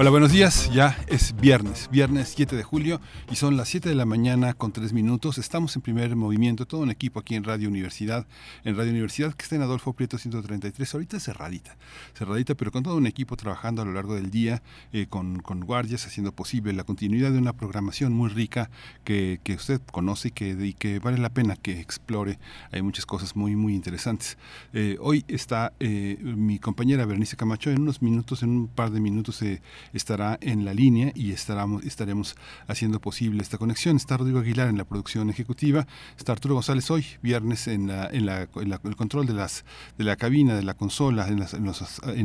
Hola, buenos días. Ya es viernes, viernes 7 de julio y son las 7 de la mañana con 3 minutos. Estamos en primer movimiento, todo un equipo aquí en Radio Universidad, en Radio Universidad que está en Adolfo Prieto 133, ahorita cerradita, cerradita, pero con todo un equipo trabajando a lo largo del día, eh, con, con, guardias, haciendo posible la continuidad de una programación muy rica que, que usted conoce y que, y que, vale la pena que explore. Hay muchas cosas muy, muy interesantes. Eh, hoy está eh, mi compañera Bernice Camacho, en unos minutos, en un par de minutos, eh, estará en la línea y estaremos, estaremos haciendo posible esta conexión. Está Rodrigo Aguilar en la producción ejecutiva, está Arturo González hoy, viernes, en, la, en, en el control de, las, de la cabina, de la consola, en, los, en,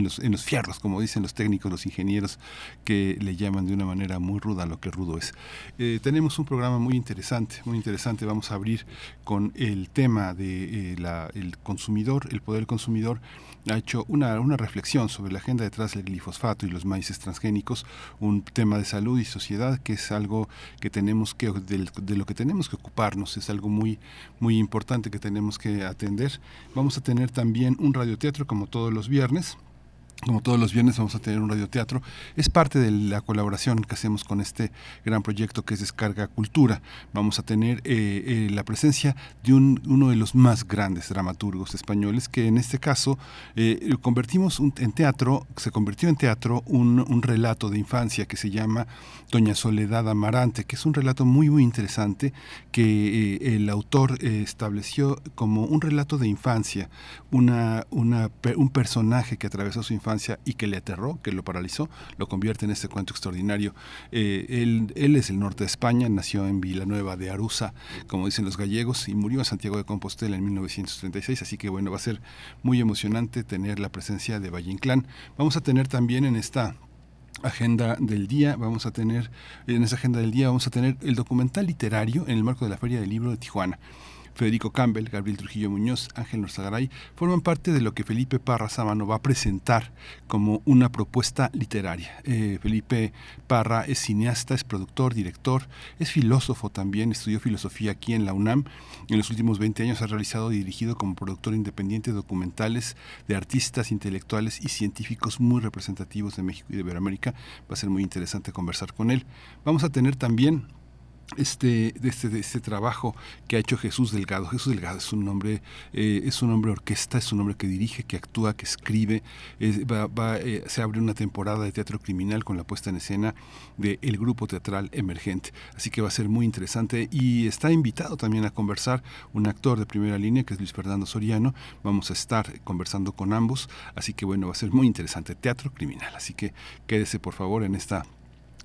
los, en los fierros, como dicen los técnicos, los ingenieros, que le llaman de una manera muy ruda lo que rudo es. Eh, tenemos un programa muy interesante, muy interesante. Vamos a abrir con el tema de eh, la, consumidor, el poder consumidor ha hecho una, una reflexión sobre la agenda detrás del glifosfato y los maíces transgénicos, un tema de salud y sociedad que es algo que tenemos que, de, de, lo que tenemos que ocuparnos, es algo muy, muy importante que tenemos que atender. Vamos a tener también un radioteatro como todos los viernes como todos los viernes vamos a tener un radioteatro. Es parte de la colaboración que hacemos con este gran proyecto que es Descarga Cultura. Vamos a tener eh, eh, la presencia de un, uno de los más grandes dramaturgos españoles, que en este caso eh, convertimos en teatro, se convirtió en teatro un, relato de infancia que se llama Doña Soledad Amarante, que es un relato muy, muy interesante que el autor estableció como un relato de infancia, una, una, un personaje que atravesó su infancia y que le aterró, que lo paralizó, lo convierte en este cuento extraordinario. Eh, él, es el norte de España, nació en Villanueva de Arusa, como dicen los gallegos, y murió en Santiago de Compostela en 1936, así que bueno, va a ser muy emocionante tener la presencia de Valle Inclán. Vamos a tener también en esta agenda del día vamos a tener en esa agenda del día vamos a tener el documental literario en el marco de la Feria del Libro de Tijuana. Federico Campbell, Gabriel Trujillo Muñoz, Ángel Norzagaray, forman parte de lo que Felipe Parra Sámano va a presentar como una propuesta literaria. Eh, Felipe Parra es cineasta, es productor, director, es filósofo también, estudió filosofía aquí en la UNAM. En los últimos 20 años ha realizado y dirigido como productor independiente documentales de artistas, intelectuales y científicos muy representativos de México y de Iberoamérica. Va a ser muy interesante conversar con él. Vamos a tener también este, de este, de este trabajo que ha hecho Jesús Delgado. Jesús Delgado es un hombre, eh, es un hombre orquesta, es un hombre que dirige, que actúa, que escribe. Eh, se abre una temporada de teatro criminal con la puesta en escena del el grupo teatral emergente. Así que va a ser muy interesante y está invitado también a conversar un actor de primera línea que es Luis Fernando Soriano. Vamos a estar conversando con ambos. Así que bueno, va a ser muy interesante. Teatro criminal. Así que quédese por favor en esta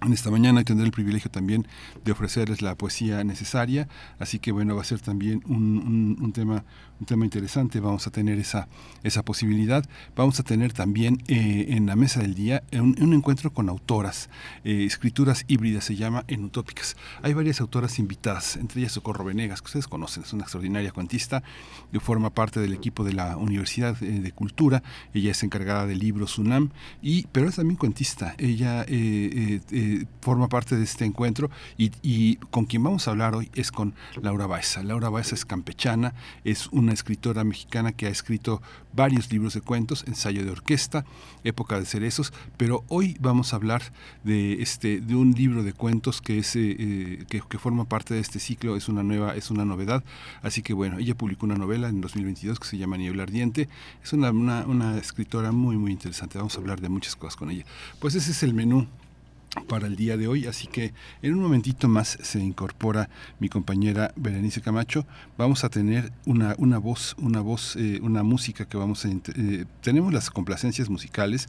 en esta mañana tendré el privilegio también de ofrecerles la poesía necesaria, así que bueno, va a ser también un, un tema un tema interesante, vamos a tener esa, esa posibilidad. Vamos a tener también eh, en la mesa del día un, un encuentro con autoras, eh, escrituras híbridas se llama en Utópicas. Hay varias autoras invitadas, entre ellas Socorro Venegas, que ustedes conocen, es una extraordinaria cuentista, que forma parte del equipo de la Universidad eh, de Cultura, ella es encargada del libro Sunam, y, pero es también cuentista, ella forma parte de este encuentro y, y, con quien vamos a hablar hoy es con Laura Baeza. Laura Baeza es campechana, es una escritora mexicana que ha escrito varios libros de cuentos, ensayo de orquesta, época de cerezos, pero hoy vamos a hablar de este de un libro de cuentos que es eh, que, que, forma parte de este ciclo, es una nueva es una novedad, así que bueno, ella publicó una novela en 2022 que se llama Niebla ardiente, es una, una escritora muy muy interesante, vamos a hablar de muchas cosas con ella. Pues ese es el menú para el día de hoy, así que en un momentito más se incorpora mi compañera Berenice Camacho. Vamos a tener una, una voz, una voz, eh, una música que vamos a eh, tenemos las complacencias musicales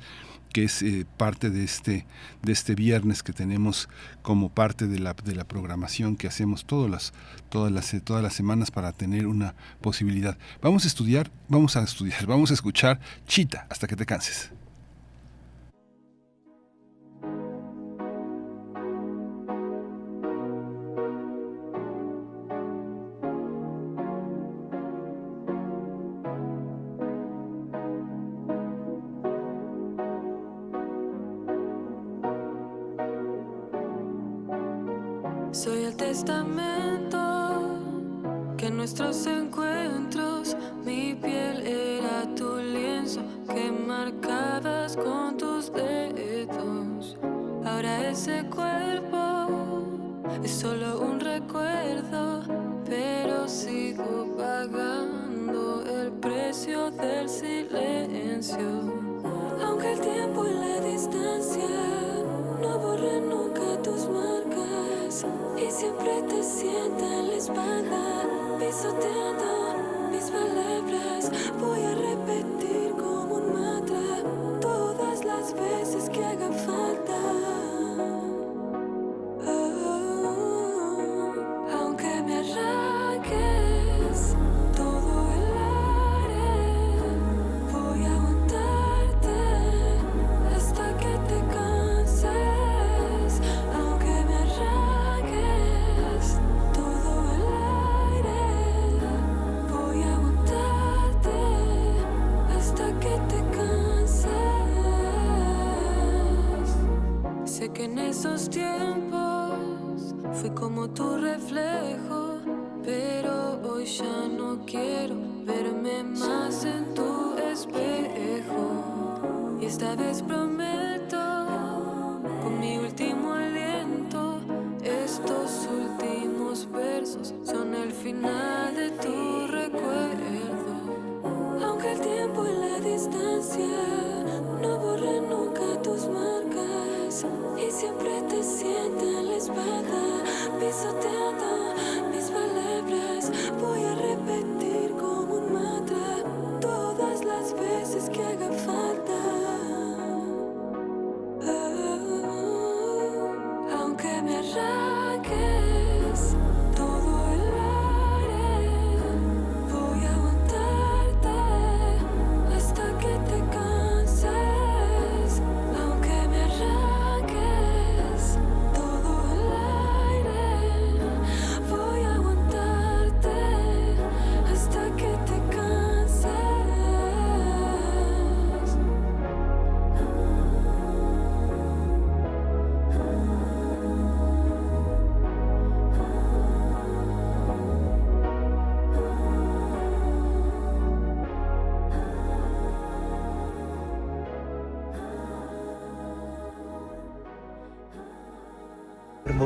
que es eh, parte de este de este viernes que tenemos como parte de la, de la programación que hacemos todas las todas las todas las semanas para tener una posibilidad. Vamos a estudiar, vamos a estudiar, vamos a escuchar Chita hasta que te canses. Del silencio. Aunque el tiempo y la distancia no borren nunca tus marcas y siempre te sientan la espalda pisoteando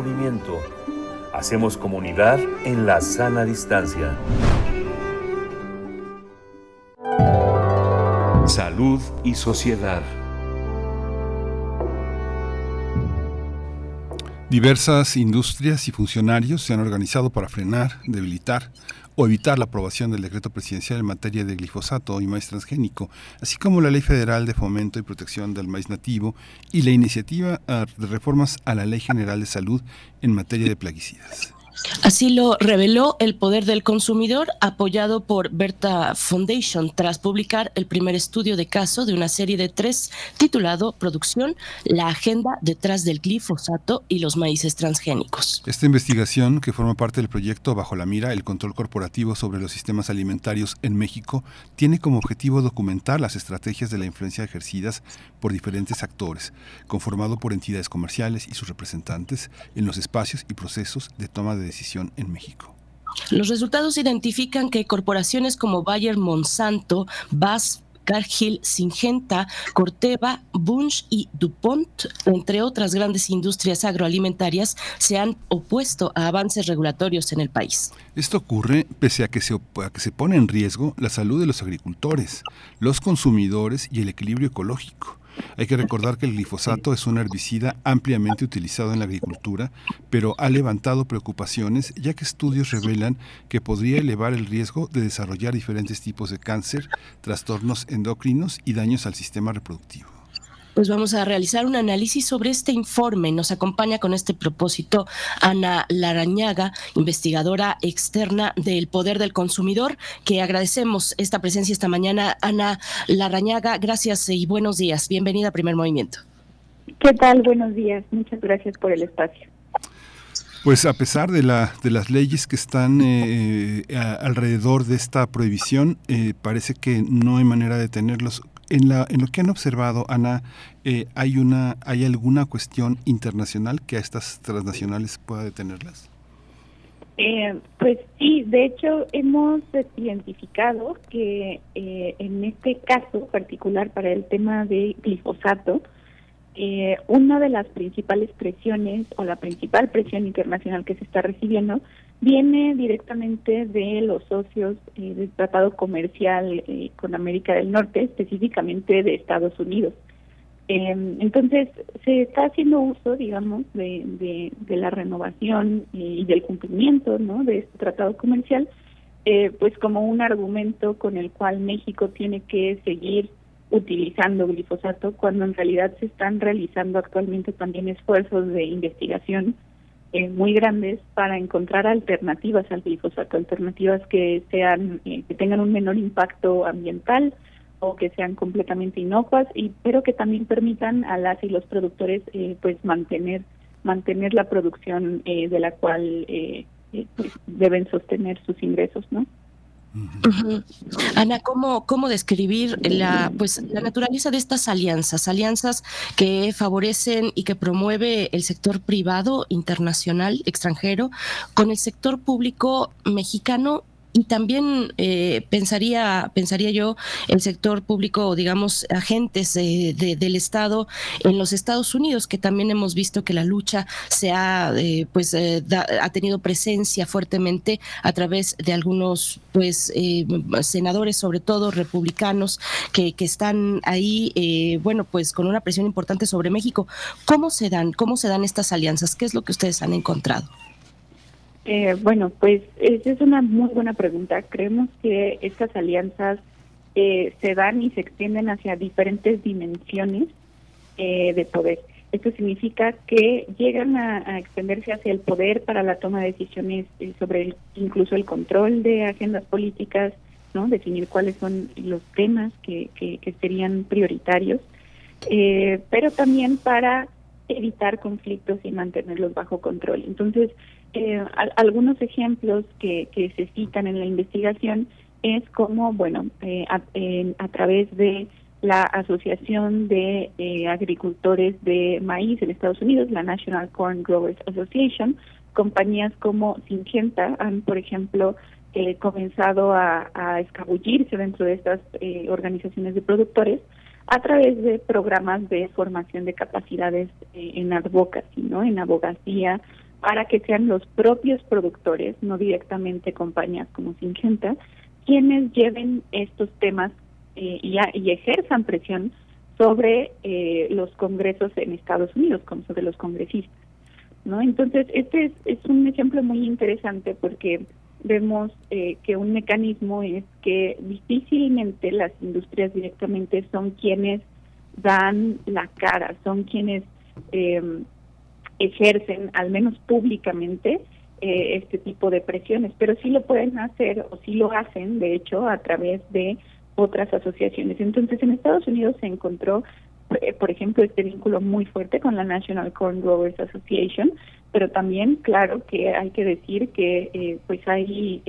movimiento. Hacemos comunidad en la sana distancia. Salud y sociedad. Diversas industrias y funcionarios se han organizado para frenar, debilitar o evitar la aprobación del decreto presidencial en materia de glifosato y maíz transgénico, así como la Ley Federal de Fomento y Protección del Maíz Nativo y la iniciativa ah, de reformas a la Ley General de Salud en materia de plaguicidas. Así lo reveló el Poder del Consumidor, apoyado por Berta Foundation, tras publicar el primer estudio de caso de una serie de tres titulado Producción, la agenda detrás del glifosato y los maíces transgénicos. Esta investigación, que forma parte del proyecto Bajo la Mira, el control corporativo sobre los sistemas alimentarios en México, tiene como objetivo documentar las estrategias de la influencia ejercidas por diferentes actores, conformado por entidades comerciales y sus representantes en los espacios y procesos de toma de decisión en México. Los resultados identifican que corporaciones como Bayer Monsanto, BASF, Cargill, Singenta, Corteva, Bunch y DuPont, entre otras grandes industrias agroalimentarias, se han opuesto a avances regulatorios en el país. Esto ocurre pese a que, se, a que se pone en riesgo la salud de los agricultores, los consumidores y el equilibrio ecológico. Hay que recordar que el glifosato es un herbicida ampliamente utilizado en la agricultura, pero ha levantado preocupaciones ya que estudios revelan que podría elevar el riesgo de desarrollar diferentes tipos de cáncer, trastornos endocrinos y daños al sistema reproductivo pues vamos a realizar un análisis sobre este informe. Nos acompaña con este propósito Ana Larañaga, investigadora externa del Poder del Consumidor, que agradecemos esta presencia esta mañana. Ana Larañaga, gracias y buenos días. Bienvenida a Primer Movimiento. ¿Qué tal? Buenos días. Muchas gracias por el espacio. Pues a pesar de, la, de las leyes que están eh, eh, alrededor de esta prohibición, eh, parece que no hay manera de tenerlos en, la, en lo que han observado, Ana, eh, ¿hay, una, ¿hay alguna cuestión internacional que a estas transnacionales pueda detenerlas? Eh, pues sí, de hecho hemos identificado que eh, en este caso particular para el tema de glifosato, eh, una de las principales presiones o la principal presión internacional que se está recibiendo viene directamente de los socios eh, del tratado comercial eh, con América del Norte, específicamente de Estados Unidos. Em, entonces, se está haciendo uso, digamos, de, de, la renovación y del cumplimiento de este tratado comercial, pues como un argumento con el cual México tiene que seguir utilizando glifosato cuando en realidad se están realizando actualmente también esfuerzos de investigación eh, muy grandes para encontrar alternativas al glifosato, alternativas que sean eh, que tengan un menor impacto ambiental o que sean completamente inocuas y pero que también permitan a las y los productores eh, pues mantener mantener la producción de la cual pues, deben sostener sus ingresos, ¿no? Ana, ¿cómo, ¿cómo describir la, pues, la naturaleza de estas alianzas? Alianzas que favorecen y que promueve el sector privado, internacional, extranjero, con el sector público mexicano y también eh, pensaría, pensaría yo, el sector público, digamos, agentes del Estado en los Estados Unidos, que también hemos visto que la lucha se ha, eh, pues, eh, ha tenido presencia fuertemente a través de algunos, pues, senadores, sobre todo republicanos, que, que están ahí, bueno, pues, con una presión importante sobre México. ¿Cómo se dan, cómo se dan estas alianzas? ¿Qué es lo que ustedes han encontrado? Eh, bueno, pues esa es una muy buena pregunta. Creemos que estas alianzas eh, se dan y se extienden hacia diferentes dimensiones eh, de poder. Esto significa que llegan a, extenderse hacia el poder para la toma de decisiones sobre incluso el control de agendas políticas, no, definir cuáles son los temas que, que serían prioritarios, pero también para evitar conflictos y mantenerlos bajo control. Entonces, eh, algunos ejemplos que, se citan en la investigación es como, bueno, eh, a, través de la Asociación de eh, Agricultores de Maíz en Estados Unidos, la National Corn Growers Association, compañías como Syngenta han, por ejemplo, eh, comenzado a, a, escabullirse dentro de estas organizaciones de productores a través de programas de formación de capacidades en advocacy, ¿no? En abogacía, para que sean los propios productores, no directamente compañías como Syngenta, quienes lleven estos temas eh, y, y, ejerzan presión sobre eh, los congresos en Estados Unidos, como sobre los congresistas. ¿no? Entonces, este es, un ejemplo muy interesante porque vemos eh, que un mecanismo es que difícilmente las industrias directamente son quienes dan la cara, son quienes eh, ejercen, al menos públicamente, eh, este tipo de presiones, pero sí lo pueden hacer o sí lo hacen, de hecho, a través de otras asociaciones. Entonces, en Estados Unidos se encontró, eh, por ejemplo, este vínculo muy fuerte con la National Corn Growers Association, pero también, claro, que hay que decir que eh, pues hay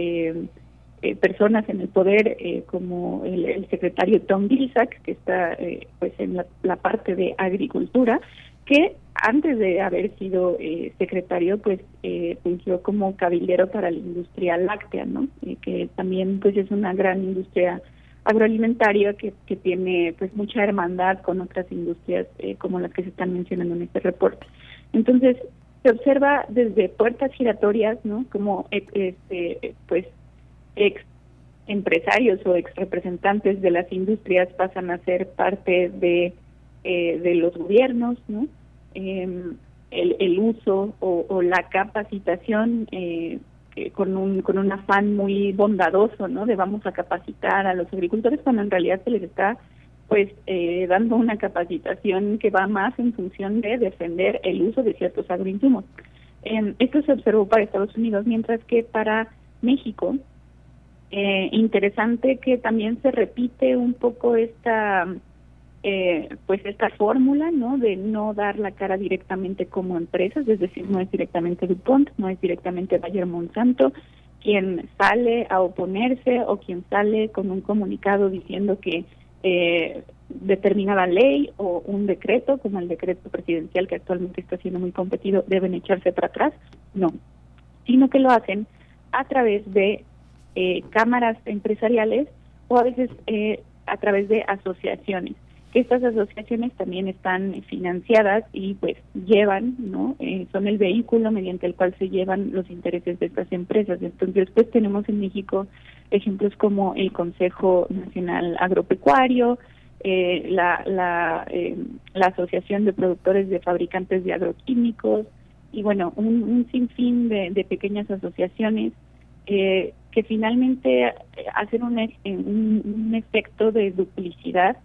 personas en el poder como el, secretario Tom Vilsack, que está pues en la parte de agricultura, que antes de haber sido eh, secretario, pues eh, fungió como cabildero para la industria láctea, ¿no? Eh, que también pues es una gran industria agroalimentaria que, que tiene pues mucha hermandad con otras industrias eh, como las que se están mencionando en este reporte. Entonces se observa desde puertas giratorias, ¿no? Como este pues ex empresarios o ex representantes de las industrias pasan a ser parte de eh, de los gobiernos, ¿no? El, el, uso o, la capacitación eh, con un con un afán muy bondadoso, ¿no? De vamos a capacitar a los agricultores cuando en realidad se les está pues eh, dando una capacitación que va más en función de defender el uso de ciertos agroinsumos. Eh, esto se observó para Estados Unidos, mientras que para México, eh, interesante que también se repite un poco esta eh, pues esta fórmula no de no dar la cara directamente como empresas es decir no es directamente DuPont no es directamente Bayer Monsanto quien sale a oponerse o quien sale con un comunicado diciendo que eh, determinada ley o un decreto como el decreto presidencial que actualmente está siendo muy competido deben echarse para atrás no sino que lo hacen a través de eh, cámaras empresariales o a veces eh, a través de asociaciones. Estas asociaciones también están financiadas y pues llevan, ¿no? Eh, son el vehículo mediante el cual se llevan los intereses de estas empresas. Entonces, pues tenemos en México ejemplos como el Consejo Nacional Agropecuario, eh, la, la, eh, la Asociación de Productores de Fabricantes de Agroquímicos y bueno, un, sinfín de, pequeñas asociaciones que finalmente hacen un, un efecto de duplicidad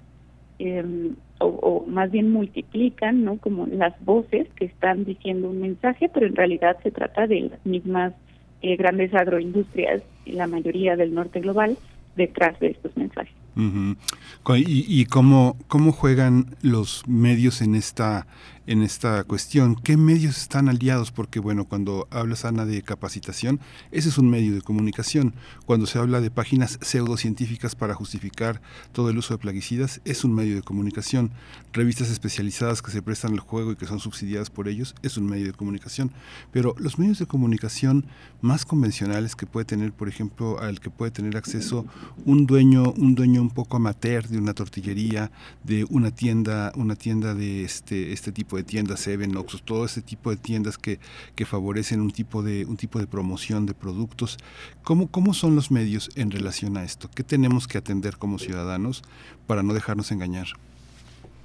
eh, o, más bien multiplican, ¿no? Como las voces que están diciendo un mensaje, pero en realidad se trata de las mismas eh, grandes agroindustrias, la mayoría del norte global, detrás de estos mensajes. ¿Y, y cómo, cómo juegan los medios en esta en esta cuestión. ¿Qué medios están aliados? Porque, bueno, cuando hablas, Ana, de capacitación, ese es un medio de comunicación. Cuando se habla de páginas pseudocientíficas para justificar todo el uso de plaguicidas, es un medio de comunicación. Revistas especializadas que se prestan al juego y que son subsidiadas por ellos, es un medio de comunicación. Pero los medios de comunicación más convencionales que puede tener, por ejemplo, al que puede tener acceso un dueño, un dueño un poco amateur de una tortillería, de una tienda, una tienda de este, este tipo de tiendas, Seven, Oxxo, todo ese tipo de tiendas que, que favorecen un tipo de, un tipo de promoción de productos. ¿Cómo, ¿Cómo son los medios en relación a esto? ¿Qué tenemos que atender como ciudadanos para no dejarnos engañar?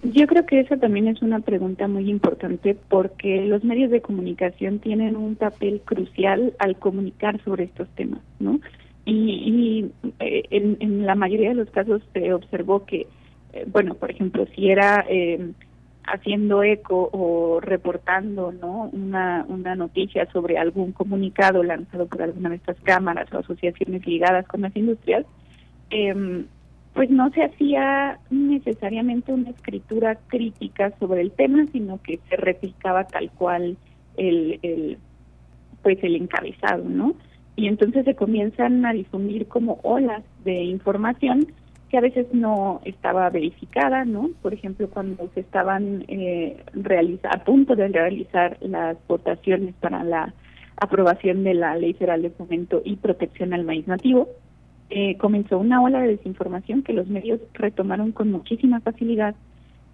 Yo creo que esa también es una pregunta muy importante porque los medios de comunicación tienen un papel crucial al comunicar sobre estos temas, ¿no? Y, eh, en, en, la mayoría de los casos se observó que, eh, bueno, por ejemplo, si era eh, haciendo eco o reportando no una, una noticia sobre algún comunicado lanzado por alguna de estas cámaras o asociaciones ligadas con las industrias, eh, pues no se hacía necesariamente una escritura crítica sobre el tema, sino que se replicaba tal cual el, el pues el encabezado, ¿no? Y entonces se comienzan a difundir como olas de información que a veces no estaba verificada, ¿no? Por ejemplo, cuando se estaban eh, a punto de realizar las votaciones para la aprobación de la Ley Federal de Fomento y Protección al Maíz Nativo, eh, comenzó una ola de desinformación que los medios retomaron con muchísima facilidad,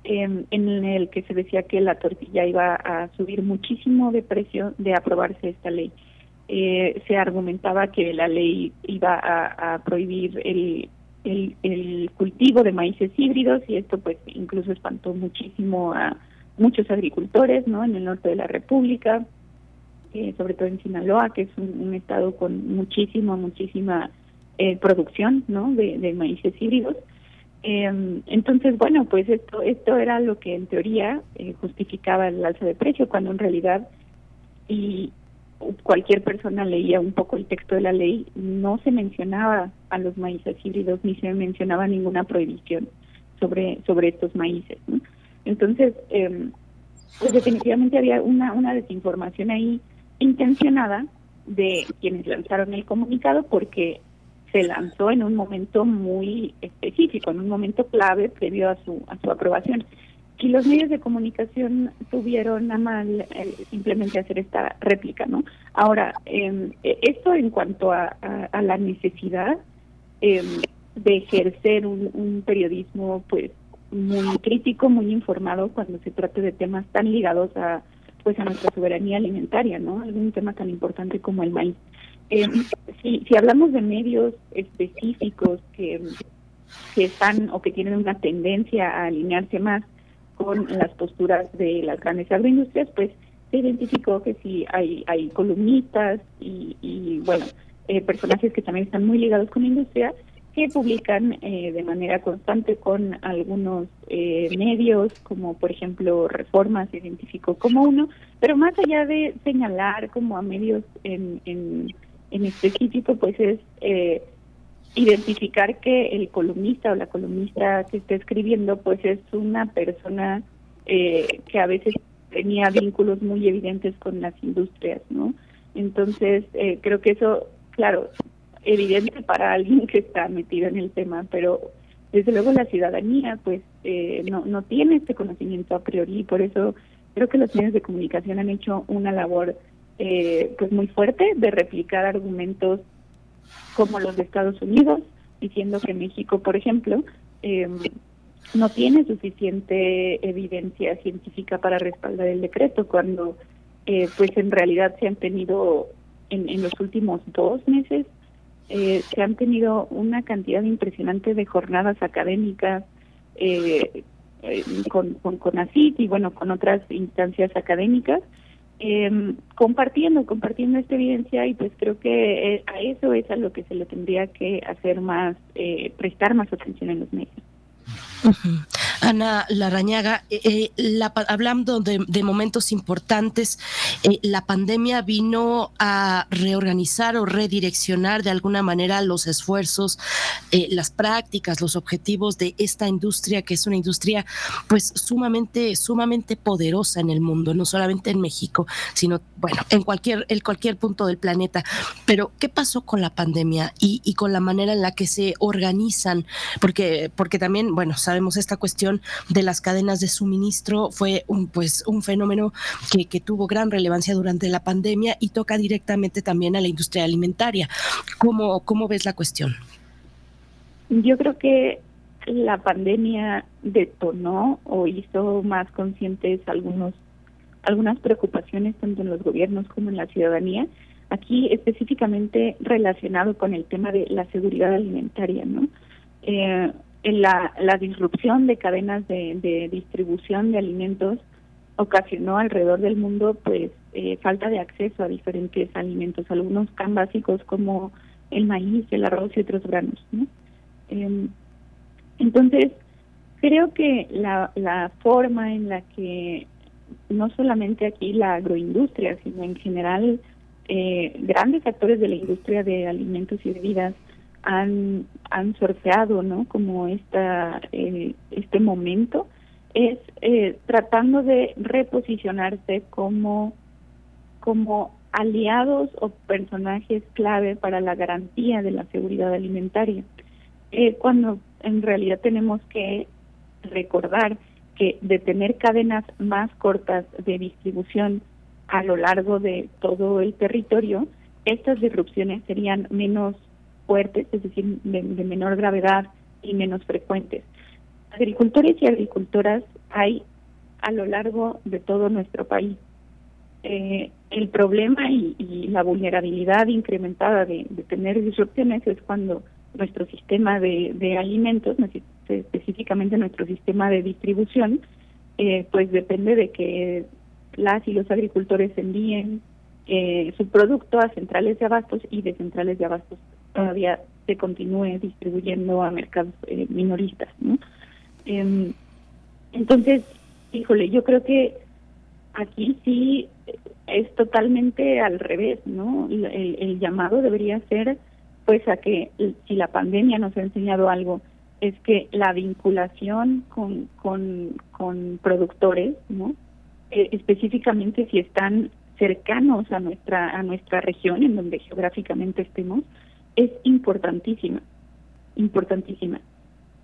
em, en el que se decía que la tortilla iba a subir muchísimo de precio de aprobarse esta ley. Eh, se argumentaba que la ley iba a prohibir el el, cultivo de maíces híbridos y esto pues incluso espantó muchísimo a muchos agricultores no en el norte de la república eh, sobre todo en Sinaloa que es un, estado con muchísima muchísima eh, producción no de, de maíces híbridos. Eh, entonces bueno pues esto esto era lo que en teoría eh, justificaba el alza de precio cuando en realidad y cualquier persona leía un poco el texto de la ley, no se mencionaba a los maíces híbridos ni se mencionaba ninguna prohibición sobre, sobre estos maíces. Entonces, eh, pues definitivamente había una, una desinformación ahí intencionada de quienes lanzaron el comunicado porque se lanzó en un momento muy específico, en un momento clave previo a su, a su aprobación. Y los medios de comunicación tuvieron a mal eh, simplemente hacer esta réplica, ¿no? Ahora, eh, esto en cuanto a, la necesidad em, de ejercer un, periodismo, pues, muy crítico, muy informado cuando se trate de temas tan ligados a, pues, a nuestra soberanía alimentaria, ¿no? Un tema tan importante como el maíz. Em, si, si hablamos de medios específicos que están o que tienen una tendencia a alinearse más con las posturas de las grandes agroindustrias, pues se identificó que sí hay, hay columnistas y, bueno, eh, personajes que también están muy ligados con la industria que publican eh, de manera constante con algunos eh, medios, como por ejemplo Reforma se identificó como uno, pero más allá de señalar como a medios en, en, en específico, pues es eh, identificar que el columnista o la columnista que está escribiendo pues es una persona eh, que a veces tenía vínculos muy evidentes con las industrias, ¿no? Entonces, eh, creo que eso, claro, evidente para alguien que está metido en el tema, pero desde luego la ciudadanía pues eh, no, no tiene este conocimiento a priori y por eso creo que los medios de comunicación han hecho una labor eh, pues muy fuerte de replicar argumentos como los de Estados Unidos, diciendo que México, por ejemplo, em, no tiene suficiente evidencia científica para respaldar el decreto, cuando eh, pues en realidad se han tenido en, en los últimos dos meses eh, se han tenido una cantidad impresionante de jornadas académicas eh, eh, con, con, con ACIT y bueno, con otras instancias académicas, eh, compartiendo, compartiendo esta evidencia y pues creo que eh, a eso es a lo que se le tendría que hacer más, eh, prestar más atención en los medios. Ana Larañaga, eh, eh, la, hablando de, momentos importantes, eh, la pandemia vino a reorganizar o redireccionar de alguna manera los esfuerzos, las prácticas, los objetivos de esta industria, que es una industria pues sumamente, sumamente poderosa en el mundo, no solamente en México, sino bueno, en cualquier, en cualquier punto del planeta. Pero, ¿qué pasó con la pandemia y, y con la manera en la que se organizan? Porque, porque también, bueno, sabemos esta cuestión de las cadenas de suministro fue un, pues, un fenómeno que, tuvo gran relevancia durante la pandemia y toca directamente también a la industria alimentaria. ¿Cómo, cómo ves la cuestión? Yo creo que la pandemia detonó o hizo más conscientes algunos algunas preocupaciones tanto en los gobiernos como en la ciudadanía. Aquí específicamente relacionado con el tema de la seguridad alimentaria, ¿no? Eh, la, la disrupción de cadenas de, de, distribución de alimentos ocasionó alrededor del mundo pues eh, falta de acceso a diferentes alimentos, algunos tan básicos como el maíz, el arroz y otros granos. ¿no? Eh, entonces, creo que la, la forma en la que no solamente aquí la agroindustria, sino en general eh, grandes actores de la industria de alimentos y bebidas han, han sorteado, ¿no? Como esta, eh, este momento, es eh, tratando de reposicionarse como, como aliados o personajes clave para la garantía de la seguridad alimentaria. Eh, cuando en realidad tenemos que recordar que de tener cadenas más cortas de distribución a lo largo de todo el territorio, estas disrupciones serían menos fuertes, es decir, de, de menor gravedad y menos frecuentes. Agricultores y agricultoras hay a lo largo de todo nuestro país. Eh, el problema y, y, la vulnerabilidad incrementada de, tener disrupciones es cuando nuestro sistema de, de alimentos, específicamente nuestro sistema de distribución, eh, pues depende de que las y los agricultores envíen eh, su producto a centrales de abastos y de centrales de abastos todavía se continúe distribuyendo a mercados eh, minoristas. ¿no? Eh, entonces, híjole, yo creo que aquí sí es totalmente al revés, ¿no? El, el, llamado debería ser, pues, a que si la pandemia nos ha enseñado algo, es que la vinculación con, con, con productores, ¿no? Eh, específicamente si están cercanos a nuestra a nuestra región en donde geográficamente estemos es importantísima, importantísima.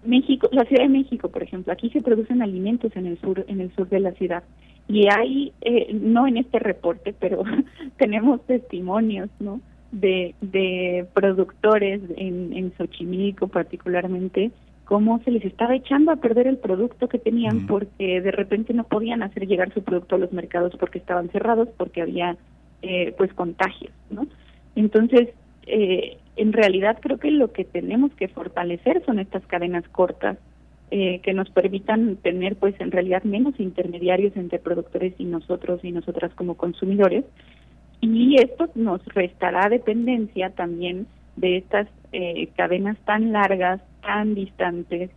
México, la Ciudad de México, por ejemplo, aquí se producen alimentos en el sur, en el sur de la ciudad y hay, eh, no en este reporte, pero tenemos testimonios, ¿no? De, de productores en, en Xochimilco particularmente, cómo se les estaba echando a perder el producto que tenían mm. porque de repente no podían hacer llegar su producto a los mercados porque estaban cerrados, porque había eh, pues contagios, ¿no? Entonces, eh, en realidad creo que lo que tenemos que fortalecer son estas cadenas cortas eh, que nos permitan tener pues en realidad menos intermediarios entre productores y nosotros y nosotras como consumidores y esto nos restará dependencia también de estas eh, cadenas tan largas, tan distantes,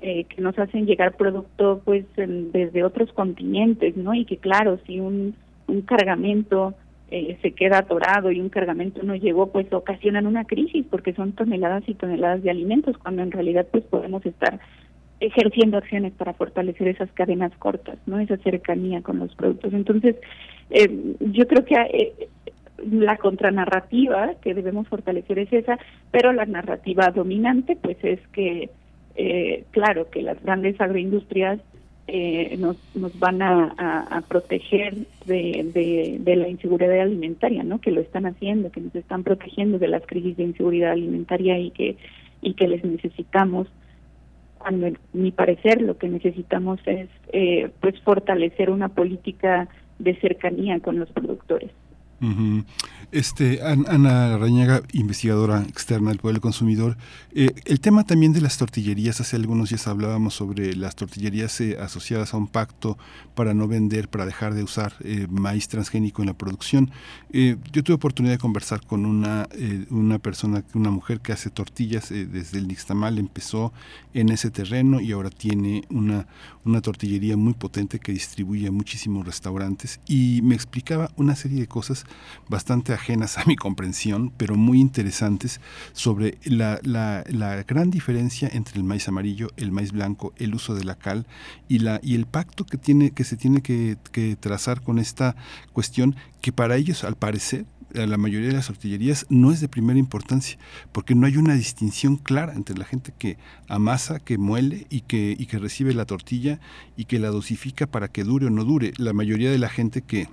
eh, que nos hacen llegar producto pues desde otros continentes, ¿no? Y que claro, si un, un cargamento eh, se queda atorado y un cargamento no llegó, pues ocasionan una crisis porque son toneladas y toneladas de alimentos, cuando en realidad pues podemos estar ejerciendo acciones para fortalecer esas cadenas cortas, no esa cercanía con los productos. Entonces, eh, yo creo que eh, la contranarrativa que debemos fortalecer es esa, pero la narrativa dominante pues es que, eh, claro, que las grandes agroindustrias eh, nos, nos van a, proteger de, de, la inseguridad alimentaria, ¿no? Que lo están haciendo, que nos están protegiendo de las crisis de inseguridad alimentaria y que y que les necesitamos. Cuando, en mi parecer, lo que necesitamos es, eh, pues, fortalecer una política de cercanía con los productores. Este, Ana Rañaga, investigadora externa del Poder Consumidor, eh, el tema también de las tortillerías, hace algunos días hablábamos sobre las tortillerías eh, asociadas a un pacto para no vender, para dejar de usar eh, maíz transgénico en la producción. yo tuve oportunidad de conversar con una, una persona, una mujer que hace tortillas desde el Nixtamal, empezó en ese terreno y ahora tiene una, una tortillería muy potente que distribuye a muchísimos restaurantes. Y me explicaba una serie de cosas bastante ajenas a mi comprensión, pero muy interesantes sobre la, gran diferencia entre el maíz amarillo, el maíz blanco, el uso de la cal y, el pacto que, se tiene que, que trazar con esta cuestión que para ellos, al parecer, la mayoría de las tortillerías no es de primera importancia, porque no hay una distinción clara entre la gente que amasa, que muele y que, y que recibe la tortilla y que la dosifica para que dure o no dure. La mayoría de la gente que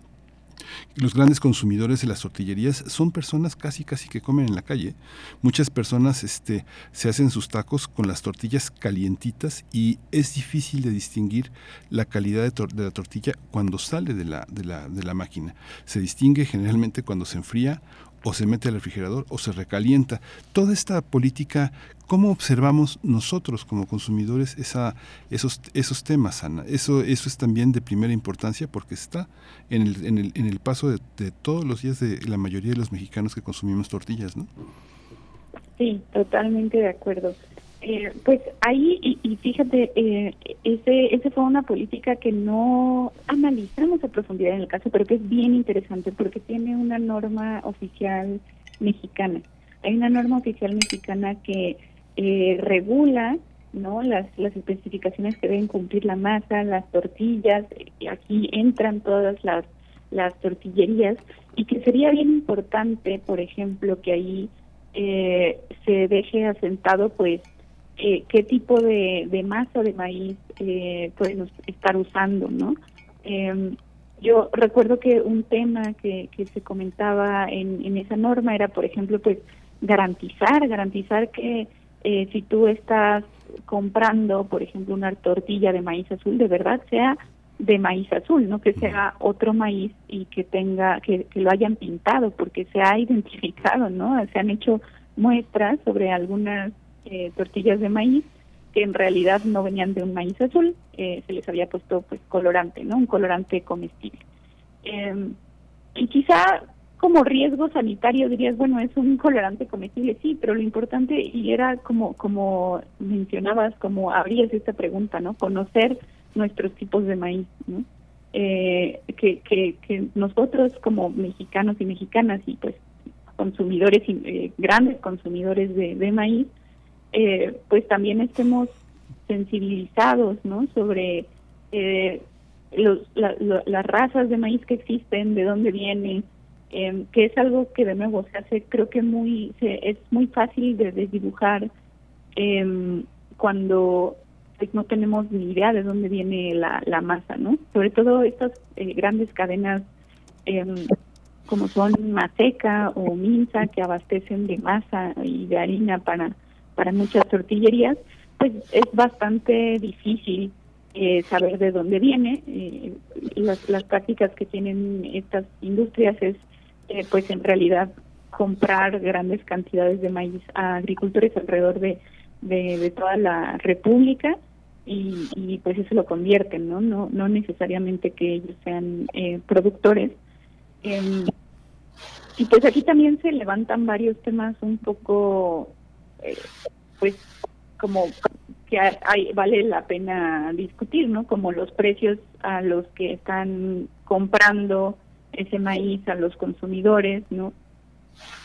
los grandes consumidores de las tortillerías son personas casi casi que comen en la calle. Muchas personas este, se hacen sus tacos con las tortillas calientitas y es difícil de distinguir la calidad de, la tortilla cuando sale de la, de, la, de la máquina. Se distingue generalmente cuando se enfría o se mete al refrigerador o se recalienta. Toda esta política, ¿cómo observamos nosotros como consumidores esa, esos, esos temas, Ana? Eso, eso es también de primera importancia porque está en el, en el, en el paso de, todos los días de la mayoría de los mexicanos que consumimos tortillas, ¿no? Sí, totalmente de acuerdo. Eh, pues ahí, y, fíjate, eh, ese, ese fue una política que no analizamos a profundidad en el caso, pero que es bien interesante porque tiene una norma oficial mexicana. Hay una norma oficial mexicana que eh, regula no las, las especificaciones que deben cumplir la masa, las tortillas, y aquí entran todas las, las tortillerías, y que sería bien importante, por ejemplo, que ahí eh, se deje asentado pues eh, qué tipo de, de masa de maíz eh, podemos estar usando, ¿no? Em, yo recuerdo que un tema que, que se comentaba en, en esa norma era, por ejemplo, pues garantizar, garantizar que eh, si tú estás comprando, por ejemplo, una tortilla de maíz azul, de verdad sea de maíz azul, no que sea otro maíz y que tenga, que, que lo hayan pintado, porque se ha identificado, ¿no? Se han hecho muestras sobre algunas eh, tortillas de maíz que en realidad no venían de un maíz azul, eh, se les había puesto pues colorante, ¿no? Un colorante comestible. Em, y quizá como riesgo sanitario dirías, bueno, es un colorante comestible, sí, pero lo importante, y era como, como mencionabas, como abrías esta pregunta, ¿no? Conocer nuestros tipos de maíz, ¿no? Eh, que, que, que nosotros como mexicanos y mexicanas y pues consumidores, y grandes consumidores de maíz, eh, pues también estemos sensibilizados ¿no? sobre eh, los, las razas de maíz que existen, de dónde vienen, eh, que es algo que de nuevo se hace, creo que muy se, es muy fácil de desdibujar eh, cuando pues, no tenemos ni idea de dónde viene la, la masa, ¿no? Sobre todo estas eh, grandes cadenas em, como son Maseca o Minza que abastecen de masa y de harina para para muchas tortillerías, pues es bastante difícil eh, saber de dónde viene. Eh, las, las prácticas que tienen estas industrias es, eh, pues en realidad, comprar grandes cantidades de maíz a agricultores alrededor de, de, toda la República y, y, pues eso lo convierten, ¿no? No, no necesariamente que ellos sean productores. Em, y pues aquí también se levantan varios temas un poco eh, pues como que hay, vale la pena discutir, ¿no? Como los precios a los que están comprando ese maíz a los consumidores, ¿no?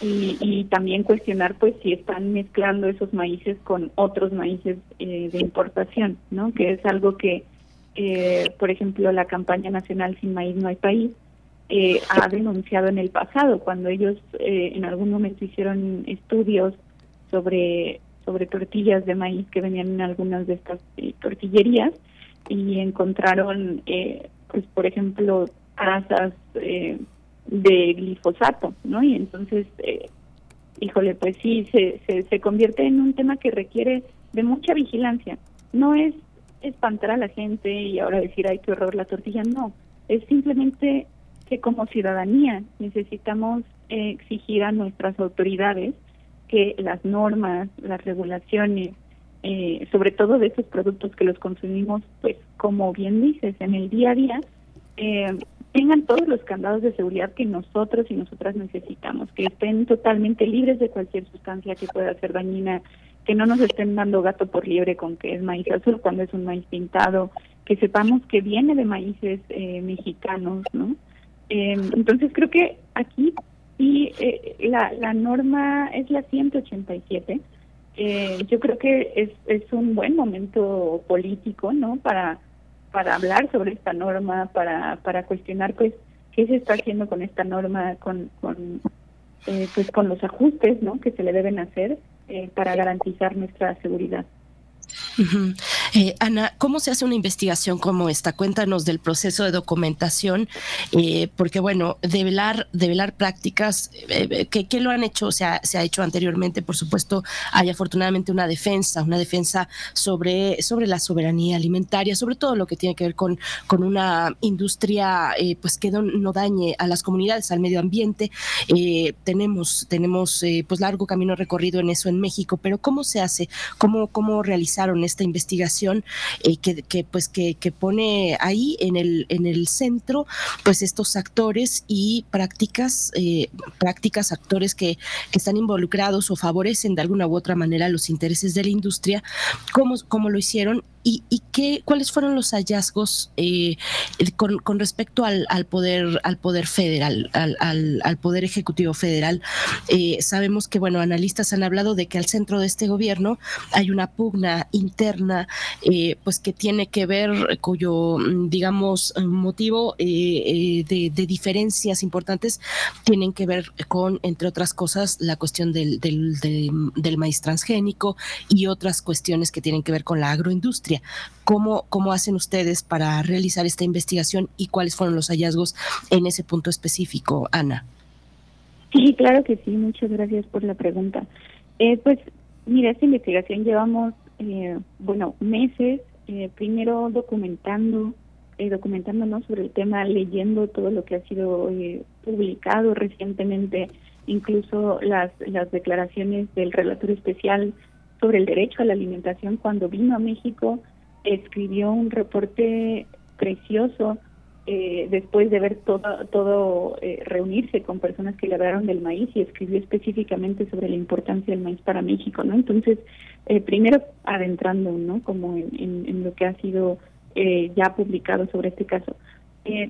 Y, y también cuestionar, pues, si están mezclando esos maíces con otros maíces eh, de importación, ¿no? Que es algo que, eh, por ejemplo, la campaña nacional Sin Maíz No Hay País eh, ha denunciado en el pasado, cuando ellos en algún momento hicieron estudios sobre, sobre tortillas de maíz que venían en algunas de estas eh, tortillerías, y encontraron, eh, pues por ejemplo, trazas eh, de glifosato, ¿no? Y entonces, eh, híjole, pues sí, se, se, se convierte en un tema que requiere de mucha vigilancia. No es espantar a la gente y ahora decir, ay, qué horror la tortilla, no. Es simplemente que como ciudadanía necesitamos eh, exigir a nuestras autoridades que las normas, las regulaciones, eh, sobre todo de esos productos que los consumimos, pues como bien dices, en el día a día, eh, tengan todos los candados de seguridad que nosotros y nosotras necesitamos, que estén totalmente libres de cualquier sustancia que pueda ser dañina, que no nos estén dando gato por liebre con que es maíz azul cuando es un maíz pintado, que sepamos que viene de maíces eh, mexicanos, ¿no? Eh, entonces creo que aquí sí eh, la, la norma es la 187. Eh, yo creo que es, es un buen momento político, ¿no? Para para hablar sobre esta norma, para, para cuestionar pues qué se está haciendo con esta norma, con, con eh, pues con los ajustes ¿no? que se le deben hacer eh, para garantizar nuestra seguridad. Eh, Ana, ¿cómo se hace una investigación como esta? Cuéntanos del proceso de documentación, eh, porque bueno, develar, develar prácticas eh, que, lo han hecho, o sea, se ha hecho anteriormente, por supuesto, hay afortunadamente una defensa, una defensa sobre, sobre la soberanía alimentaria, sobre todo lo que tiene que ver con, con una industria pues que no, dañe a las comunidades, al medio ambiente. tenemos, tenemos pues largo camino recorrido en eso en México, pero ¿cómo se hace? ¿Cómo, cómo realizaron esta investigación eh, que, pues que, pone ahí en el, en el centro pues estos actores y prácticas, eh, prácticas, actores que, están involucrados o favorecen de alguna u otra manera los intereses de la industria, cómo, cómo lo hicieron ¿Y, qué, cuáles fueron los hallazgos eh, con, respecto al, poder al poder federal, al, al, poder ejecutivo federal? Eh, sabemos que bueno, analistas han hablado de que al centro de este gobierno hay una pugna interna, eh, pues que tiene que ver, cuyo digamos motivo de, diferencias importantes tienen que ver con, entre otras cosas, la cuestión del, del maíz transgénico y otras cuestiones que tienen que ver con la agroindustria. ¿Cómo, ¿Cómo hacen ustedes para realizar esta investigación y cuáles fueron los hallazgos en ese punto específico, Ana? Sí, claro que sí. Muchas gracias por la pregunta. Eh, pues, mira, esta investigación llevamos, eh, bueno, meses, eh, primero documentando, eh, documentándonos sobre el tema, leyendo todo lo que ha sido publicado recientemente, incluso las, las declaraciones del relator especial sobre el derecho a la alimentación cuando vino a México, escribió un reporte precioso eh, después de ver todo, todo eh, reunirse con personas que le hablaron del maíz y escribió específicamente sobre la importancia del maíz para México, ¿no? Entonces, eh, primero adentrando, ¿no? Como en, en, lo que ha sido ya publicado sobre este caso.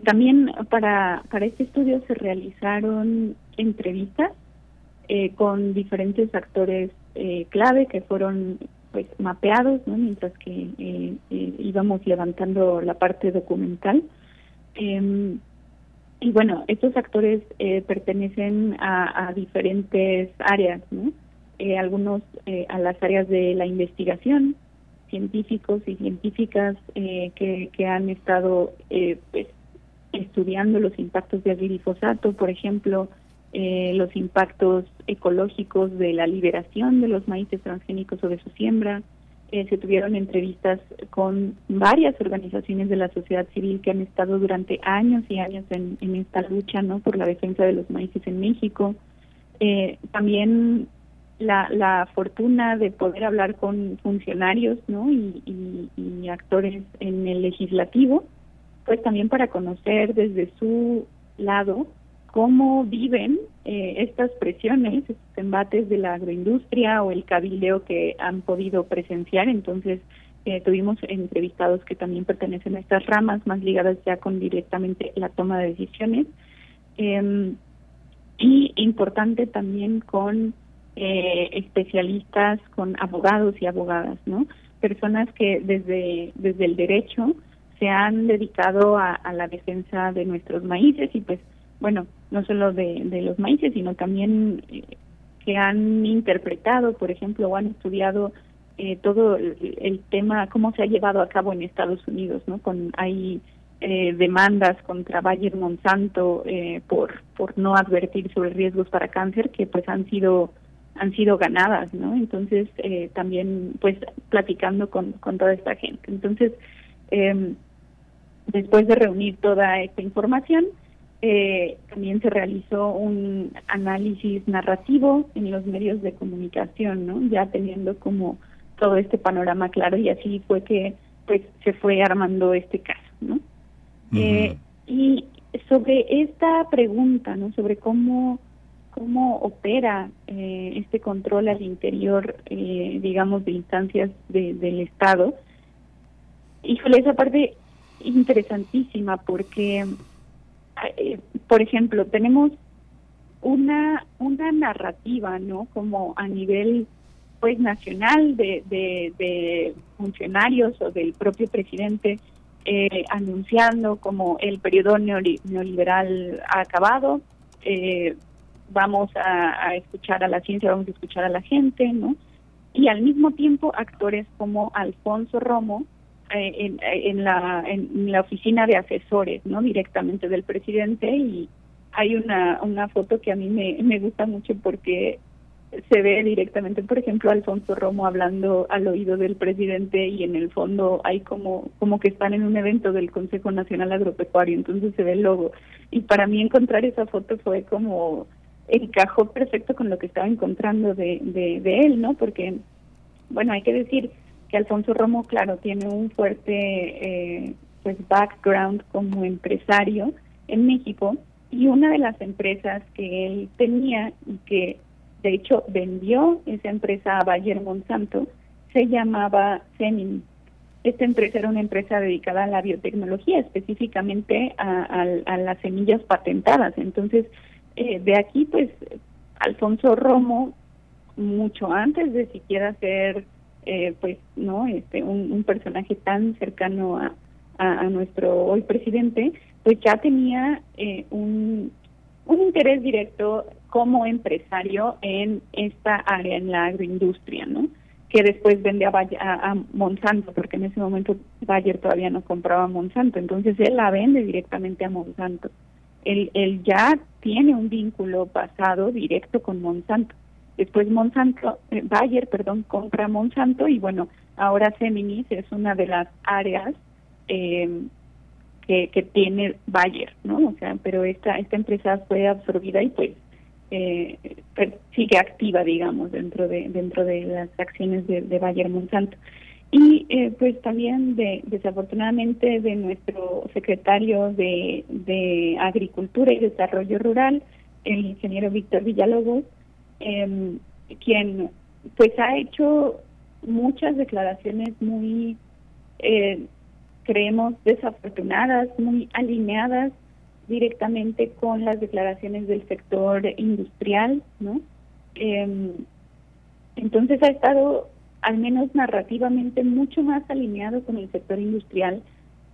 también para, para este estudio se realizaron entrevistas con diferentes actores eh, clave que fueron pues mapeados mientras que eh, eh, íbamos levantando la parte documental em, y bueno estos actores pertenecen a, diferentes áreas ¿no? algunos a las áreas de la investigación científicos y científicas que, que han estado pues, estudiando los impactos del glifosato por ejemplo eh, los impactos ecológicos de la liberación de los maíces transgénicos o de su siembra. Eh, se tuvieron entrevistas con varias organizaciones de la sociedad civil que han estado durante años y años en, esta lucha no por la defensa de los maíces en México. Eh, también la, la fortuna de poder hablar con funcionarios ¿no? y, y, y actores en el legislativo, pues también para conocer desde su lado cómo viven eh, estas presiones, estos embates de la agroindustria o el cabildeo que han podido presenciar. Entonces, eh, tuvimos entrevistados que también pertenecen a estas ramas más ligadas ya con directamente la toma de decisiones. Eh, y importante también con eh, especialistas, con abogados y abogadas, ¿no? Personas que desde, desde el derecho se han dedicado a la defensa de nuestros maíces y pues bueno, no solo de, de los maíces, sino también eh, que han interpretado, por ejemplo, o han estudiado eh, todo el, tema, cómo se ha llevado a cabo en Estados Unidos, ¿no? Con hay eh, demandas contra Bayer Monsanto eh, por por no advertir sobre riesgos para cáncer que pues han sido han sido ganadas, ¿no? Entonces eh, también pues platicando con con toda esta gente. Entonces eh, después de reunir toda esta información eh, también se realizó un análisis narrativo en los medios de comunicación, ¿no? Ya teniendo como todo este panorama claro y así fue que pues se fue armando este caso, ¿no? eh, y sobre esta pregunta, ¿no? Sobre cómo cómo opera eh, este control al interior, eh, digamos, de instancias de, del Estado. Híjole, esa parte interesantísima porque, eh, por ejemplo, tenemos una una narrativa, ¿no? Como a nivel pues nacional de, de, de funcionarios o del propio presidente eh, anunciando como el periodo neoliberal ha acabado, eh, vamos a, escuchar a la ciencia, vamos a escuchar a la gente, ¿no? Y al mismo tiempo actores como Alfonso Romo en, en, la, en la oficina de asesores, ¿no? Directamente del presidente y hay una, una foto que a mí me, me gusta mucho porque se ve directamente, por ejemplo, Alfonso Romo hablando al oído del presidente y en el fondo hay como como que están en un evento del Consejo Nacional Agropecuario, entonces se ve el logo. Y para mí encontrar esa foto fue como encajó perfecto con lo que estaba encontrando de, de, de él, ¿no? Porque, bueno, hay que decir Alfonso Romo, claro, tiene un fuerte eh, pues background como empresario en México y una de las empresas que él tenía y que de hecho vendió esa empresa a Bayer Monsanto, se llamaba Semin. Esta empresa era una empresa dedicada a la biotecnología, específicamente a, a, a las semillas patentadas. Entonces, eh, de aquí, pues, Alfonso Romo, mucho antes de siquiera ser, eh, pues, no, este, un, un personaje tan cercano a, a, nuestro hoy presidente, pues ya tenía eh, un, un interés directo como empresario en esta área, en la agroindustria, ¿no? Que después vende a, a, a, Monsanto, porque en ese momento Bayer todavía no compraba Monsanto, entonces él la vende directamente a Monsanto. Él, él ya tiene un vínculo pasado directo con Monsanto. Después Monsanto, eh, Bayer, perdón, compra Monsanto y bueno, ahora Seminis es una de las áreas eh, que, que tiene Bayer, ¿no? O sea, pero esta esta empresa fue absorbida y pues eh, sigue activa, digamos, dentro de dentro de las acciones de, de Bayer Monsanto. Y eh, pues también, de, desafortunadamente, de nuestro secretario de, de Agricultura y Desarrollo Rural, el ingeniero Víctor Villalobos, eh, quien pues ha hecho muchas declaraciones muy, eh, creemos, desafortunadas, muy alineadas directamente con las declaraciones del sector industrial, ¿no? Eh, entonces ha estado, al menos narrativamente, mucho más alineado con el sector industrial,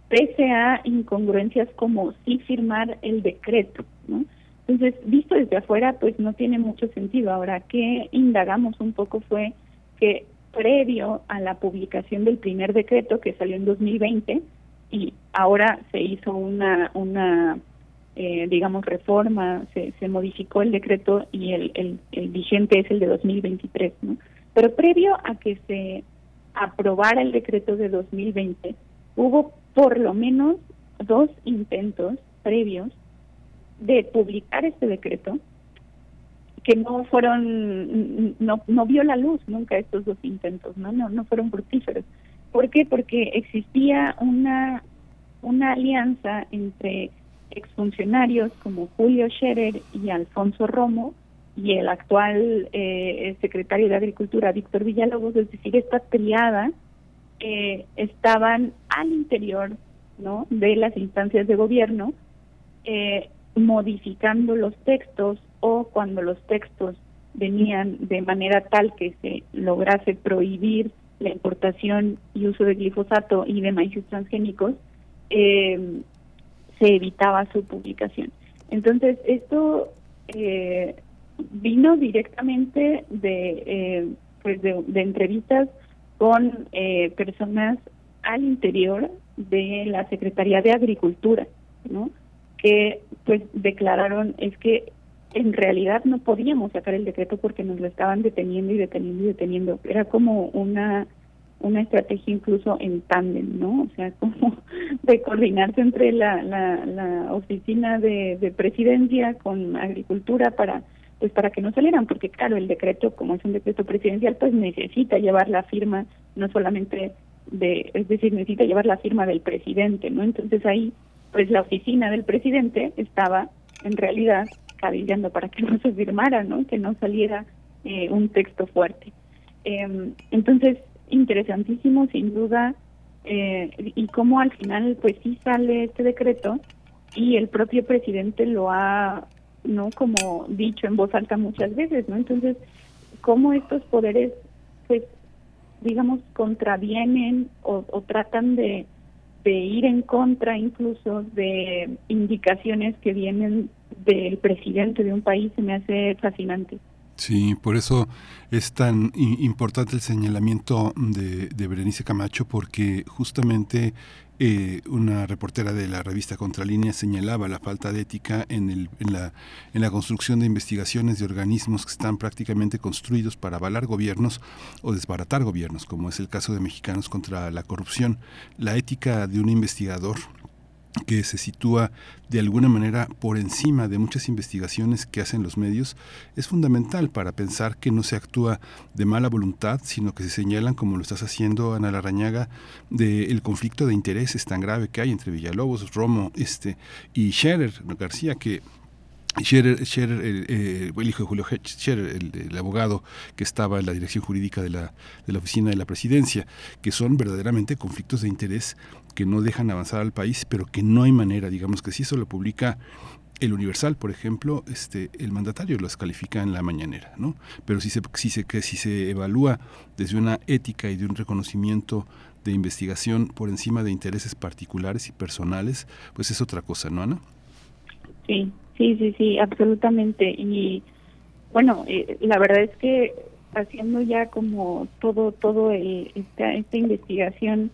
pese a incongruencias como sí firmar el decreto, ¿no? Entonces, visto desde afuera, pues no tiene mucho sentido. Ahora, que indagamos un poco fue que previo a la publicación del primer decreto que salió en 2020 y ahora se hizo una una eh, digamos, reforma, se, se modificó el decreto y el, el, el vigente es el de 2023, ¿no? Pero previo a que se aprobara el decreto de 2020, hubo por lo menos dos intentos previos de publicar este decreto que no fueron no no vio la luz nunca estos dos intentos no no no fueron fructíferos ¿por qué? porque existía una una alianza entre exfuncionarios como Julio Scherer y Alfonso Romo y el actual eh, secretario de Agricultura, Víctor Villalobos, es decir, esta triada, eh, estaban al interior ¿no? de las instancias de gobierno, eh, modificando los textos o cuando los textos venían de manera tal que se lograse prohibir la importación y uso de glifosato y de maíces transgénicos, eh, se evitaba su publicación. Entonces, esto eh, vino directamente de, eh, pues de, de, entrevistas con eh, personas al interior de la Secretaría de Agricultura, ¿no? Que pues declararon es que en realidad no podíamos sacar el decreto porque nos lo estaban deteniendo y deteniendo y deteniendo. Era como una una estrategia incluso en tándem, ¿no? O sea, como de coordinarse entre la, la, la oficina de, de, presidencia con agricultura para pues para que no salieran, porque claro, el decreto, como es un decreto presidencial, pues necesita llevar la firma, no solamente de, es decir, necesita llevar la firma del presidente, ¿no? Entonces ahí, pues la oficina del presidente estaba en realidad cabillando para que no se firmara, ¿no? Que no saliera eh, un texto fuerte. Eh, entonces, interesantísimo, sin duda, eh, y cómo al final, pues sí sale este decreto y el propio presidente lo ha, no como dicho en voz alta muchas veces, ¿no? Entonces, cómo estos poderes, pues, digamos, contravienen o, o tratan de, de ir en contra incluso de indicaciones que vienen del presidente de un país, se me hace fascinante. Sí, por eso es tan importante el señalamiento de, de Berenice Camacho, porque justamente eh, una reportera de la revista Contralínea señalaba la falta de ética en, el, en, la, en la construcción de investigaciones de organismos que están prácticamente construidos para avalar gobiernos o desbaratar gobiernos, como es el caso de Mexicanos contra la Corrupción. La ética de un investigador que se sitúa de alguna manera por encima de muchas investigaciones que hacen los medios, es fundamental para pensar que no se actúa de mala voluntad, sino que se señalan, como lo estás haciendo, Ana Larañaga, del conflicto de intereses tan grave que hay entre Villalobos, Romo este, y Scherer García, que Scherer, el, hijo de Julio Scherer, el, abogado que estaba en la dirección jurídica de la, de la oficina de la presidencia, que son verdaderamente conflictos de interés que no dejan avanzar al país, pero que no hay manera, digamos que si eso lo publica el Universal, por ejemplo, este, el mandatario lo califica en la mañanera, ¿no? Pero si se, si se, que si se evalúa desde una ética y de un reconocimiento de investigación por encima de intereses particulares y personales, pues es otra cosa, ¿no, Ana? Sí, Sí, sí, sí, absolutamente. Y bueno, eh, la verdad es que haciendo ya como todo, todo esta, esta investigación,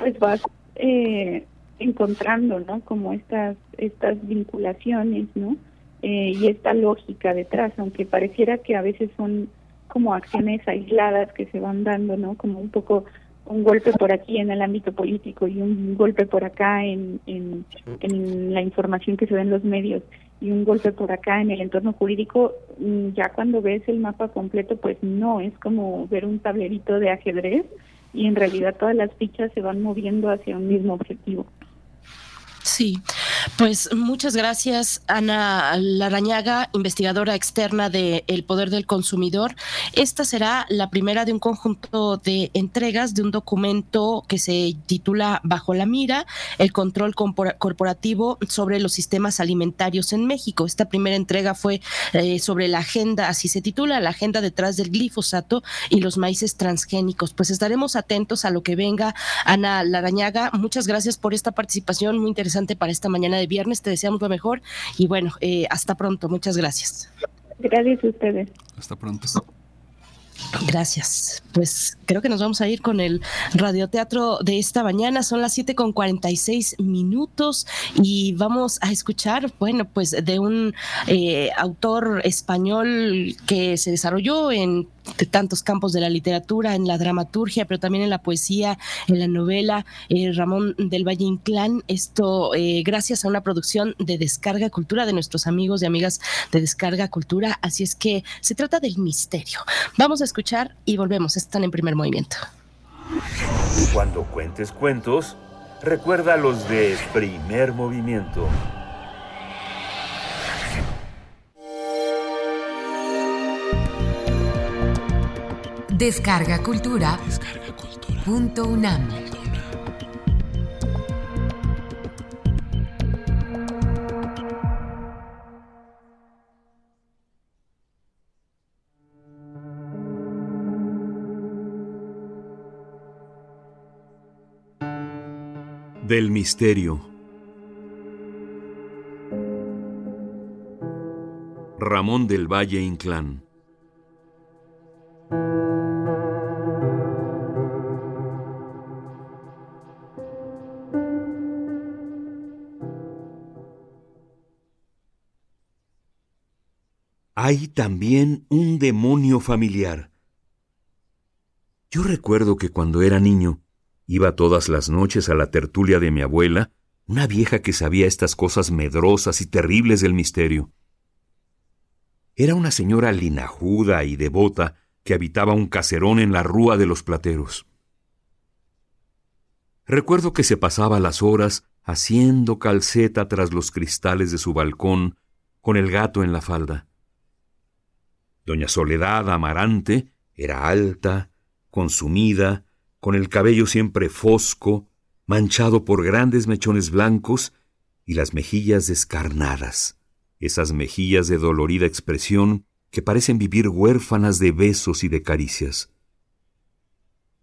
pues vas eh, encontrando, ¿no? Como estas, estas vinculaciones, ¿no? Eh, y esta lógica detrás, aunque pareciera que a veces son como acciones aisladas que se van dando, ¿no? Como un poco un golpe por aquí en el ámbito político y un golpe por acá en, en, la información que se ve en los medios y un golpe por acá en el entorno jurídico, mm, ya cuando ves el mapa completo, pues no, es como ver un tablerito de ajedrez y en realidad todas las fichas se van moviendo hacia un mismo objetivo. Sí, pues muchas gracias, Ana Larañaga, investigadora externa de El Poder del Consumidor. Esta será la primera de un conjunto de entregas de un documento que se titula Bajo la mira, el control corporativo sobre los sistemas alimentarios en México. Esta primera entrega fue eh, sobre la agenda, así se titula, la agenda detrás del glifosato y los maíces transgénicos. Pues estaremos atentos a lo que venga. Ana Larañaga, muchas gracias por esta participación muy interesante para esta mañana de viernes. Te deseamos lo mejor y bueno, eh, hasta pronto. Muchas gracias. Gracias a ustedes. Hasta pronto. Gracias. Pues creo que nos vamos a ir con el radioteatro de esta mañana. Son las 7 con 46 minutos y vamos a escuchar, bueno, pues de un eh, autor español que se desarrolló en tantos campos de la literatura, en la dramaturgia, pero también en la poesía, en la novela, eh, Ramón del Valle Inclán. Esto eh, gracias a una producción de Descarga Cultura de nuestros amigos y amigas de Descarga Cultura. Así es que se trata del misterio. Vamos a escuchar y volvemos. Están en primer movimiento. Cuando cuentes cuentos, recuerda los de primer movimiento. Descarga Cultura. Punto UNAM. Del misterio. Ramón del Valle Inclán. Hay también un demonio familiar. Yo recuerdo que cuando era niño iba todas las noches a la tertulia de mi abuela, una vieja que sabía estas cosas medrosas y terribles del misterio. Era una señora linajuda y devota que habitaba un caserón en la rúa de los plateros. Recuerdo que se pasaba las horas haciendo calceta tras los cristales de su balcón, con el gato en la falda. Doña Soledad Amarante era alta, consumida, con el cabello siempre fosco, manchado por grandes mechones blancos y las mejillas descarnadas, esas mejillas de dolorida expresión que parecen vivir huérfanas de besos y de caricias.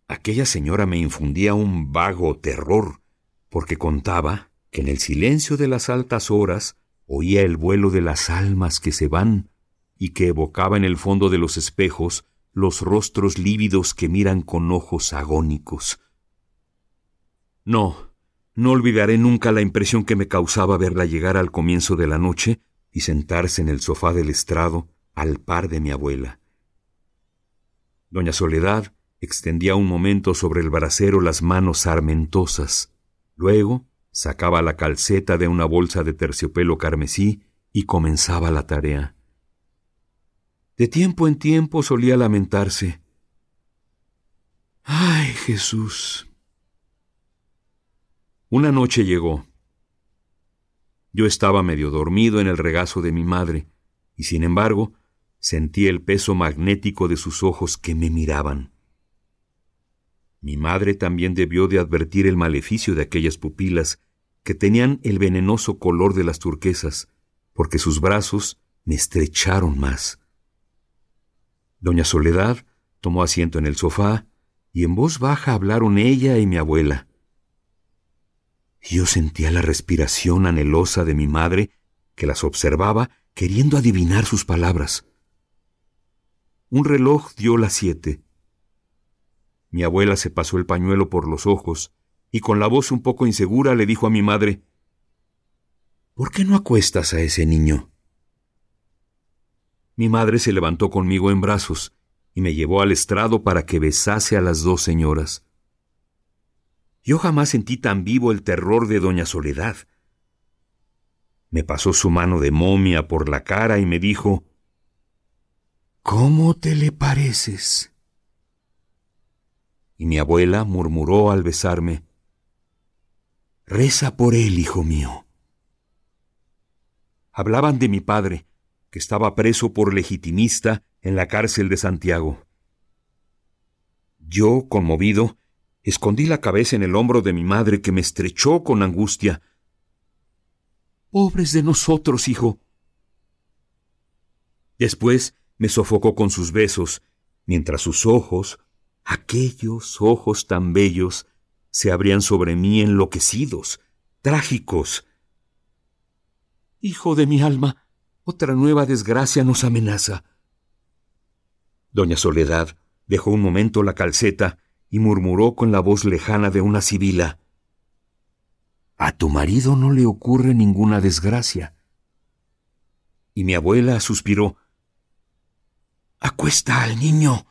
Aquella señora me infundía un vago terror, porque contaba que en el silencio de las altas horas oía el vuelo de las almas que se van y que evocaba en el fondo de los espejos los rostros lívidos que miran con ojos agónicos. No, no olvidaré nunca la impresión que me causaba verla llegar al comienzo de la noche y sentarse en el sofá del estrado al par de mi abuela. Doña Soledad extendía un momento sobre el brasero las manos armentosas, luego sacaba la calceta de una bolsa de terciopelo carmesí y comenzaba la tarea. De tiempo en tiempo solía lamentarse. ¡Ay, Jesús! Una noche llegó. Yo estaba medio dormido en el regazo de mi madre, y sin embargo Sentí el peso magnético de sus ojos que me miraban. Mi madre también debió de advertir el maleficio de aquellas pupilas que tenían el venenoso color de las turquesas, porque sus brazos me estrecharon más. Doña Soledad tomó asiento en el sofá y en voz baja hablaron ella y mi abuela. Yo sentía la respiración anhelosa de mi madre que las observaba queriendo adivinar sus palabras. Un reloj dio las siete. Mi abuela se pasó el pañuelo por los ojos y con la voz un poco insegura le dijo a mi madre, ¿Por qué no acuestas a ese niño? Mi madre se levantó conmigo en brazos y me llevó al estrado para que besase a las dos señoras. Yo jamás sentí tan vivo el terror de doña Soledad. Me pasó su mano de momia por la cara y me dijo, ¿Cómo te le pareces? Y mi abuela murmuró al besarme, Reza por él, hijo mío. Hablaban de mi padre, que estaba preso por legitimista en la cárcel de Santiago. Yo, conmovido, escondí la cabeza en el hombro de mi madre que me estrechó con angustia. Pobres de nosotros, hijo. Después me sofocó con sus besos, mientras sus ojos, aquellos ojos tan bellos, se abrían sobre mí enloquecidos, trágicos. Hijo de mi alma, otra nueva desgracia nos amenaza. Doña Soledad dejó un momento la calceta y murmuró con la voz lejana de una sibila. A tu marido no le ocurre ninguna desgracia. Y mi abuela suspiró. Acuesta al niño.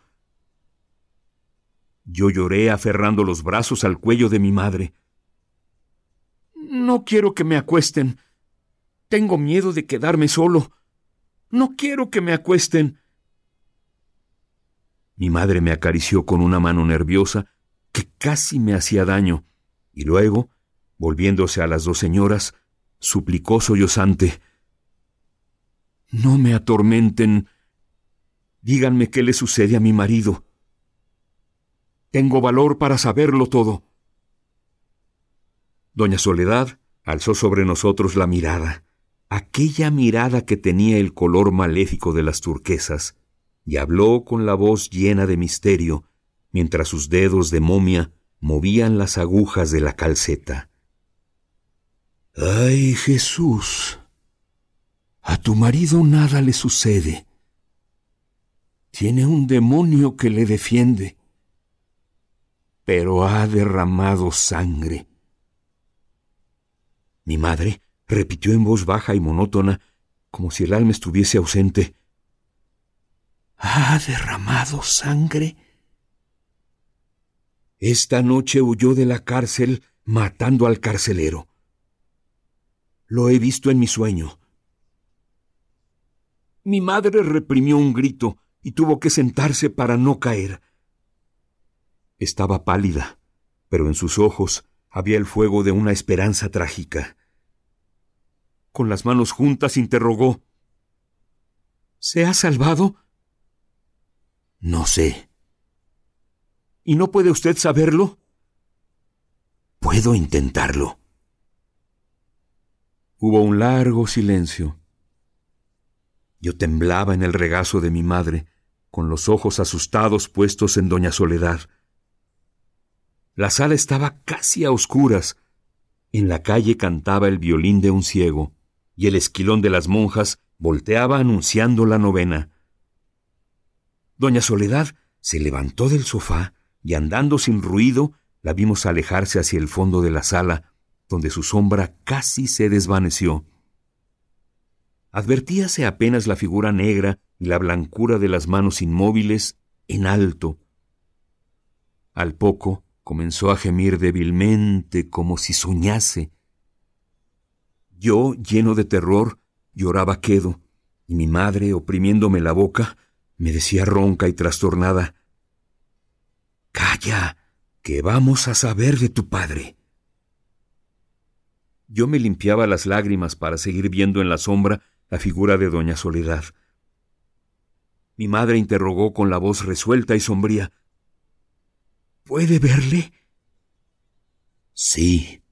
Yo lloré aferrando los brazos al cuello de mi madre. No quiero que me acuesten. Tengo miedo de quedarme solo. No quiero que me acuesten. Mi madre me acarició con una mano nerviosa que casi me hacía daño, y luego, volviéndose a las dos señoras, suplicó sollozante No me atormenten, Díganme qué le sucede a mi marido. Tengo valor para saberlo todo. Doña Soledad alzó sobre nosotros la mirada, aquella mirada que tenía el color maléfico de las turquesas, y habló con la voz llena de misterio, mientras sus dedos de momia movían las agujas de la calceta. ¡Ay, Jesús! A tu marido nada le sucede. Tiene un demonio que le defiende, pero ha derramado sangre. Mi madre repitió en voz baja y monótona, como si el alma estuviese ausente. ¿Ha derramado sangre? Esta noche huyó de la cárcel matando al carcelero. Lo he visto en mi sueño. Mi madre reprimió un grito y tuvo que sentarse para no caer. Estaba pálida, pero en sus ojos había el fuego de una esperanza trágica. Con las manos juntas interrogó ¿Se ha salvado? No sé. ¿Y no puede usted saberlo? Puedo intentarlo. Hubo un largo silencio. Yo temblaba en el regazo de mi madre, con los ojos asustados puestos en doña Soledad. La sala estaba casi a oscuras. En la calle cantaba el violín de un ciego, y el esquilón de las monjas volteaba anunciando la novena. Doña Soledad se levantó del sofá y andando sin ruido la vimos alejarse hacia el fondo de la sala, donde su sombra casi se desvaneció. Advertíase apenas la figura negra y la blancura de las manos inmóviles en alto. Al poco comenzó a gemir débilmente como si soñase. Yo, lleno de terror, lloraba quedo, y mi madre, oprimiéndome la boca, me decía ronca y trastornada Calla, que vamos a saber de tu padre. Yo me limpiaba las lágrimas para seguir viendo en la sombra la figura de doña Soledad. Mi madre interrogó con la voz resuelta y sombría. ¿Puede verle? Sí.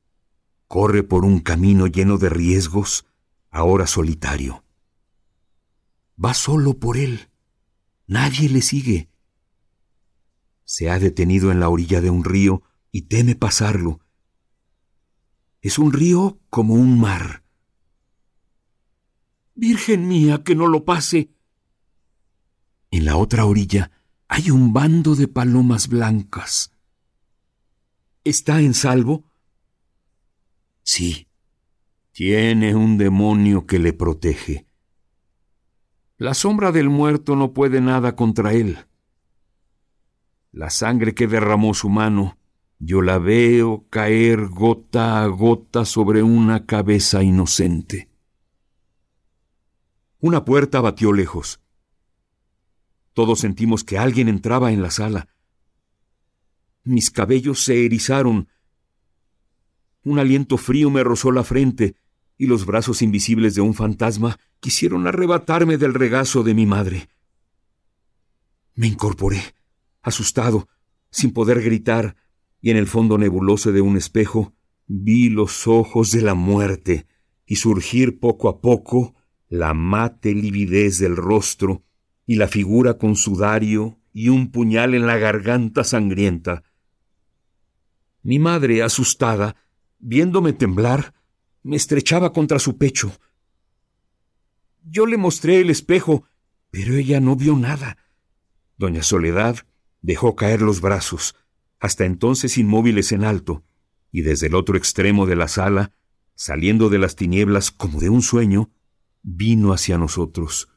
Corre por un camino lleno de riesgos, ahora solitario. Va solo por él. Nadie le sigue. Se ha detenido en la orilla de un río y teme pasarlo. Es un río como un mar. Virgen mía, que no lo pase. En la otra orilla hay un bando de palomas blancas. ¿Está en salvo? Sí. Tiene un demonio que le protege. La sombra del muerto no puede nada contra él. La sangre que derramó su mano, yo la veo caer gota a gota sobre una cabeza inocente. Una puerta batió lejos. Todos sentimos que alguien entraba en la sala. Mis cabellos se erizaron. Un aliento frío me rozó la frente y los brazos invisibles de un fantasma quisieron arrebatarme del regazo de mi madre. Me incorporé, asustado, sin poder gritar, y en el fondo nebuloso de un espejo vi los ojos de la muerte y surgir poco a poco la mate lividez del rostro y la figura con sudario y un puñal en la garganta sangrienta. Mi madre, asustada, viéndome temblar, me estrechaba contra su pecho. Yo le mostré el espejo, pero ella no vio nada. Doña Soledad dejó caer los brazos, hasta entonces inmóviles en alto, y desde el otro extremo de la sala, saliendo de las tinieblas como de un sueño, vino hacia nosotros.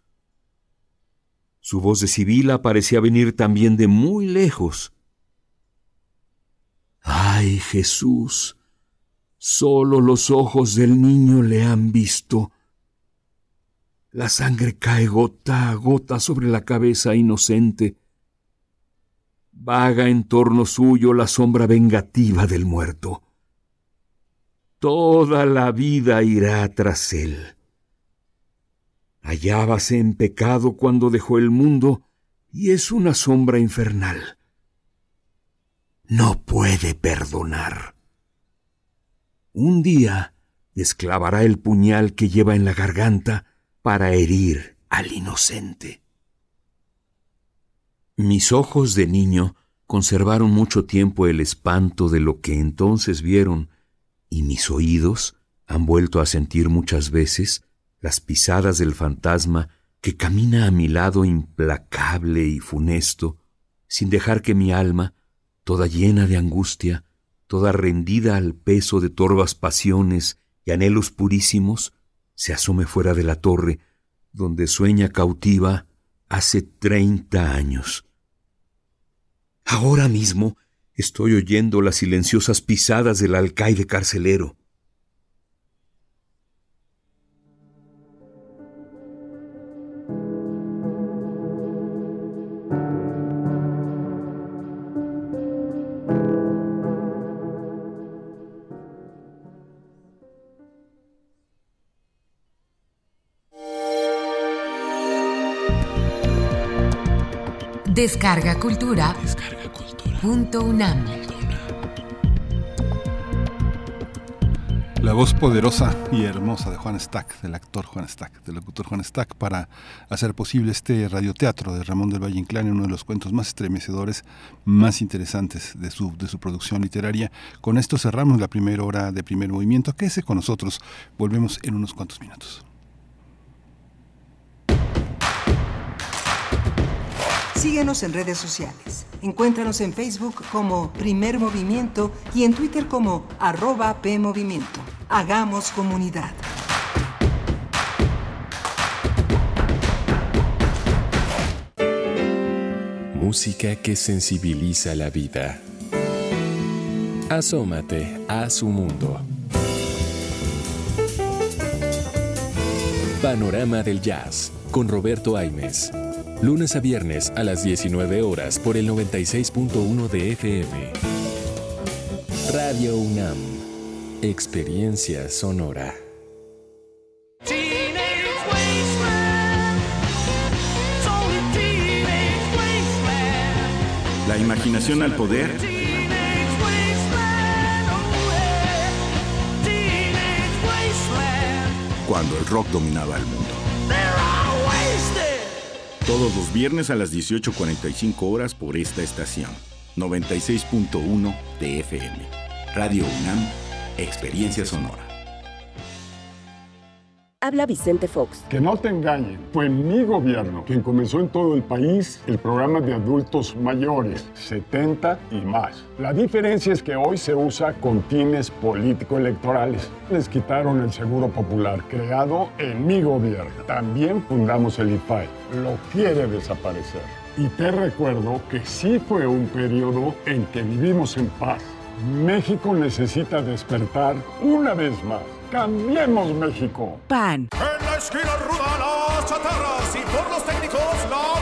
Su voz de Sibila parecía venir también de muy lejos. ¡Ay, Jesús! Solo los ojos del niño le han visto. La sangre cae gota a gota sobre la cabeza inocente. Vaga en torno suyo la sombra vengativa del muerto. Toda la vida irá tras él. Hallábase en pecado cuando dejó el mundo y es una sombra infernal. No puede perdonar. Un día desclavará el puñal que lleva en la garganta para herir al inocente. Mis ojos de niño conservaron mucho tiempo el espanto de lo que entonces vieron, y mis oídos han vuelto a sentir muchas veces las pisadas del fantasma que camina a mi lado implacable y funesto, sin dejar que mi alma, toda llena de angustia, toda rendida al peso de torvas pasiones y anhelos purísimos, se asome fuera de la torre, donde sueña cautiva hace treinta años. Ahora mismo estoy oyendo las silenciosas pisadas del alcaide carcelero. Descarga Cultura. Punto UNAM. La voz poderosa y hermosa de Juan Stack, del actor Juan Stack, del locutor Juan Stack, para hacer posible este radioteatro de Ramón del Valle Inclán, uno de los cuentos más estremecedores, más interesantes de su, de su producción literaria. Con esto cerramos la primera hora de primer movimiento. Quédese con nosotros. Volvemos en unos cuantos minutos. Síguenos en redes sociales. Encuéntranos en Facebook como Primer Movimiento y en Twitter como arroba PMovimiento. Hagamos comunidad. Música que sensibiliza la vida. Asómate a su mundo. Panorama del Jazz con Roberto Aimes. Lunes a viernes a las 19 horas por el 96.1 de FM. Radio UNAM. Experiencia sonora. La imaginación al poder. Cuando el rock dominaba el mundo. Todos los viernes a las 18.45 horas por esta estación. 96.1 de FM. Radio UNAM, Experiencia Sonora. Habla Vicente Fox. Que no te engañen, fue mi gobierno quien comenzó en todo el país el programa de adultos mayores, 70 y más. La diferencia es que hoy se usa con fines político-electorales. Les quitaron el Seguro Popular, creado en mi gobierno. También fundamos el IFAI. Lo quiere desaparecer. Y te recuerdo que sí fue un periodo en que vivimos en paz. México necesita despertar una vez más. Cambiemos México. PAN. En la esquina ruda las chatarras y por los técnicos la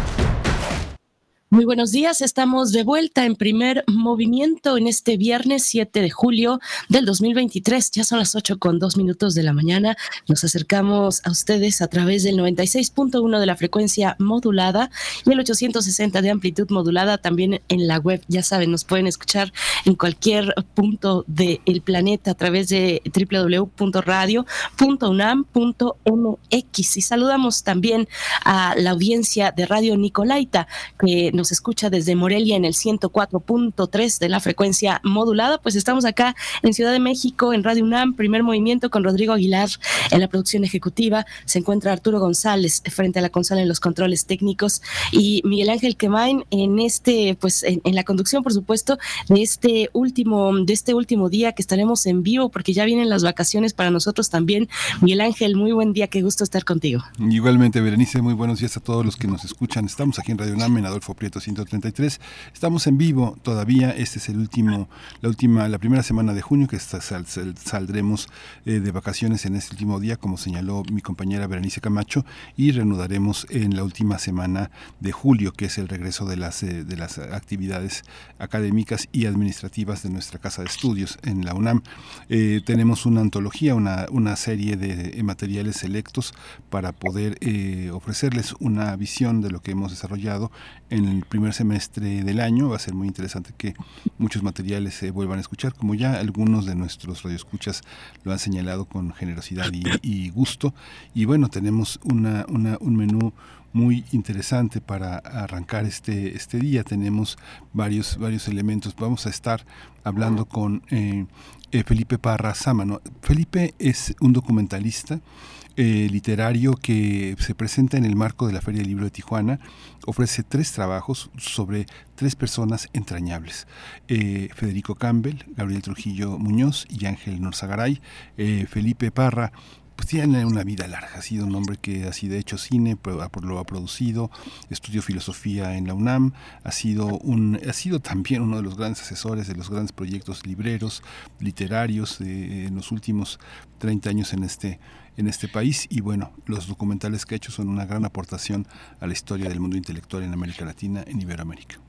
Muy buenos días, estamos de vuelta en primer movimiento en este viernes 7 de julio del 2023. Ya son las 8 con 2 minutos de la mañana. Nos acercamos a ustedes a través del 96.1 de la frecuencia modulada y el 860 de amplitud modulada también en la web. Ya saben, nos pueden escuchar en cualquier punto del planeta a través de www.radio.unam.mx. Y saludamos también a la audiencia de Radio Nicolaita que nos nos escucha desde Morelia en el 104.3 de la frecuencia modulada, pues estamos acá en Ciudad de México, en Radio UNAM, primer movimiento con Rodrigo Aguilar en la producción ejecutiva. Se encuentra Arturo González frente a la consola en los controles técnicos y Miguel Ángel Quemain en este, pues en, la conducción, por supuesto, de este último, de este último día que estaremos en vivo, porque ya vienen las vacaciones para nosotros también. Miguel Ángel, muy buen día, qué gusto estar contigo. Igualmente, Berenice, muy buenos días a todos los que nos escuchan. Estamos aquí en Radio UNAM, en Adolfo Prieto 133. Estamos en vivo todavía. Este es el último, la última, la primera semana de junio que saldremos eh, de vacaciones en este último día, como señaló mi compañera Berenice Camacho, y reanudaremos en la última semana de julio, que es el regreso de las, eh, de las actividades académicas y administrativas de nuestra casa de estudios en la UNAM. Eh, tenemos una antología, una, una serie de materiales selectos para poder ofrecerles una visión de lo que hemos desarrollado en el primer semestre del año. Va a ser muy interesante que muchos materiales se vuelvan a escuchar, como ya algunos de nuestros radioescuchas lo han señalado con generosidad y, gusto. Y bueno, tenemos una, un menú muy interesante para arrancar este, este día. Tenemos varios, varios elementos. Vamos a estar hablando con eh, eh, Felipe Parra Sámano. Felipe es un documentalista eh, literario que se presenta en el marco de la Feria del Libro de Tijuana. Ofrece tres trabajos sobre tres personas entrañables. Eh, Federico Campbell, Gabriel Trujillo Muñoz y Ángel Norzagaray. Eh, Felipe Parra pues tiene una vida larga, ha sido un hombre que ha sido hecho cine, lo ha producido, estudió filosofía en la UNAM, ha sido, un, ha sido también uno de los grandes asesores de los grandes proyectos libreros, literarios en los últimos 30 años en este en este país y bueno, los documentales que ha hecho son una gran aportación a la historia del mundo intelectual en América Latina, en Iberoamérica.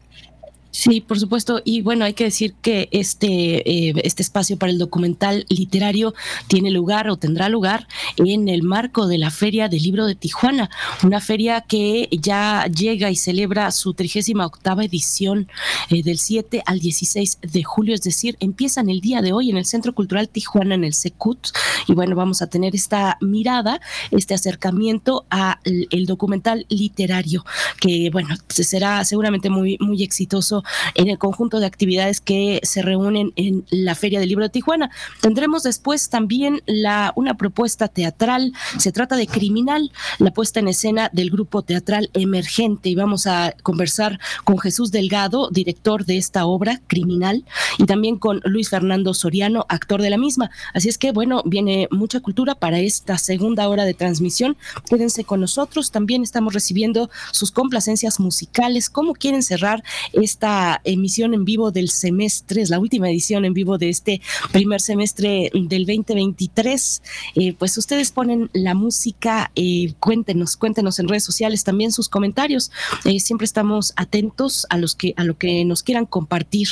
Sí, por supuesto. Y bueno, hay que decir que este, eh, este espacio para el documental literario tiene lugar o tendrá lugar en el marco de la Feria del Libro de Tijuana, una feria que ya llega y celebra su 38 octava edición eh, del 7 al 16 de julio, es decir, empiezan el día de hoy en el Centro Cultural Tijuana, en el Secut. Y bueno, vamos a tener esta mirada, este acercamiento al el documental literario, que bueno, será seguramente muy, muy exitoso en el conjunto de actividades que se reúnen en la Feria del Libro de Tijuana. Tendremos después también la, una propuesta teatral, se trata de Criminal, la puesta en escena del grupo teatral emergente y vamos a conversar con Jesús Delgado, director de esta obra, Criminal, y también con Luis Fernando Soriano, actor de la misma. Así es que, bueno, viene mucha cultura para esta segunda hora de transmisión. Quédense con nosotros, también estamos recibiendo sus complacencias musicales, cómo quieren cerrar esta emisión en vivo del semestre, es la última edición en vivo de este primer semestre del 2023. Eh, pues ustedes ponen la música, eh, cuéntenos, cuéntenos en redes sociales también sus comentarios. Eh, siempre estamos atentos a los que a lo que nos quieran compartir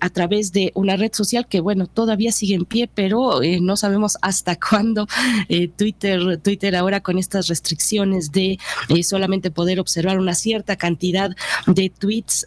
a través de una red social que bueno todavía sigue en pie, pero no sabemos hasta cuándo Twitter Twitter ahora con estas restricciones de solamente poder observar una cierta cantidad de tweets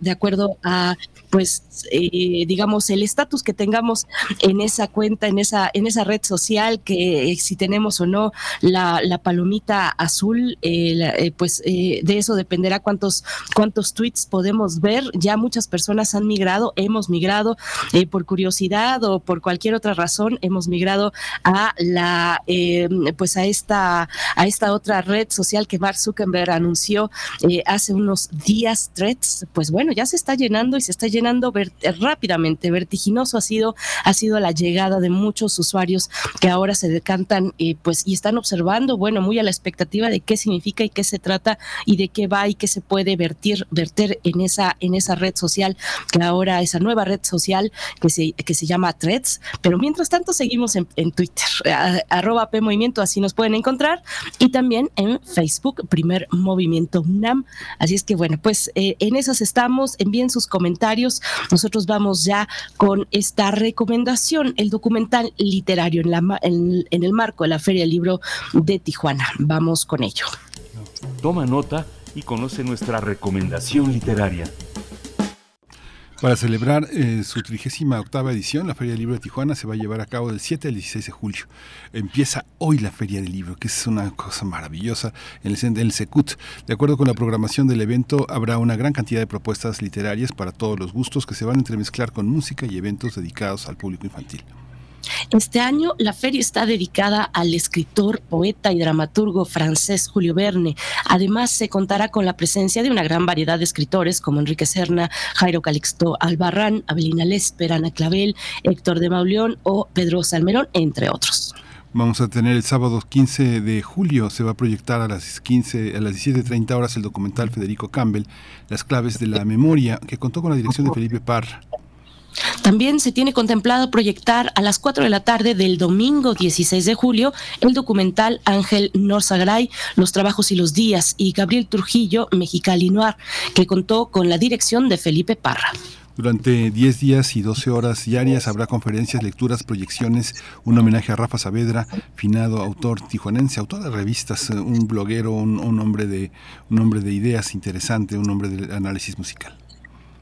de acuerdo a pues eh, digamos el estatus que tengamos en esa cuenta en esa en esa red social que eh, si tenemos o no la, palomita azul eh, pues de eso dependerá cuántos cuántos tweets podemos ver. Ya muchas personas han migrado hemos migrado por curiosidad o por cualquier otra razón hemos migrado a la pues a esta a esta otra red social que Mark Zuckerberg anunció hace unos días threads. Pues bueno ya se está llenando y se está llenando rápidamente, vertiginoso ha sido, ha sido la llegada de muchos usuarios que ahora se decantan eh, pues y están observando, bueno, muy a la expectativa de qué significa y qué se trata y de qué va y qué se puede vertir, verter en esa, en esa red social, que ahora esa nueva red social que se, que se llama Threads, pero mientras tanto seguimos en, Twitter, arroba P así nos pueden encontrar, y también en Facebook, Primer Movimiento UNAM. Así es que bueno, pues eh, en esas estamos, envíen sus comentarios. Nosotros vamos ya con esta recomendación, el documental literario en, la, en, el marco de la Feria del Libro de Tijuana. Vamos con ello. Toma nota y conoce nuestra recomendación literaria. Para celebrar eh, su trigésima octava edición, la Feria del Libro de Tijuana se va a llevar a cabo del 7 al 16 de julio. Empieza hoy la Feria del Libro, que es una cosa maravillosa en el, en el Secut. De acuerdo con la programación del evento, habrá una gran cantidad de propuestas literarias para todos los gustos que se van a entremezclar con música y eventos dedicados al público infantil. Este año la feria está dedicada al escritor, poeta y dramaturgo francés Julio Verne. Además, se contará con la presencia de una gran variedad de escritores como Enrique Serna, Jairo Calixto Albarrán, Abelina Lesper, Ana Clavel, Héctor de Mauleón o Pedro Salmerón, entre otros. Vamos a tener el sábado 15 de julio, se va a proyectar a las 15, a las 17.30 horas el documental Federico Campbell, Las claves de la memoria, que contó con la dirección de Felipe Parra. También se tiene contemplado proyectar a las 4 de la tarde del domingo 16 de julio el documental Ángel Norzagray, Los trabajos y los días, y Gabriel Trujillo, Mexicali Noir, que contó con la dirección de Felipe Parra. Durante 10 días y 12 horas diarias habrá conferencias, lecturas, proyecciones, un homenaje a Rafa Saavedra, finado autor tijuanense, autor de revistas, un bloguero, un, un hombre, de, un hombre de ideas interesante, un hombre de análisis musical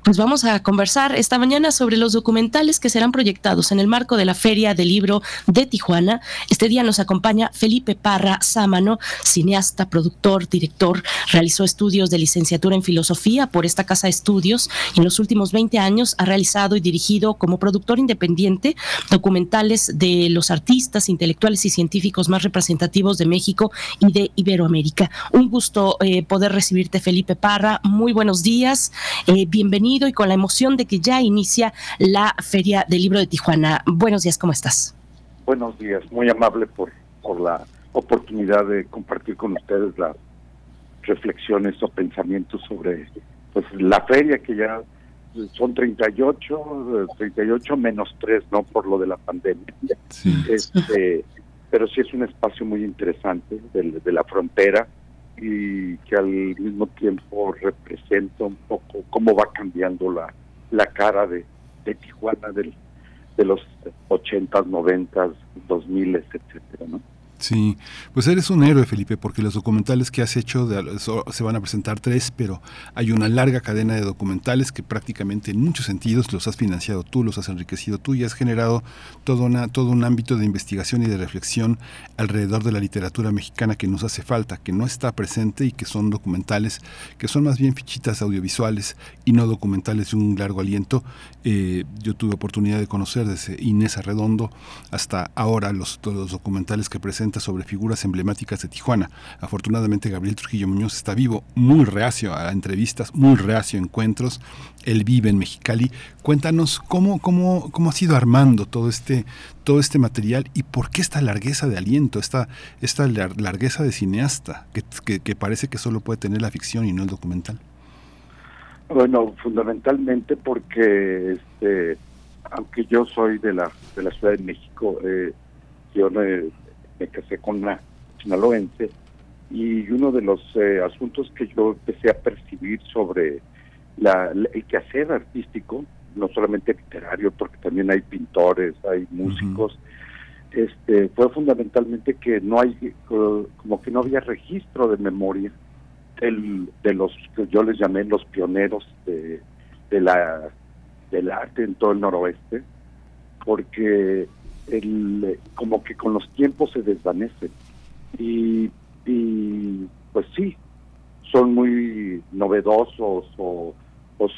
pues vamos a conversar esta mañana sobre los documentales que serán proyectados en el marco de la Feria del Libro de Tijuana. Este día nos acompaña Felipe Parra Sámano, cineasta, productor, director. Realizó estudios de licenciatura en filosofía por esta casa de estudios y en los últimos 20 años ha realizado y dirigido como productor independiente documentales de los artistas, intelectuales y científicos más representativos de México y de Iberoamérica. Un gusto eh, poder recibirte, Felipe Parra. Muy buenos días. Eh, bienvenido y con la emoción de que ya inicia la Feria del Libro de Tijuana. Buenos días, ¿cómo estás? Buenos días, muy amable por, por la oportunidad de compartir con ustedes las reflexiones o pensamientos sobre pues la feria que ya son 38, 38 menos 3, ¿no? Por lo de la pandemia. Este, pero sí es un espacio muy interesante de, de la frontera y que al mismo tiempo representa un poco cómo va cambiando la, la cara de, Tijuana del, de los 80s, 90s, 2000 etcétera, ¿no? Sí, pues eres un héroe, Felipe, porque los documentales que has hecho, se van a presentar tres, pero hay una larga cadena de documentales que prácticamente en muchos sentidos los has financiado tú, los has enriquecido tú y has generado todo, una, todo un ámbito de investigación y de reflexión alrededor de la literatura mexicana que nos hace falta, que no está presente y que son documentales que son más bien fichitas audiovisuales y no documentales de un largo aliento. Eh, yo tuve oportunidad de conocer desde Inés Arredondo hasta ahora los, los documentales que presenta sobre figuras emblemáticas de Tijuana. Afortunadamente Gabriel Trujillo Muñoz está vivo, muy reacio a entrevistas, muy reacio a encuentros. Él vive en Mexicali. Cuéntanos cómo, cómo, cómo ha sido armando todo este, todo este material y por qué esta largueza de aliento, esta, esta largueza de cineasta que, que, parece que solo puede tener la ficción y no el documental. Bueno, fundamentalmente porque este, aunque yo soy de la de la Ciudad de México, eh, yo eh, me casé con una sinaloense y uno de los eh, asuntos que yo empecé a percibir sobre la, el quehacer artístico, no solamente literario, porque también hay pintores, hay músicos, este fue fundamentalmente que no hay, como que no había registro de memoria del, de los que yo les llamé los pioneros de, de la del arte en todo el noroeste, porque el, como que con los tiempos se desvanece. Y, y pues sí, son muy novedosos o,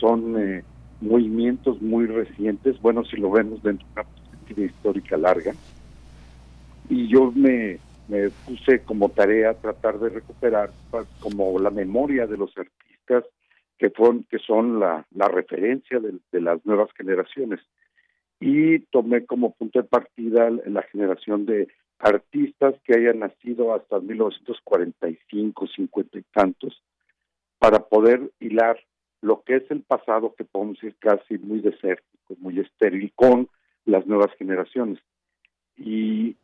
son eh, movimientos muy recientes, bueno, si lo vemos dentro de una perspectiva histórica larga. Y yo me, me puse como tarea tratar de recuperar pues, como la memoria de los artistas que, fueron, que son la, referencia de las nuevas generaciones y tomé como punto de partida la generación de artistas que hayan nacido hasta 1945, 50 y tantos, para poder hilar lo que es el pasado, que podemos decir casi muy desértico, muy estéril, con las nuevas generaciones. Y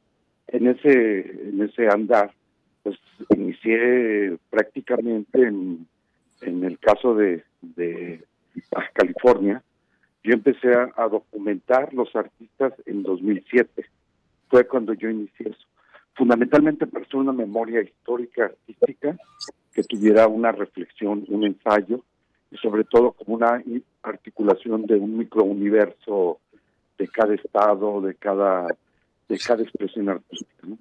en ese, en ese andar, pues inicié prácticamente en, el caso de, California, yo empecé a, documentar los artistas en 2007. Fue cuando yo inicié eso. Fundamentalmente para hacer una memoria histórica artística que tuviera una reflexión, un ensayo sobre todo como una articulación de un microuniverso de cada estado, de cada de cada expresión artística. ¿no?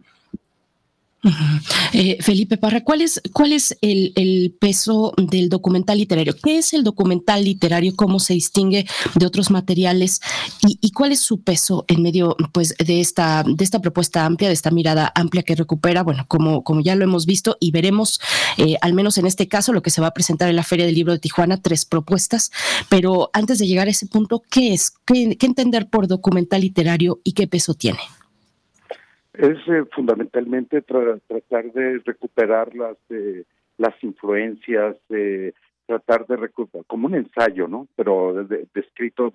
Eh, Felipe Parra, ¿cuál es, cuál es el, peso del documental literario? ¿Qué es el documental literario? ¿Cómo se distingue de otros materiales? ¿Y, cuál es su peso en medio pues, de, esta, de esta propuesta amplia, de esta mirada amplia que recupera? Bueno, como, como ya lo hemos visto y veremos, eh, al menos en este caso, lo que se va a presentar en la Feria del Libro de Tijuana, tres propuestas. Pero antes de llegar a ese punto, ¿qué es? qué entender por documental literario y qué peso tiene? Es eh, fundamentalmente tratar de recuperar las eh, las influencias, de tratar de recuperar como un ensayo, ¿no? Pero descrito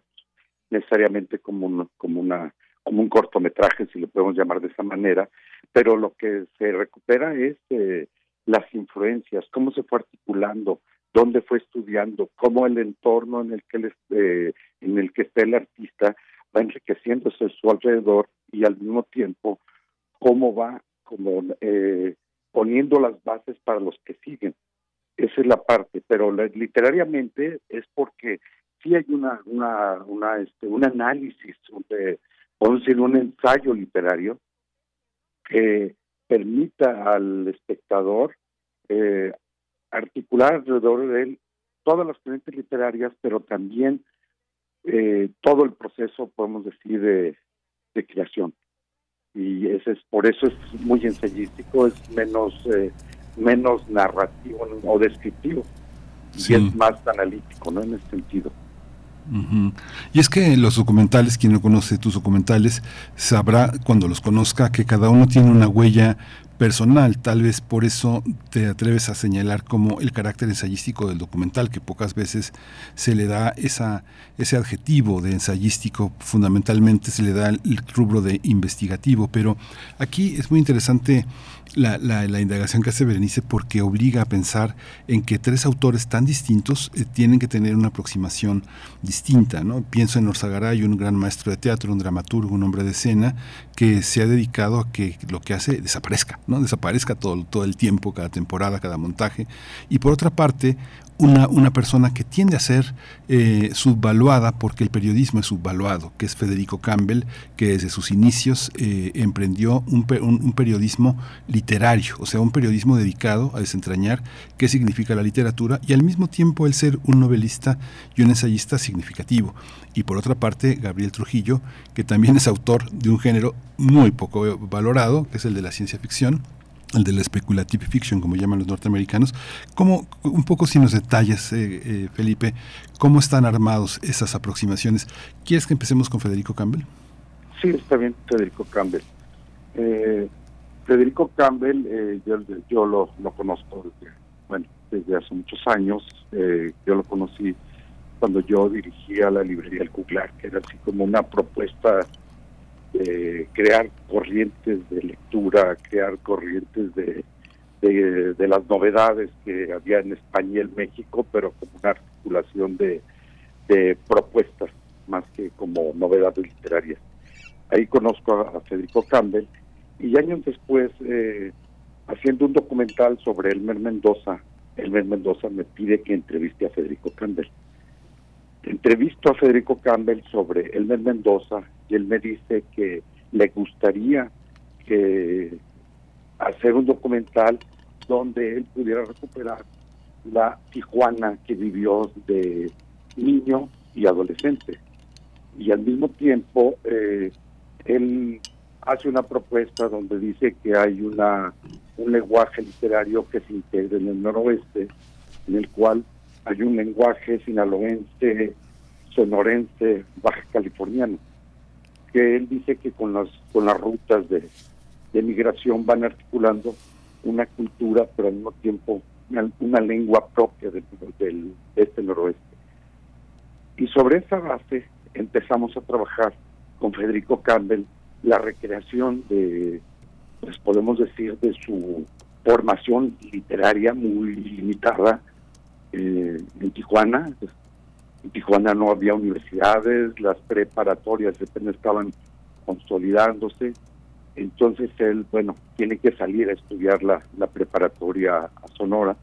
necesariamente como un, como una como un cortometraje, si lo podemos llamar de esa manera, pero lo que se recupera es eh, las influencias, cómo se fue articulando, dónde fue estudiando, cómo el entorno en el que el, eh, en el que está el artista va enriqueciéndose a su alrededor y al mismo tiempo cómo va como eh, poniendo las bases para los que siguen. Esa es la parte, pero literariamente es porque sí hay una una una este un análisis de podemos decir un ensayo literario que permita al espectador eh, articular alrededor de él todas las corrientes literarias, pero también eh, todo el proceso, podemos decir, de, de creación y ese es por eso es muy ensayístico, es menos eh, menos narrativo o descriptivo y es más analítico, ¿no? En ese sentido. Y es que los documentales, quien no conoce tus documentales, sabrá cuando los conozca que cada uno tiene una huella personal. Tal vez por eso te atreves a señalar como el carácter ensayístico del documental, que pocas veces se le da esa, ese adjetivo de ensayístico, fundamentalmente se le da el rubro de investigativo. Pero aquí es muy interesante la, la, indagación que hace Berenice porque obliga a pensar en que tres autores tan distintos eh, tienen que tener una aproximación distinta. ¿no? Pienso en Orzagaray, un gran maestro de teatro, un dramaturgo, un hombre de escena, que se ha dedicado a que lo que hace desaparezca, ¿no? desaparezca todo, todo el tiempo, cada temporada, cada montaje. Y por otra parte, una, una persona que tiende a ser eh, subvaluada porque el periodismo es subvaluado, que es Federico Campbell, que desde sus inicios eh, emprendió un, un, periodismo literario, o sea, un periodismo dedicado a desentrañar qué significa la literatura y al mismo tiempo el ser un novelista y un ensayista significativo. Y por otra parte, Gabriel Trujillo, que también es autor de un género muy poco valorado, que es el de la ciencia ficción, el de la speculative fiction, como llaman los norteamericanos. ¿Cómo, un poco sin los detalles, eh, eh, Felipe, cómo están armados esas aproximaciones? ¿Quieres que empecemos con Federico Campbell? Sí, está bien, Federico Campbell. Eh, Federico Campbell, yo, lo, conozco desde, bueno, desde hace muchos años. yo lo conocí cuando yo dirigía la librería El Cuglar, que era así como una propuesta crear corrientes de lectura, crear corrientes de, de, las novedades que había en España y en México, pero como una articulación de, de propuestas más que como novedades literarias. Ahí conozco a, Federico Campbell y años después, eh, haciendo un documental sobre Elmer Mendoza, Elmer Mendoza me pide que entreviste a Federico Campbell. Entrevisto a Federico Campbell sobre Elmer Mendoza y él me dice que le gustaría que hacer un documental donde él pudiera recuperar la Tijuana que vivió de niño y adolescente. Y al mismo tiempo, eh, él hace una propuesta donde dice que hay una un lenguaje literario que se integra en el noroeste, en el cual hay un lenguaje sinaloense, sonorense, baja californiano que él dice que con las con las rutas de, migración van articulando una cultura, pero al mismo tiempo una, lengua propia del, del este noroeste. Y sobre esa base empezamos a trabajar con Federico Campbell la recreación de, pues podemos decir, de su formación literaria muy limitada eh, en Tijuana, en Tijuana no había universidades, las preparatorias apenas estaban consolidándose. Entonces él, bueno, tiene que salir a estudiar la, la preparatoria a Sonora.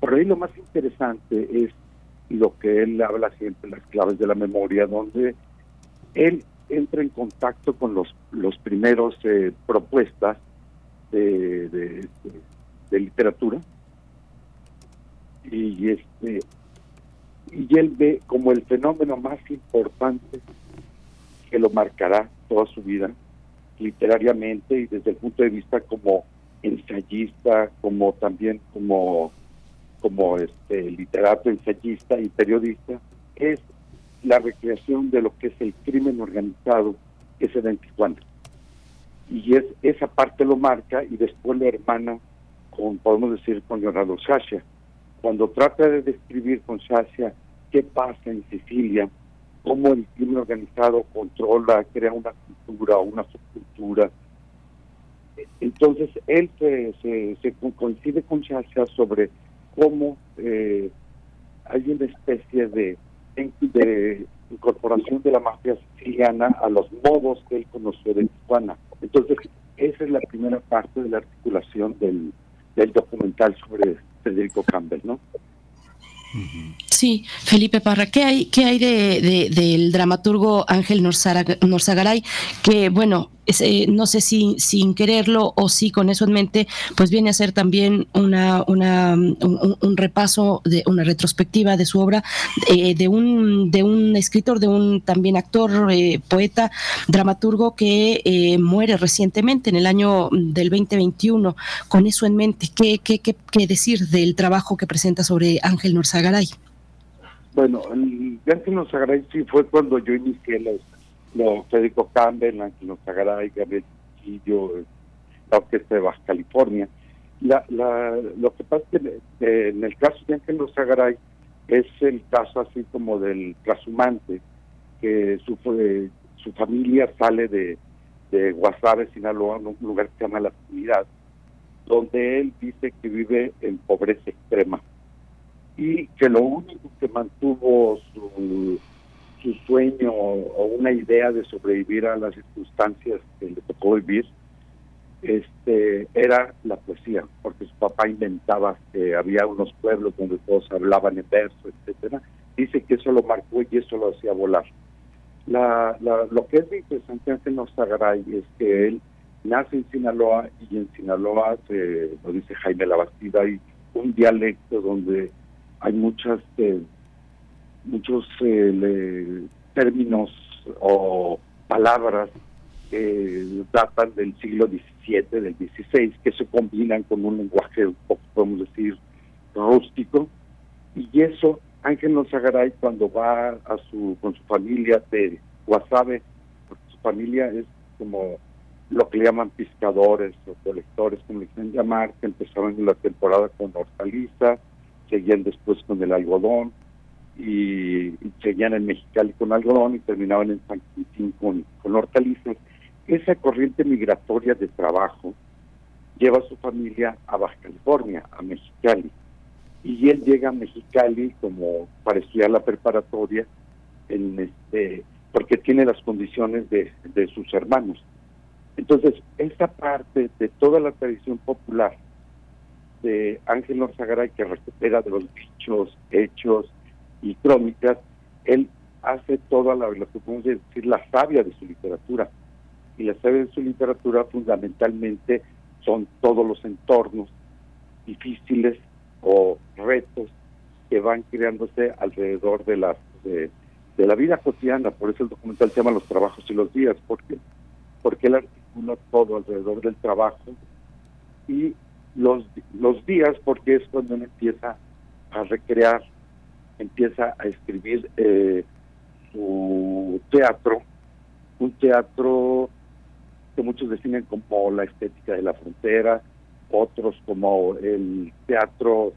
Por ahí lo más interesante es lo que él habla siempre, las claves de la memoria, donde él entra en contacto con los, los primeros eh, propuestas de, de, literatura y este y él ve como el fenómeno más importante que lo marcará toda su vida literariamente y desde el punto de vista como ensayista, como también como como este literato, ensayista y periodista, es la recreación de lo que es el crimen organizado que se da en Tijuana. Y es esa parte lo marca y después la hermana con, podemos decir, con Leonardo Sasha. Cuando trata de describir con Sasha qué pasa en Sicilia, cómo el crimen organizado controla, crea una cultura, una subcultura. Entonces él se, se, coincide con Sasha sobre cómo eh, hay una especie de, de incorporación de la mafia siciliana a los modos que él conoció de Tijuana. Entonces, esa es la primera parte de la articulación del, del documental sobre Federico Campbell, ¿no? Sí, Felipe Parra, ¿qué hay, qué hay de, del dramaturgo Ángel Norzagaray? Que, bueno, eh, no sé si sin quererlo o si con eso en mente, pues viene a ser también una, una un, repaso, de una retrospectiva de su obra, eh, de, un, de un escritor, de un también actor, eh, poeta, dramaturgo que muere recientemente en el año del 2021. Con eso en mente, ¿qué, qué, decir del trabajo que presenta sobre Ángel Norzagaray? Bueno, el Ángel Norzagaray sí fue cuando yo inicié los los Federico Campbell, Anquino Zagaray, Gabriel Chiquillo, la Orquesta de Baja California. La, la, lo que pasa es que en el caso de Ángel Zagaray es el caso así como del trashumante, que su, su familia sale de, de Guasave, Sinaloa, un lugar que se llama La Trinidad, donde él dice que vive en pobreza extrema y que lo único que mantuvo su su sueño o una idea de sobrevivir a las circunstancias que le tocó vivir este era la poesía, porque su papá inventaba que había unos pueblos donde todos hablaban en verso, etcétera. Dice que eso lo marcó y eso lo hacía volar. La, lo que es interesante en Zagaray es que él nace en Sinaloa y en Sinaloa, se, lo dice Jaime Labastida, hay un dialecto donde hay muchas eh, muchos eh, términos o palabras que datan del siglo XVII, del XVI, que se combinan con un lenguaje podemos decir, rústico. Y eso, Ángel Nozagaray, cuando va a su, con su familia de Guasave, porque su familia es como lo que le llaman pescadores o colectores, como le quieren llamar, que empezaron en la temporada con hortaliza, seguían después con el algodón, y, seguían en Mexicali con algodón y terminaban en San Quintín con, con hortalizas. Esa corriente migratoria de trabajo lleva a su familia a Baja California, a Mexicali. Y él llega a Mexicali como parecía la preparatoria, en este, porque tiene las condiciones de, de sus hermanos. Entonces, esta parte de toda la tradición popular de Ángel Orzagaray que recupera de los dichos, hechos, y crónicas, él hace toda la, lo que podemos decir, la sabia de su literatura. Y la sabia de su literatura fundamentalmente son todos los entornos difíciles o retos que van creándose alrededor de la, de, la vida cotidiana. Por eso el documental se llama Los trabajos y los días, porque porque él articula todo alrededor del trabajo y los, los días porque es cuando él empieza a recrear empieza a escribir eh, su teatro, un teatro que muchos definen como la estética de la frontera, otros como el teatro,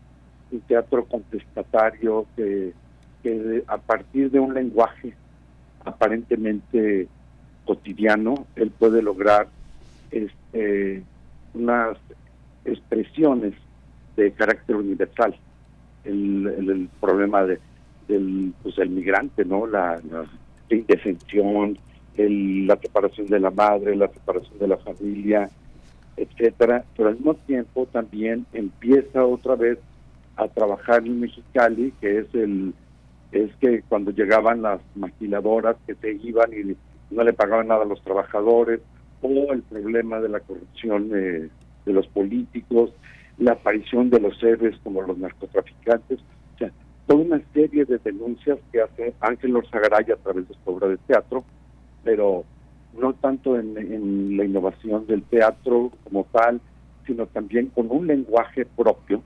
un teatro contestatario que, a partir de un lenguaje aparentemente cotidiano, él puede lograr este, unas expresiones de carácter universal el, problema de, del pues, el migrante, ¿no? La, indefensión, la separación de la madre, la separación de la familia, etcétera, pero al mismo tiempo también empieza otra vez a trabajar en Mexicali, que es el, es que cuando llegaban las maquiladoras que se iban y no le pagaban nada a los trabajadores, o el problema de la corrupción eh, de los políticos, la aparición de los héroes como los narcotraficantes, o sea, toda una serie de denuncias que hace Ángel Orzagaray a través de su obra de teatro, pero no tanto en, la innovación del teatro como tal, sino también con un lenguaje propio,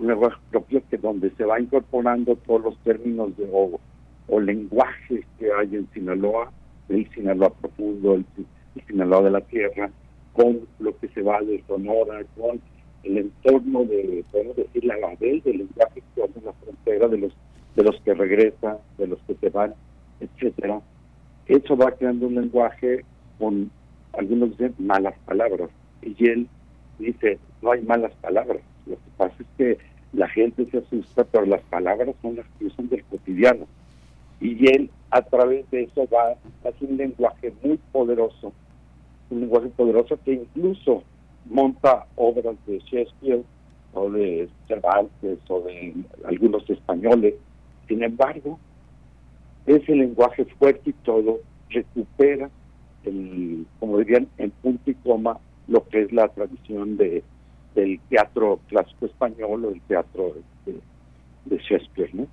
un lenguaje propio que donde se va incorporando todos los términos de, o, o lenguajes que hay en Sinaloa, el Sinaloa profundo, el, el Sinaloa de la tierra, con lo que se va de Sonora, con el entorno de, podemos decir, la label del lenguaje que hace la frontera de los de los que regresan, de los que se van, etcétera. Eso va creando un lenguaje con algunos dicen malas palabras. Y él dice, no hay malas palabras. Lo que pasa es que la gente se asusta, pero las palabras son las que usan del cotidiano. Y él, a través de eso, va hace un lenguaje muy poderoso, un lenguaje poderoso que incluso monta obras de Shakespeare o de Cervantes o de algunos españoles. Sin embargo, ese lenguaje fuerte y todo recupera, el, como dirían, en punto y coma, lo que es la tradición de del teatro clásico español o el teatro de, de Shakespeare, ¿no?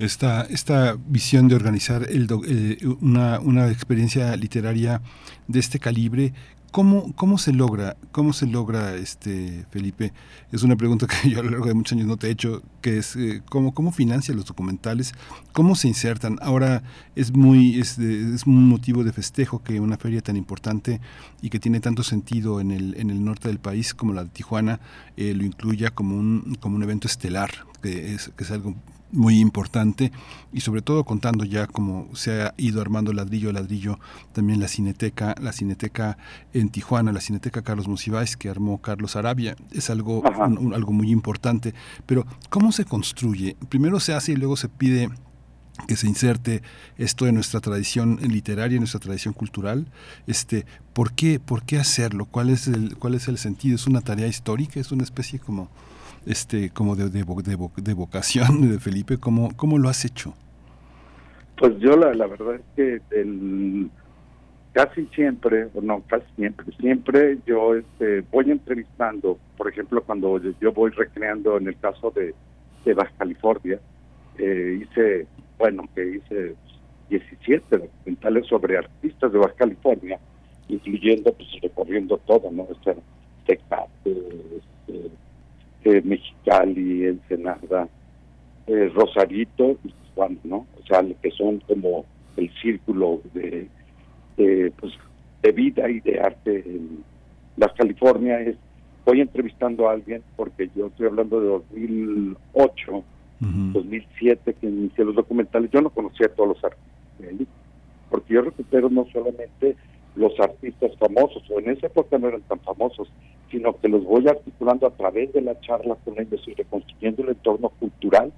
Esta, esta visión de organizar eh, una, una experiencia literaria de este calibre, ¿cómo, cómo se logra? ¿Cómo se logra, este Felipe? Es una pregunta que yo a lo largo de muchos años no te he hecho, que es eh, ¿cómo, cómo financia los documentales? ¿Cómo se insertan? Ahora es muy es, es un motivo de festejo que una feria tan importante y que tiene tanto sentido en el, en el norte del país como la de Tijuana eh, lo incluya como un, como un evento estelar, que es, que es algo muy importante y sobre todo contando ya como se ha ido armando ladrillo a ladrillo también la cineteca, la cineteca en Tijuana, la cineteca Carlos Monsiváis que armó Carlos Arabia, es algo, un- un- algo muy importante, pero ¿cómo se construye? Primero se hace y luego se pide que se inserte esto en nuestra tradición literaria, en nuestra tradición cultural, este, ¿por qué, por qué hacerlo? ¿Cuál es el, cuál es el sentido? ¿Es una tarea histórica? ¿Es una especie como, este, como de, de, de de vocación de Felipe? ¿Cómo, ¿Cómo lo has hecho? Pues yo la, la verdad es que el, casi siempre, no casi siempre, siempre yo este, voy entrevistando, por ejemplo, cuando yo- voy recreando en el caso de, de Baja California, eh, hice, bueno, que hice 17 documentales sobre artistas de Baja California, incluyendo, pues recorriendo todo, ¿no? O sea, Tecate, este, eh, Mexicali, Ensenada, eh, Rosarito y Tijuana, ¿no? O sea, que son como el círculo de, de, pues, de vida y de arte en Baja California. Es, voy entrevistando a alguien porque yo estoy hablando de 2008, 2007 que inicié los documentales. Yo no conocía a todos los artistas de ahí, porque yo recupero no solamente los artistas famosos, o en esa época no eran tan famosos, sino que los voy articulando a través de la charla con ellos y reconstruyendo el entorno cultural.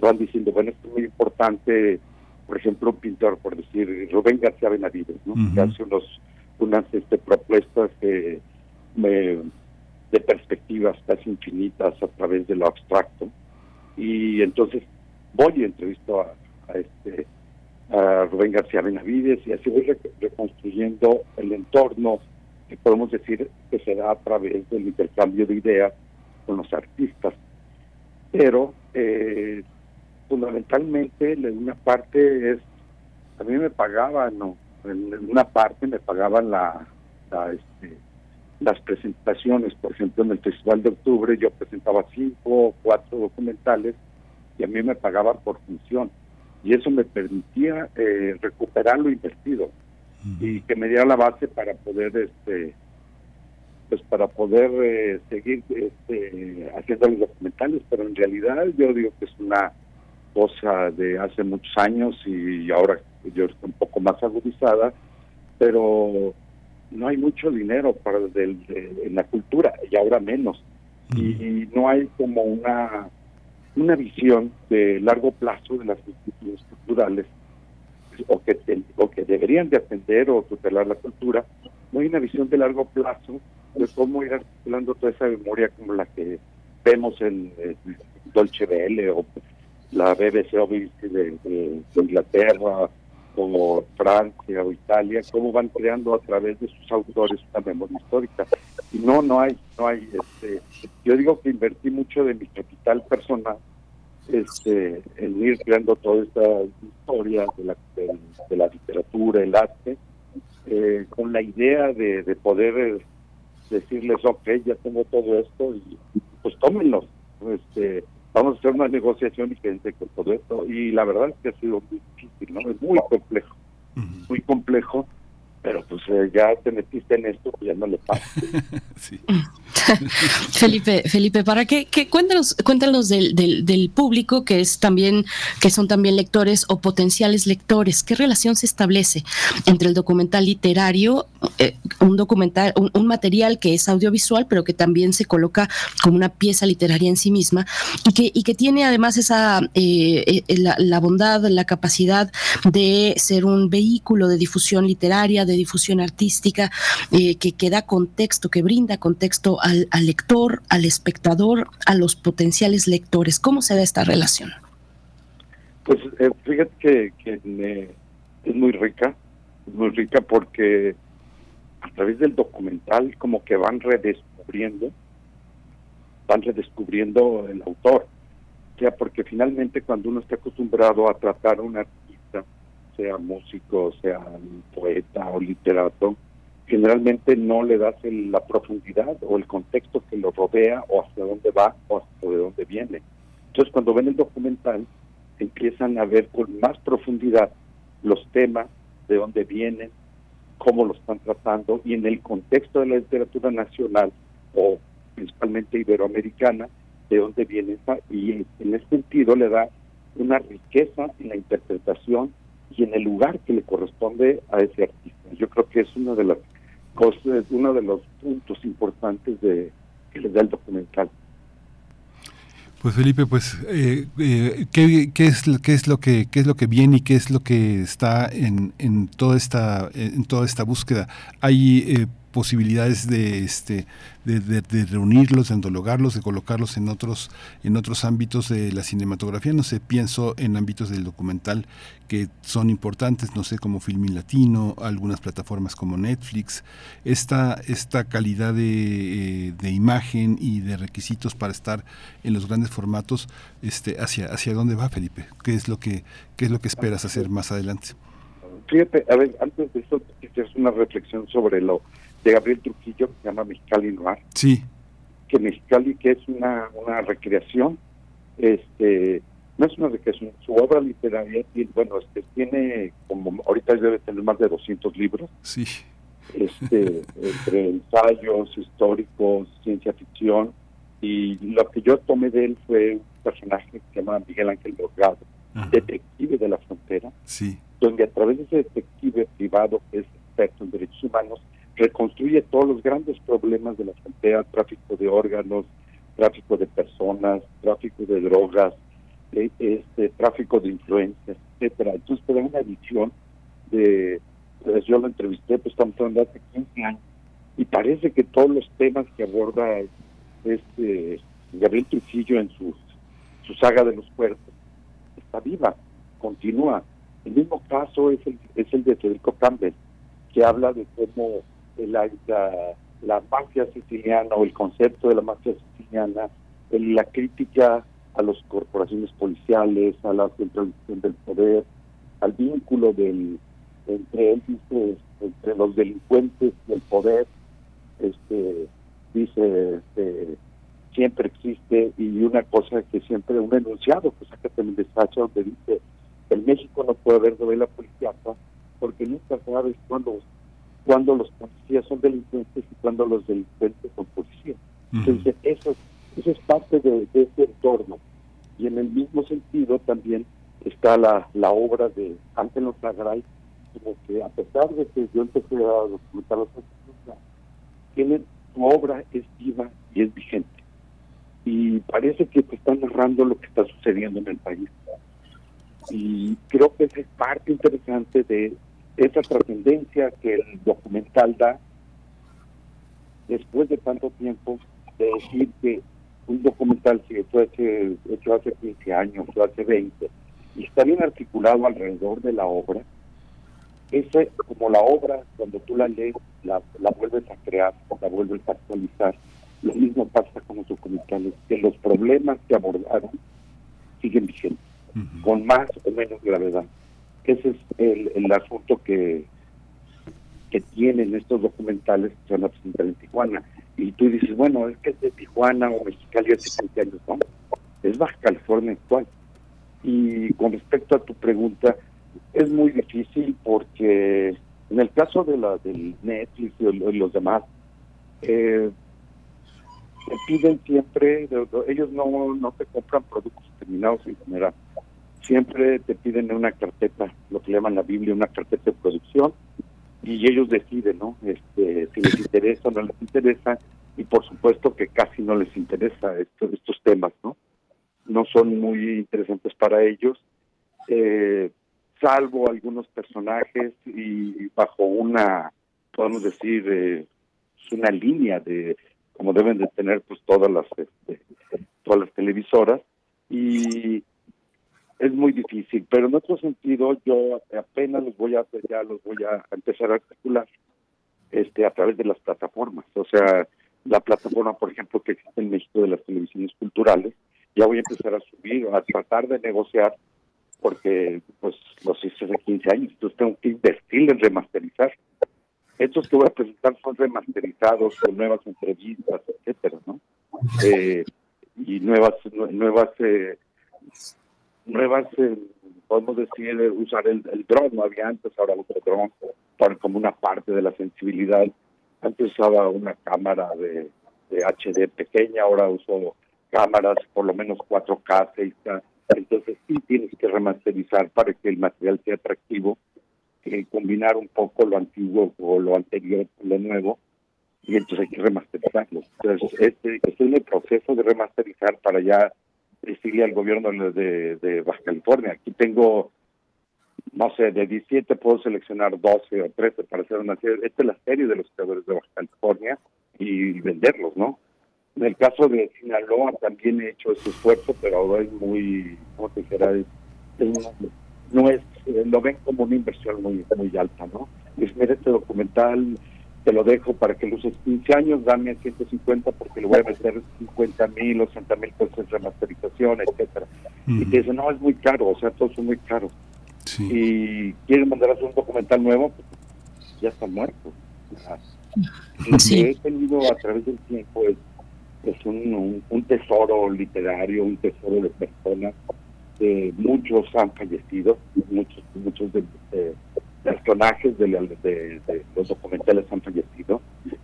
Van diciendo, bueno, esto es muy importante, por ejemplo, un pintor, por decir, Rubén García Benavides, ¿no? que hace unos, unas este, propuestas eh, me- de perspectivas casi infinitas a través de lo abstracto. Y entonces voy y entrevisto a, a este a Rubén García Benavides y así voy re- reconstruyendo el entorno que podemos decir que se da a través del intercambio de ideas con los artistas. Pero eh, fundamentalmente una parte es, a mí me pagaban, no, en una parte me pagaban la, este, las presentaciones, por ejemplo en el Festival de Octubre yo presentaba cinco o cuatro documentales y a mí me pagaban por función y eso me permitía eh, recuperar lo invertido y que me diera la base para poder este pues para poder eh, seguir este, haciendo los documentales pero en realidad yo digo que es una cosa de hace muchos años y ahora yo estoy un poco más agudizada pero no hay mucho dinero para del- de- en la cultura y ahora menos. Y no hay como una una visión de largo plazo de las instituciones culturales o que o que deberían de atender o tutelar la cultura no hay una visión de largo plazo de cómo ir articulando toda esa memoria como la que vemos en, Dolce Vele o la BBC o BBC de Inglaterra, como Francia o Italia, cómo van creando a través de sus autores una memoria histórica. Y no, no hay, no hay, este, yo digo que invertí mucho de mi capital personal este, en ir creando toda esta historia de la, de, la literatura, el arte, eh, con la idea de, de poder eh, decirles, ok, ya tengo todo esto y pues tómenlo. Este, vamos a hacer una negociación y quédense con todo esto. Y la verdad es que ha sido muy difícil, ¿no? Es muy complejo, muy complejo, pero pues eh, ya te metiste en esto, pues ya no le pasa. Felipe, Felipe, para qué, que cuéntanos, cuéntanos del, del, público que es también, que son también lectores o potenciales lectores. ¿Qué relación se establece entre el documental literario, eh, un documental, un, material que es audiovisual, pero que también se coloca como una pieza literaria en sí misma y que, y que tiene además esa eh, eh, la, la bondad, la capacidad de ser un vehículo de difusión literaria, de difusión artística, que, que da contexto, que brinda contexto al, lector, al espectador, a los potenciales lectores? ¿Cómo se da esta relación? Pues eh, fíjate que, es muy rica, muy rica porque a través del documental como que van redescubriendo, van redescubriendo el autor. O sea, porque finalmente cuando uno está acostumbrado a tratar a un sea músico, sea poeta o literato, generalmente no le das la profundidad o el contexto que lo rodea o hacia dónde va o hacia de dónde viene. Entonces cuando ven el documental empiezan a ver con más profundidad los temas, de dónde vienen, cómo lo están tratando y en el contexto de la literatura nacional o principalmente iberoamericana, de dónde viene esa, y en ese sentido le da una riqueza en la interpretación y en el lugar que le corresponde a ese artista. Yo creo que es una de las es uno de los puntos importantes de que les da el documental. Pues Felipe, pues eh, eh, ¿qué, ¿qué, es qué es lo que qué es lo que viene y qué es lo que está en, en toda esta en toda esta búsqueda. Hay eh, posibilidades de este de, reunirlos, de antologarlos, de colocarlos en otros en otros ámbitos de la cinematografía. No sé, pienso en ámbitos del documental que son importantes, no sé, como Filmin Latino, algunas plataformas como Netflix. Esta esta calidad de, eh, de imagen y de requisitos para estar en los grandes formatos, este, hacia hacia dónde va Felipe. ¿Qué es lo que qué es lo que esperas hacer más adelante? Fíjate, a ver, antes de eso, hacer una reflexión sobre lo de Gabriel Trujillo que se llama Mexicali Noir. Sí. Que Mexicali, que es una, una recreación, este no es una recreación, su obra literaria, bueno, este, tiene como, ahorita debe tener más de 200 libros. Sí. Este, entre ensayos históricos, ciencia ficción, y lo que yo tomé de él fue un personaje que se llama Miguel Ángel Morgado, detective de la frontera, sí. donde a través de ese detective privado que es experto en derechos humanos, reconstruye todos los grandes problemas de la frontera, tráfico de órganos, tráfico de personas, tráfico de drogas, eh, este tráfico de influencias, etcétera. Entonces te da una visión de, pues, yo lo entrevisté, pues estamos hablando hace 15 años, y parece que todos los temas que aborda este Gabriel Trujillo en su, su saga de los cuerpos está viva, continúa. El mismo caso es el, es el de Federico Campbell, que habla de cómo la, la, mafia siciliana o el concepto de la mafia siciliana, la crítica a las corporaciones policiales, a la centralización del poder, al vínculo del entre él dice entre los delincuentes y el poder, este dice este, siempre existe y una cosa que siempre un enunciado que saca también de Sacha donde dice en México no puede haber novela policíaca porque nunca sabes cuándo cuando los policías son delincuentes y cuando los delincuentes son policías. Entonces, eso, eso es parte de, ese entorno. Y en el mismo sentido también está la, la obra de Ángel Sagray, como que a pesar de que yo empecé a documentar los tiene, su obra es viva y es vigente. Y parece que te está narrando lo que está sucediendo en el país. Y creo que esa es parte interesante de, esa trascendencia que el documental da después de tanto tiempo de decir que un documental que fue hecho hace 15 años o hace 20 y está bien articulado alrededor de la obra, ese, como la obra, cuando tú la lees, la, la vuelves a crear, la vuelves a actualizar. Lo mismo pasa con los documentales, que los problemas que abordaron siguen vigentes, con más o menos gravedad. Ese es el, el asunto que, que tienen estos documentales que se van a presentar en Tijuana. Y tú dices, bueno, es que es de Tijuana o Mexicali hace 20 años, no, es Baja California actual. Y con respecto a tu pregunta, es muy difícil porque en el caso de la del Netflix y, los demás, eh, piden siempre, ellos no, no te compran productos terminados en general, siempre te piden una carpeta, lo que llaman la Biblia, una carpeta de producción, y ellos deciden, ¿no? Este, si les interesa o no les interesa, y por supuesto que casi no les interesa estos, estos temas, ¿no? No son muy interesantes para ellos. Eh, salvo algunos personajes y bajo una, podemos decir, eh, una línea de como deben de tener pues todas las este, todas las televisoras y es muy difícil, pero en otro sentido yo apenas los voy a ya los voy a empezar a articular este a través de las plataformas, o sea, la plataforma por ejemplo que existe en México de las televisiones culturales, ya voy a empezar a subir, a tratar de negociar porque pues los hice hace 15 años, entonces tengo que invertir en remasterizar. Estos que voy a presentar son remasterizados con nuevas entrevistas, etcétera, ¿no? Eh, y nuevas, nuevas, eh, nuevas, podemos decir, usar el, el dron, no había antes, ahora uso dron como una parte de la sensibilidad. Antes usaba una cámara de, de HD pequeña, ahora uso cámaras por lo menos 4K, 6K, entonces sí tienes que remasterizar para que el material sea atractivo, eh, combinar un poco lo antiguo o lo anterior con lo nuevo, y entonces hay que remasterizarlo. Entonces este, estoy en el proceso de remasterizar para ya decirle al gobierno de, de Baja California. Aquí tengo, no sé, de 17 puedo seleccionar 12 o 13 para hacer una serie. Esta es la serie de los creadores de Baja California y venderlos, ¿no? En el caso de Sinaloa también he hecho ese esfuerzo, pero ahora es muy, ¿cómo te dijera? no es, eh, lo ven como una inversión muy muy alta, ¿no? Es, mira, este documental te lo dejo para que lo uses 15 años, dame 150 porque le voy a meter 50 mil, 80 mil pesos en remasterización, etcétera. Y te dicen, no, es muy caro, o sea, todos son muy caros. Y quieren mandar a hacer un documental nuevo, pues, ya está muerto. Lo que he tenido a través del tiempo es es un, un, tesoro literario, un tesoro de personas. muchos han fallecido, muchos muchos de, personajes de, de, los documentales han fallecido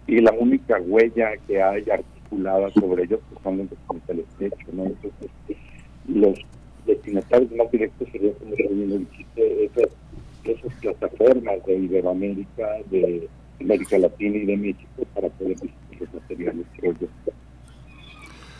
y la única huella que hay articulada sobre ellos pues, son los documentales hechos. ¿no? Entonces, los destinatarios más directos serían, como lo dijiste, esas, esas plataformas de Iberoamérica, de América Latina y de México para poder distribuir los materiales, creo yo.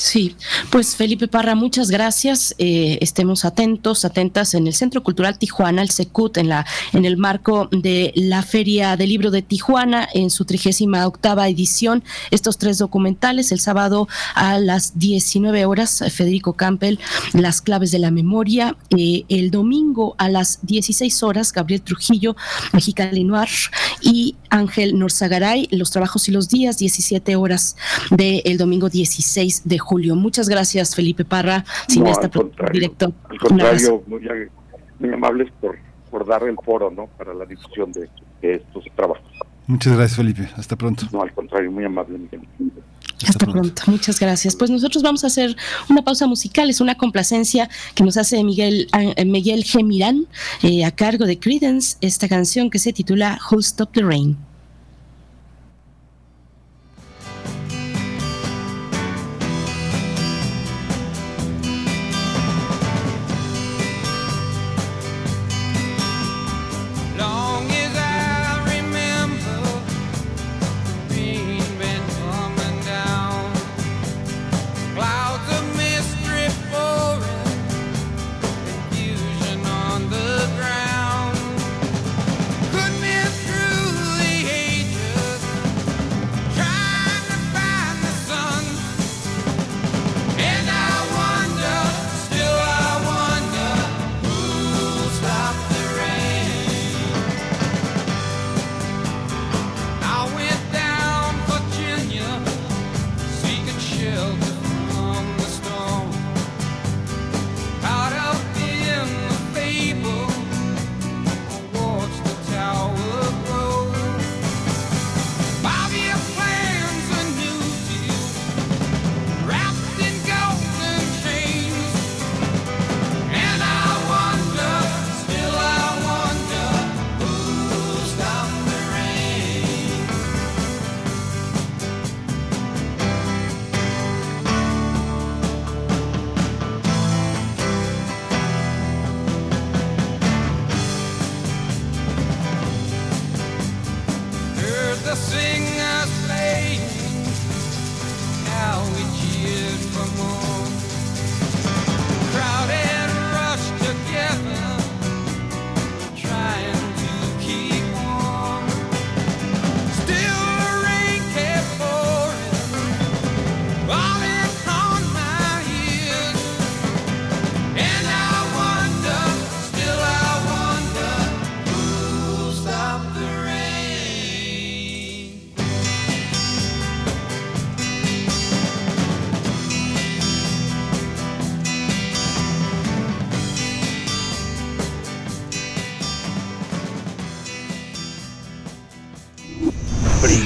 Sí, pues Felipe Parra, muchas gracias. Eh, estemos atentos, atentas en el Centro Cultural Tijuana, el SECUT, en la en el marco de la Feria del Libro de Tijuana, en su trigésima octava edición. Estos tres documentales, el sábado a las 19 horas, Federico Campbell, Las claves de la memoria, eh, el domingo a las 16 horas, Gabriel Trujillo, Mexicali Noir y Ángel Norzagaray, Los trabajos y los días, 17 horas del domingo 16 de julio. Muchas gracias, Felipe Parra, Cineasta directo. Al contrario, muy, muy, amables por, por dar el foro ¿no? para la difusión de, estos trabajos. Muchas gracias, Felipe. Hasta pronto. No, al contrario, muy amable, Hasta, pronto. muchas gracias. Pues nosotros vamos a hacer una pausa musical, es una complacencia que nos hace Miguel, eh, Miguel Gemirán eh, a cargo de Credence, esta canción que se titula Who Stop the Rain.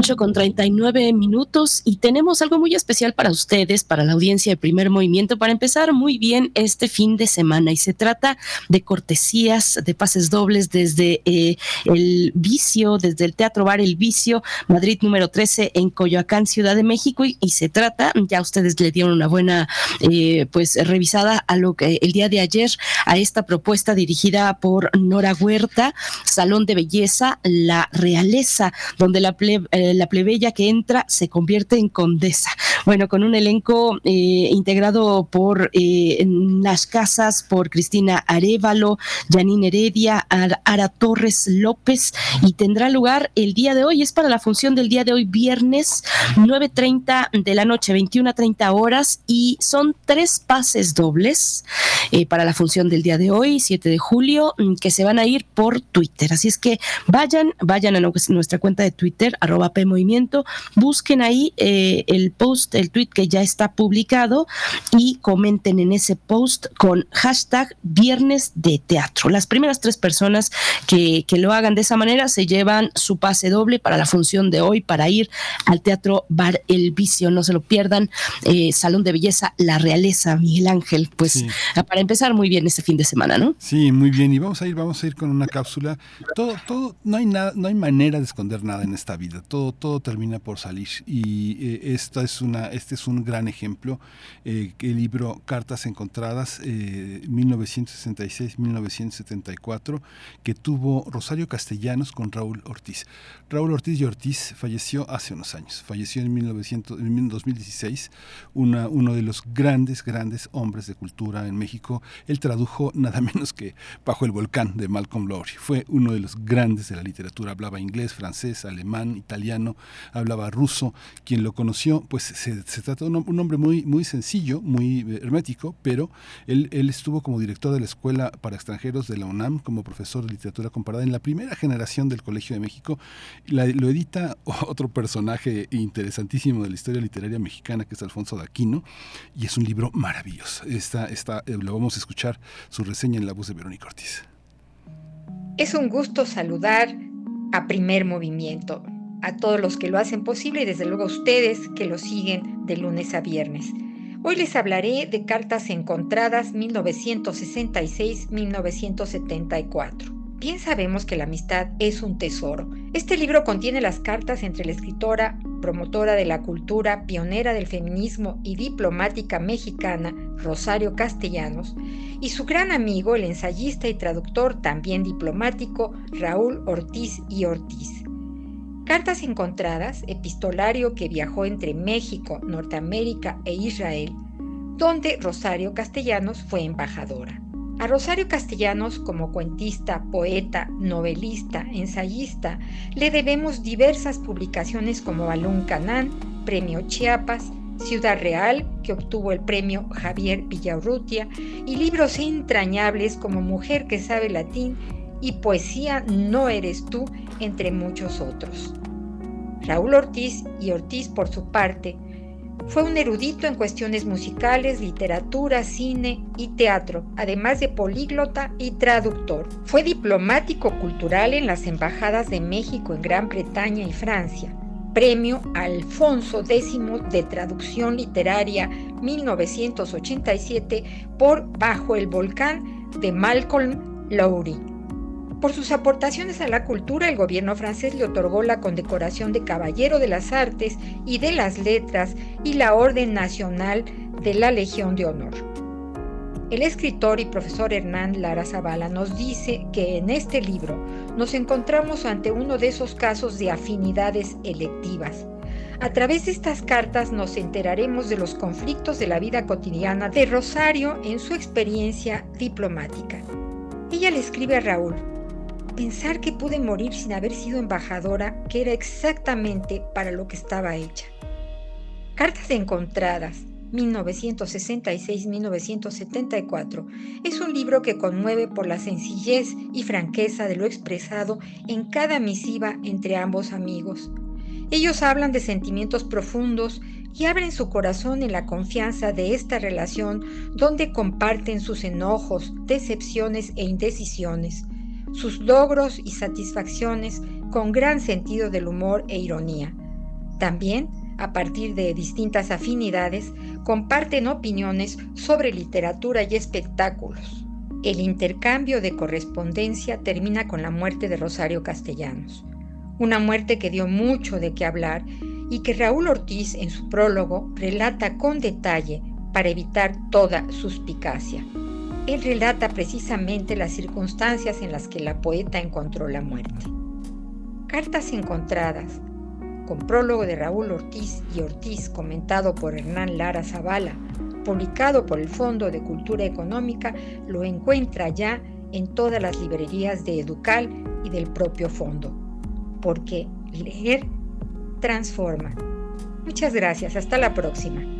8 con 39 minutos y tenemos algo muy especial para ustedes, para la audiencia de primer movimiento, para empezar muy bien este fin de semana. Y se trata de cortesías, de pases dobles desde eh, el Vicio, desde el Teatro Bar El Vicio, Madrid número 13 en Coyoacán, Ciudad de México. Y, se trata, ya ustedes le dieron una buena eh, pues revisada a lo que el día de ayer, a esta propuesta dirigida por Nora Huerta, Salón de Belleza, La Realeza, donde la plebe eh, la plebeya que entra se convierte en condesa. Bueno, con un elenco eh, integrado por eh, las casas, por Cristina Arevalo, Janine Heredia, Ara Torres López, y tendrá lugar el día de hoy, es para la función del día de hoy, viernes 9.30 de la noche, 21.30 horas, y son tres pases dobles para la función del día de hoy, 7 de julio, mm, que se van a ir por Twitter. Así es que vayan, vayan a nuestra cuenta de Twitter, arroba P Movimiento. Busquen ahí eh, el post, el tweet que ya está publicado y comenten en ese post con hashtag Viernes de Teatro. Las primeras tres personas que, lo hagan de esa manera se llevan su pase doble para la función de hoy para ir al Teatro Bar El Vicio. No se lo pierdan. Eh, Salón de Belleza La Realeza, Miguel Ángel. Pues para empezar muy bien este fin de semana, ¿no? Sí, muy bien. Y vamos a ir, vamos a ir con una cápsula. Todo, todo, no hay nada, no hay manera de esconder nada en esta vida. Todo todo, termina por salir. Y eh, esta es una, este es un gran ejemplo. Eh, el libro Cartas Encontradas, 1966-1974, eh, que tuvo Rosario Castellanos con Raúl Ortiz. Raúl Ortiz y Ortiz falleció hace unos años. Falleció en, 1900, en 2016, una, uno de los grandes, grandes hombres de cultura en México. Él tradujo nada menos que Bajo el Volcán de Malcolm Lowry. Fue uno de los grandes de la literatura. Hablaba inglés, francés, alemán, italiano hablaba ruso. Quien lo conoció, pues se, trata de un, hombre muy, muy sencillo, muy hermético, pero él, él estuvo como director de la Escuela para Extranjeros de la UNAM, como profesor de literatura comparada en la primera generación del Colegio de México. Lo edita otro personaje interesantísimo de la historia literaria mexicana, que es Alfonso de Aquino, y es un libro maravilloso. Está, eh, lo vamos a escuchar su reseña en la voz de Verónica Ortiz. Es un gusto saludar a Primer Movimiento a todos los que lo hacen posible y desde luego a ustedes que lo siguen de lunes a viernes. Hoy les hablaré de Cartas Encontradas 1966-1974. Bien sabemos que la amistad es un tesoro. Este libro contiene las cartas entre la escritora, promotora de la cultura, pionera del feminismo y diplomática mexicana Rosario Castellanos, y su gran amigo, el ensayista y traductor también diplomático Raúl Ortiz y Ortiz. Cartas encontradas, epistolario que viajó entre México, Norteamérica e Israel, donde Rosario Castellanos fue embajadora. A Rosario Castellanos, como cuentista, poeta, novelista, ensayista, le debemos diversas publicaciones como Balún Canán, Premio Chiapas, Ciudad Real, que obtuvo el premio Javier Villaurrutia, y libros entrañables como Mujer que sabe latín y Poesía no eres tú, entre muchos otros. Raúl Ortiz y Ortiz, por su parte, fue un erudito en cuestiones musicales, literatura, cine y teatro, además de políglota y traductor. Fue diplomático cultural en las embajadas de México en Gran Bretaña y Francia. Premio Alfonso X de Traducción Literaria 1987 por Bajo el Volcán de Malcolm Lowry. Por sus aportaciones a la cultura, el gobierno francés le otorgó la condecoración de Caballero de las Artes y de las Letras y la Orden Nacional de la Legión de Honor. El escritor y profesor Hernán Lara Zavala nos dice que en este libro nos encontramos ante uno de esos casos de afinidades electivas. A través de estas cartas nos enteraremos de los conflictos de la vida cotidiana de Rosario en su experiencia diplomática. Ella le escribe a Raúl, Pensar que pude morir sin haber sido embajadora, que era exactamente para lo que estaba hecha. Cartas encontradas, 1966-1974, es un libro que conmueve por la sencillez y franqueza de lo expresado en cada misiva entre ambos amigos. Ellos hablan de sentimientos profundos y abren su corazón en la confianza de esta relación donde comparten sus enojos, decepciones e indecisiones, sus logros y satisfacciones con gran sentido del humor e ironía. También, a partir de distintas afinidades, comparten opiniones sobre literatura y espectáculos. El intercambio de correspondencia termina con la muerte de Rosario Castellanos, una muerte que dio mucho de qué hablar y que Raúl Ortiz en su prólogo relata con detalle para evitar toda suspicacia. Él relata precisamente las circunstancias en las que la poeta encontró la muerte. Cartas encontradas, con prólogo de Raúl Ortiz y Ortiz comentado por Hernán Lara Zavala, publicado por el Fondo de Cultura Económica, lo encuentra ya en todas las librerías de Educal y del propio fondo, porque leer transforma. Muchas gracias, hasta la próxima.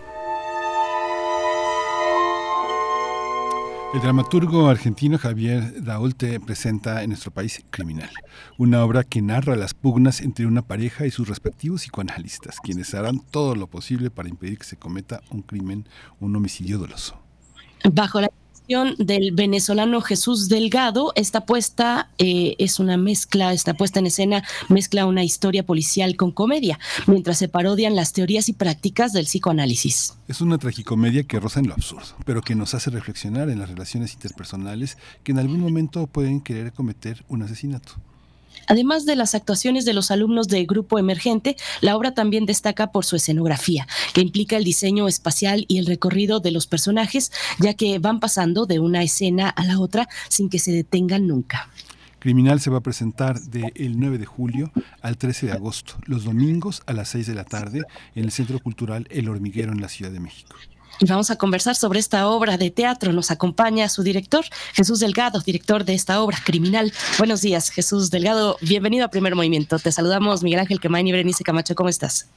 El dramaturgo argentino Javier Daulte presenta en nuestro país Criminal, una obra que narra las pugnas entre una pareja y sus respectivos psicoanalistas, quienes harán todo lo posible para impedir que se cometa un crimen, un homicidio doloso. Bajo la del venezolano Jesús Delgado. Esta puesta eh, es una mezcla, esta puesta en escena mezcla una historia policial con comedia, mientras se parodian las teorías y prácticas del psicoanálisis. Es una tragicomedia que roza en lo absurdo, pero que nos hace reflexionar en las relaciones interpersonales que en algún momento pueden querer cometer un asesinato. Además de las actuaciones de los alumnos del Grupo Emergente, la obra también destaca por su escenografía, que implica el diseño espacial y el recorrido de los personajes, ya que van pasando de una escena a la otra sin que se detengan nunca. Criminal se va a presentar del 9 de julio al 13 de agosto, los domingos a las 6 de la tarde, en el Centro Cultural El Hormiguero en la Ciudad de México y vamos a conversar sobre esta obra de teatro. Nos acompaña su director, Jesús Delgado, director de esta obra, Criminal. Buenos días, Jesús Delgado. Bienvenido a Primer Movimiento. Te saludamos, Miguel Ángel Quemain y Berenice Camacho. ¿Cómo estás?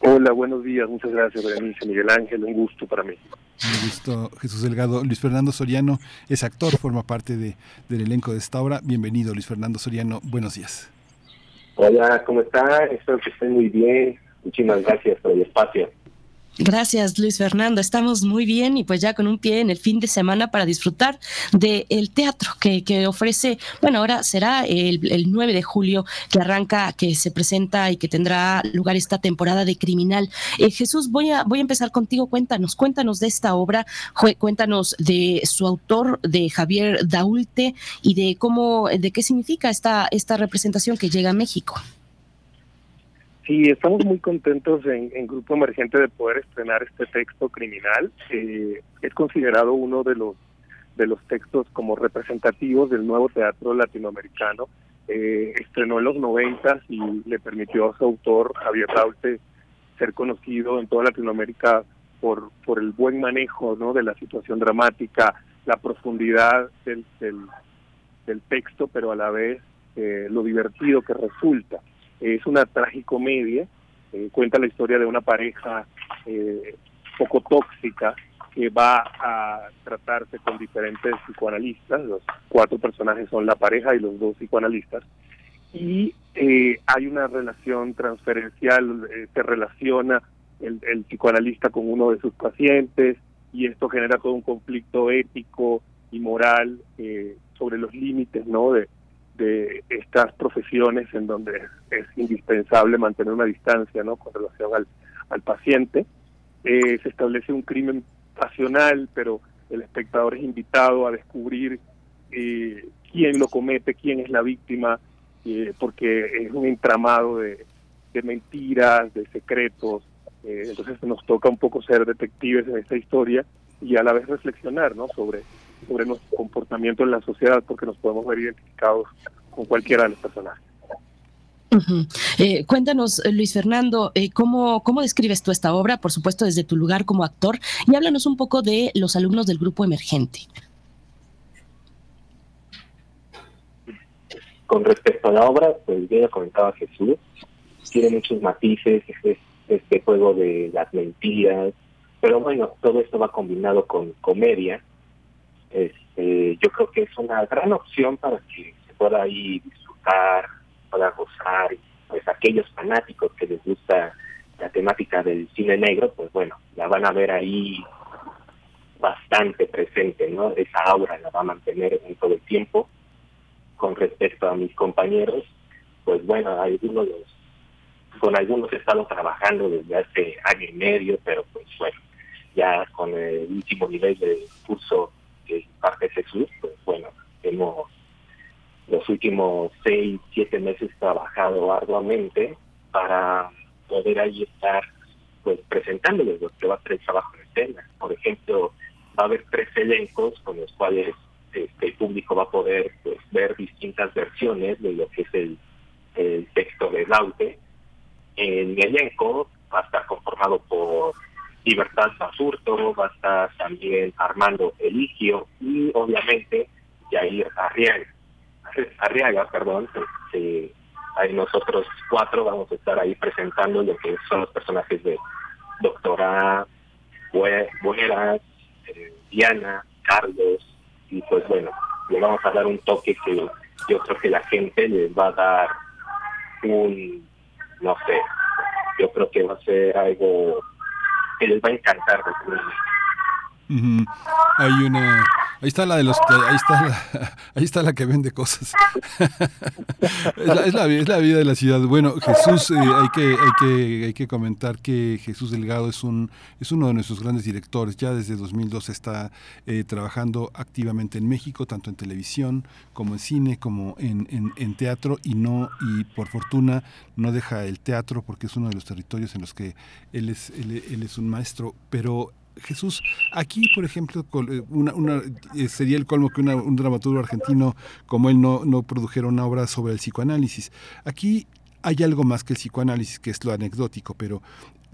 Hola, buenos días. Muchas gracias, Berenice, Miguel Ángel. Un gusto para mí. Un gusto, Jesús Delgado. Luis Fernando Soriano es actor, forma parte de, del elenco de esta obra. Bienvenido, Luis Fernando Soriano. Buenos días. Hola, ¿cómo está? Espero que estén muy bien. Muchísimas gracias por el espacio. Gracias, Luis Fernando. Estamos muy bien y pues ya con un pie en el fin de semana para disfrutar del teatro que, que, ofrece, bueno, ahora será el, 9 de julio que arranca, que se presenta y que tendrá lugar esta temporada de Criminal. Eh, Jesús, voy a, voy a empezar contigo. Cuéntanos, cuéntanos de esta obra, cuéntanos de su autor, de Javier Daulte y de cómo, de qué significa esta, esta representación que llega a México. Sí, estamos muy contentos en, Grupo Emergente de poder estrenar este texto criminal. es considerado uno de los de los textos como representativos del nuevo teatro latinoamericano. Eh, estrenó en los noventas y le permitió a su autor, Javier Raute, ser conocido en toda Latinoamérica por, por el buen manejo ¿no? de la situación dramática, la profundidad del, del, texto, pero a la vez eh, lo divertido que resulta. Es una tragicomedia, eh, cuenta la historia de una pareja eh, poco tóxica que va a tratarse con diferentes psicoanalistas, los cuatro personajes son la pareja y los dos psicoanalistas, y eh, hay una relación transferencial, eh, se relaciona el, psicoanalista con uno de sus pacientes y esto genera todo un conflicto ético y moral eh, sobre los límites no de, de estas profesiones en donde es indispensable mantener una distancia no con relación al, al paciente se establece un crimen pasional pero el espectador es invitado a descubrir quién lo comete quién es la víctima eh, porque es un entramado de, mentiras, de secretos. Eh, entonces nos toca un poco ser detectives en esta historia y a la vez reflexionar ¿no? sobre, sobre nuestro comportamiento en la sociedad, porque nos podemos ver identificados con cualquiera de los personajes. Eh, cuéntanos, Luis Fernando, ¿cómo, ¿cómo describes tú esta obra? Por supuesto, desde tu lugar como actor, y háblanos un poco de los alumnos del grupo emergente. Con respecto a la obra, pues ya comentaba Jesús, tiene muchos matices, este, este juego de las mentiras, pero bueno, todo esto va combinado con comedia. Este, yo creo que es una gran opción para que se pueda ahí disfrutar, pueda gozar, pues aquellos fanáticos que les gusta la temática del cine negro, pues bueno, la van a ver ahí bastante presente, ¿no? Esa aura la va a mantener en todo el tiempo con respecto a mis compañeros, pues bueno, algunos con algunos he estado trabajando desde hace año y medio, pero pues bueno, ya con el último nivel del curso que parte Jesús, pues bueno, hemos los últimos seis, siete meses trabajado arduamente para poder ahí estar pues presentándoles lo que va a ser el trabajo en escena. Por ejemplo, va a haber tres elencos con los cuales este, el público va a poder pues, ver distintas versiones de lo que es el, texto de Laute. Mi elenco va a estar conformado por Libertad Basurto, va a estar también Armando Eligio y obviamente Jair Arriaga, Arriaga perdón, este, ahí nosotros cuatro vamos a estar ahí presentando lo que son los personajes de Doctora Bueras, eh, Diana, Carlos, y pues bueno, le vamos a dar un toque que yo creo que la gente les va a dar un, no sé, yo creo que va a ser algo que les va a encantar. Hay una Ahí está la de los ahí está la, ahí está la que vende cosas. es, la, es, la, es, la, vida de la ciudad. Bueno, Jesús, eh, hay que hay que hay que comentar que Jesús Delgado es un es uno de nuestros grandes directores. Ya desde 2002 está eh, trabajando activamente en México, tanto en televisión como en cine, como en, en, teatro y no y por fortuna no deja el teatro porque es uno de los territorios en los que él es él es un maestro, pero Jesús, aquí, por ejemplo, eh, eh, sería el colmo que un dramaturgo argentino como él no, produjera una obra sobre el psicoanálisis. Aquí hay algo más que el psicoanálisis, que es lo anecdótico, pero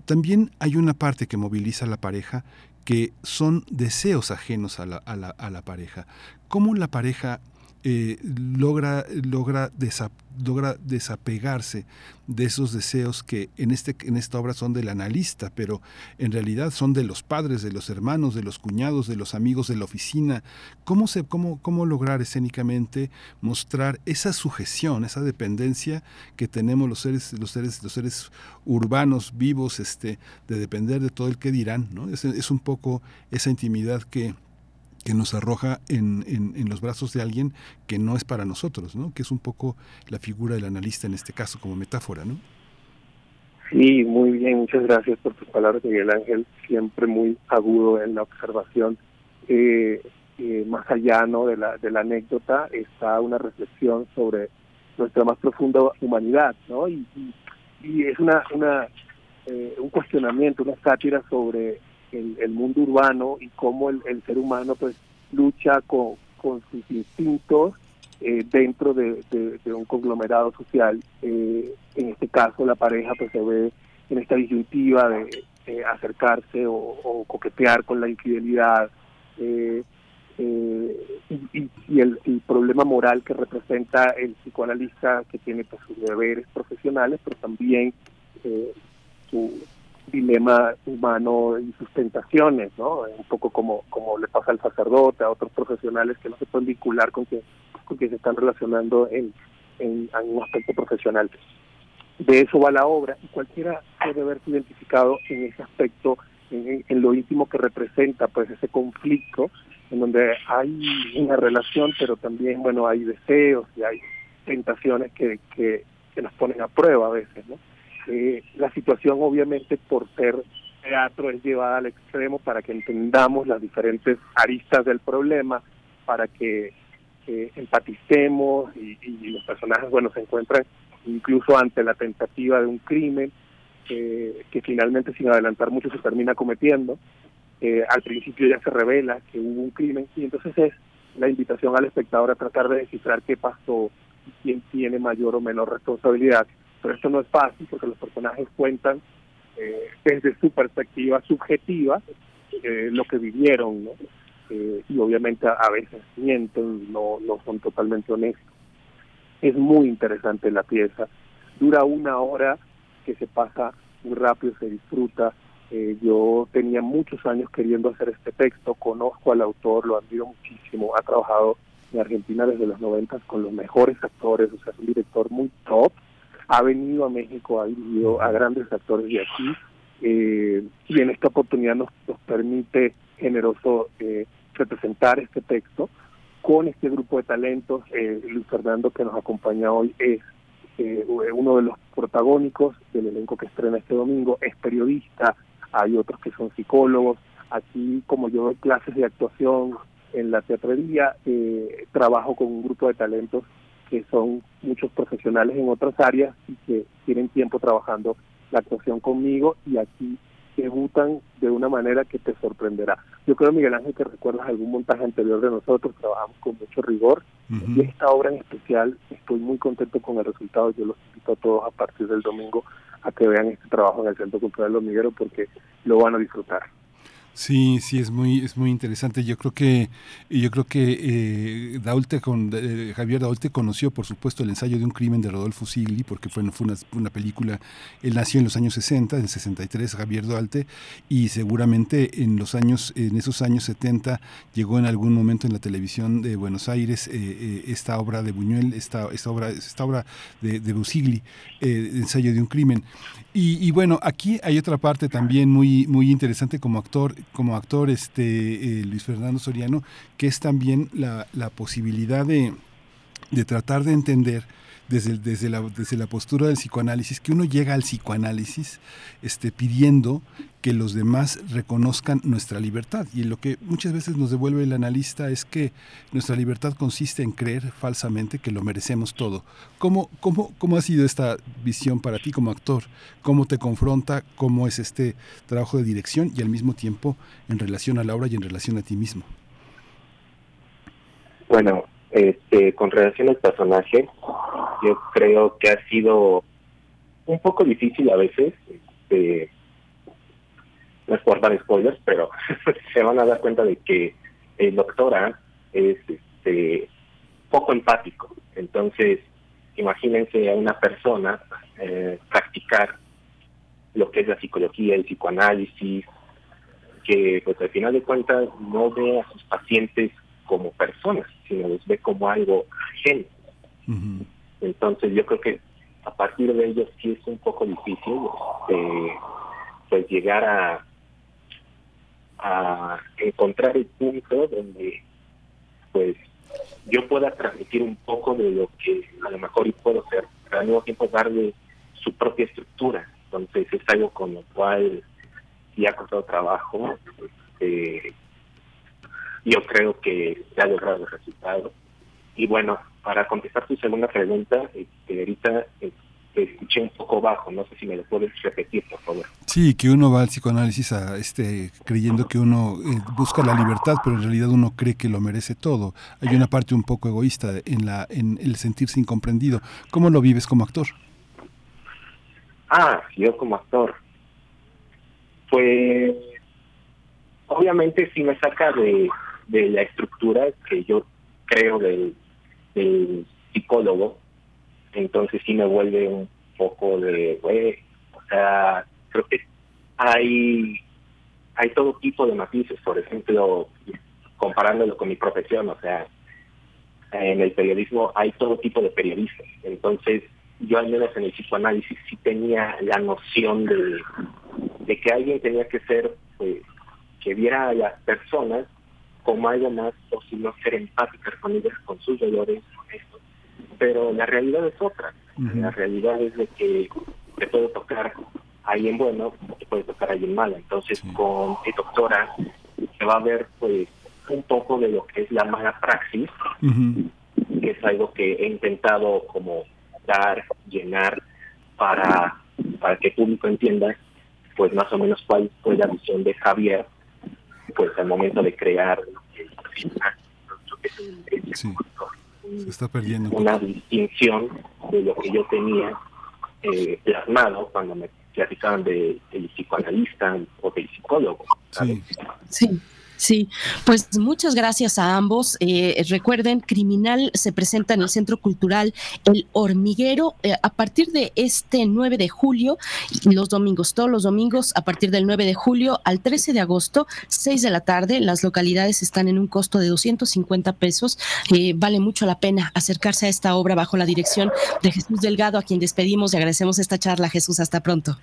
también hay una parte que moviliza a la pareja que son deseos ajenos a la, a la, a la pareja. ¿Cómo la pareja eh, logra, logra, logra desapegarse de esos deseos que en, este, en esta obra son del analista, pero en realidad son de los padres, de los hermanos, de los cuñados, de los amigos de la oficina. ¿Cómo, se, cómo, cómo lograr escénicamente mostrar esa sujeción, esa dependencia que tenemos los seres, los seres, los seres urbanos, vivos, este, de depender de todo el que dirán? ¿no? Es, es un poco esa intimidad que que nos arroja en, en, los brazos de alguien que no es para nosotros, ¿no? que es un poco la figura del analista en este caso como metáfora. ¿no? Sí, muy bien, muchas gracias por tus palabras, Miguel Ángel, siempre muy agudo en la observación. Eh, eh, más allá ¿no? de, la, de la anécdota está una reflexión sobre nuestra más profunda humanidad, ¿no? Y, y, es una, una eh, un cuestionamiento, una sátira sobre el, mundo urbano y cómo el, ser humano pues lucha con, con sus instintos eh, dentro de, un conglomerado social. Eh, en este caso, la pareja pues se ve en esta disyuntiva de acercarse o, coquetear con la infidelidad. Eh, y, el, problema moral que representa el psicoanalista que tiene pues, sus deberes profesionales, pero también su dilema humano y sus tentaciones, ¿no? Un poco como, como le pasa al sacerdote, a otros profesionales que no se pueden vincular con que que se están relacionando en, en, un aspecto profesional. De eso va la obra y cualquiera puede verse identificado en ese aspecto, en, lo íntimo que representa pues ese conflicto, en donde hay una relación, pero también, bueno, hay deseos y hay tentaciones que, que, nos ponen a prueba a veces, ¿no? Eh, la situación obviamente por ser teatro es llevada al extremo para que entendamos las diferentes aristas del problema, para que empaticemos y, los personajes, bueno, se encuentran incluso ante la tentativa de un crimen que finalmente, sin adelantar mucho, se termina cometiendo. Eh, al principio ya se revela que hubo un crimen y entonces es la invitación al espectador a tratar de descifrar qué pasó y quién tiene mayor o menor responsabilidad. Pero esto no es fácil porque los personajes cuentan eh, desde su perspectiva subjetiva eh, lo que vivieron, ¿no? Eh, y obviamente a, veces mienten, no, no son totalmente honestos. Es muy interesante la pieza, dura una hora que se pasa muy rápido, se disfruta. Yo tenía muchos años queriendo hacer este texto, conozco al autor, lo admiro muchísimo, ha trabajado en Argentina desde los noventas con los mejores actores, o sea, es un director muy top, ha venido a México, ha dirigido a grandes actores de aquí, eh, y en esta oportunidad nos, permite generoso eh, representar este texto con este grupo de talentos. Eh, Luis Fernando, que nos acompaña hoy, es eh, uno de los protagónicos del elenco que estrena este domingo, es periodista, hay otros que son psicólogos. Aquí, como yo doy clases de actuación en la teatrería, eh, trabajo con un grupo de talentos que son muchos profesionales en otras áreas y que tienen tiempo trabajando la actuación conmigo y aquí debutan de una manera que te sorprenderá. Yo creo, Miguel Ángel, que recuerdas algún montaje anterior de nosotros, trabajamos con mucho rigor y esta obra en especial estoy muy contento con el resultado. Yo los invito a todos a partir del domingo a que vean este trabajo en el Centro Cultural Los Migueros porque lo van a disfrutar. Sí, sí, es muy, es muy interesante. Yo creo que, yo creo que eh, Daulte con, eh, Javier Daulte conoció, por supuesto, el ensayo de un crimen de Rodolfo Sigli, porque fue, fue una, película, él nació en los años 60, en 63, Javier Daulte, y seguramente en los años, en esos años 70, llegó en algún momento en la televisión de Buenos Aires eh, esta obra de Buñuel, esta, esta obra, esta obra de, de Busigli, ensayo de un crimen. Y, y, bueno, aquí hay otra parte también muy, muy interesante como actor como actor este, eh, Luis Fernando Soriano, que es también la, la posibilidad de, de tratar de entender desde, desde, la, desde la postura del psicoanálisis, que uno llega al psicoanálisis este, pidiendo que los demás reconozcan nuestra libertad. Y lo que muchas veces nos devuelve el analista es que nuestra libertad consiste en creer falsamente que lo merecemos todo. ¿Cómo, cómo, cómo ha sido esta visión para ti como actor? ¿Cómo te confronta? ¿Cómo es este trabajo de dirección y al mismo tiempo en relación a la obra y en relación a ti mismo? Bueno, este, con relación al personaje, yo creo que ha sido un poco difícil a veces. Este, no es por dar spoilers, pero se van a dar cuenta de que el doctora es este, poco empático. Entonces, imagínense a una persona eh, practicar lo que es la psicología, el psicoanálisis, que pues al final de cuentas no ve a sus pacientes como personas, sino los ve como algo ajeno. Entonces yo creo que a partir de ello sí es un poco difícil este, pues llegar a, a encontrar el punto donde pues yo pueda transmitir un poco de lo que a lo mejor puedo ser, pero al mismo tiempo darle su propia estructura. Entonces es algo con lo cual sí ha costado trabajo. Este, yo creo que se ha logrado el resultado. Y bueno, para contestar tu segunda pregunta, este, ahorita te escuché un poco bajo, no sé si me lo puedes repetir, por favor. Sí, que uno va al psicoanálisis a, este, creyendo que uno eh, busca la libertad, pero en realidad uno cree que lo merece todo. Hay una parte un poco egoísta en, la, en el sentirse incomprendido. ¿Cómo lo vives como actor? Ah, yo como actor. Pues obviamente sí me saca de, de la estructura que yo creo del, psicólogo, entonces sí me vuelve un poco de, güey, o sea, creo que hay, hay todo tipo de matices, por ejemplo, comparándolo con mi profesión, o sea, en el periodismo hay todo tipo de periodistas, entonces yo al menos en el psicoanálisis sí tenía la noción de, de que alguien tenía que ser, pues, que viera a las personas como algo más o si no ser empáticas con ellas, con sus dolores, con esto. Pero la realidad es otra. La realidad es de que te puede tocar a alguien bueno como te puede tocar a alguien malo. Entonces, con mi doctora se va a ver pues un poco de lo que es la mala praxis, que es algo que he intentado como dar, llenar para, para que el público entienda pues más o menos cuál fue la visión de Javier pues al momento de crear Sí. Se está perdiendo. una distinción de lo que yo tenía eh, plasmado cuando me platicaban de, del psicoanalista o del psicólogo. ¿sabes? Sí. Sí, pues muchas gracias a ambos. Eh, recuerden, Criminal se presenta en el Centro Cultural El Hormiguero eh, a partir de este 9 de julio, los domingos, todos los domingos, a partir del 9 de julio al 13 de agosto, 6 de la tarde. Las localidades están en un costo de 250 pesos. Eh, vale mucho la pena acercarse a esta obra bajo la dirección de Jesús Delgado, a quien despedimos y agradecemos esta charla. Jesús, hasta pronto.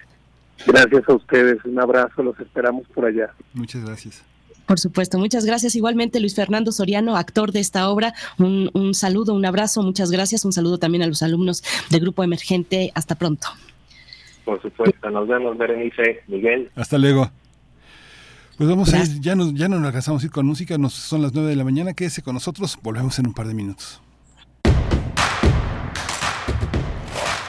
Gracias a ustedes, un abrazo, los esperamos por allá. Muchas gracias. Por supuesto, muchas gracias. Igualmente, Luis Fernando Soriano, actor de esta obra, un, un, saludo, un abrazo, muchas gracias. Un saludo también a los alumnos del Grupo Emergente. Hasta pronto. Por supuesto, nos vemos, Berenice, Miguel. Hasta luego. Pues vamos a ir, ya, nos, ya no nos alcanzamos a ir con música, nos, son las 9 de la mañana, quédese con nosotros, volvemos en un par de minutos.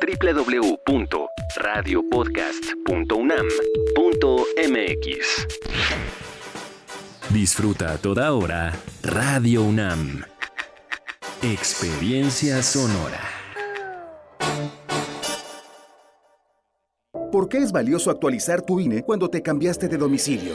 www.radiopodcast.unam.mx. Disfruta a toda hora Radio UNAM. Experiencia sonora. ¿Por qué es valioso actualizar tu INE cuando te cambiaste de domicilio?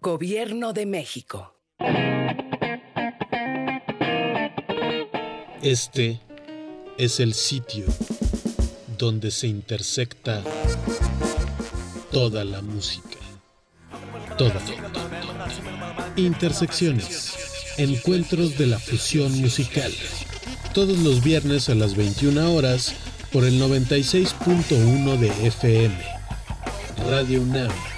Gobierno de México. Este es el sitio donde se intersecta toda la música. Toda. Intersecciones. Encuentros de la fusión musical. Todos los viernes a las 21 horas por el 96.1 de FM. Radio UNAM.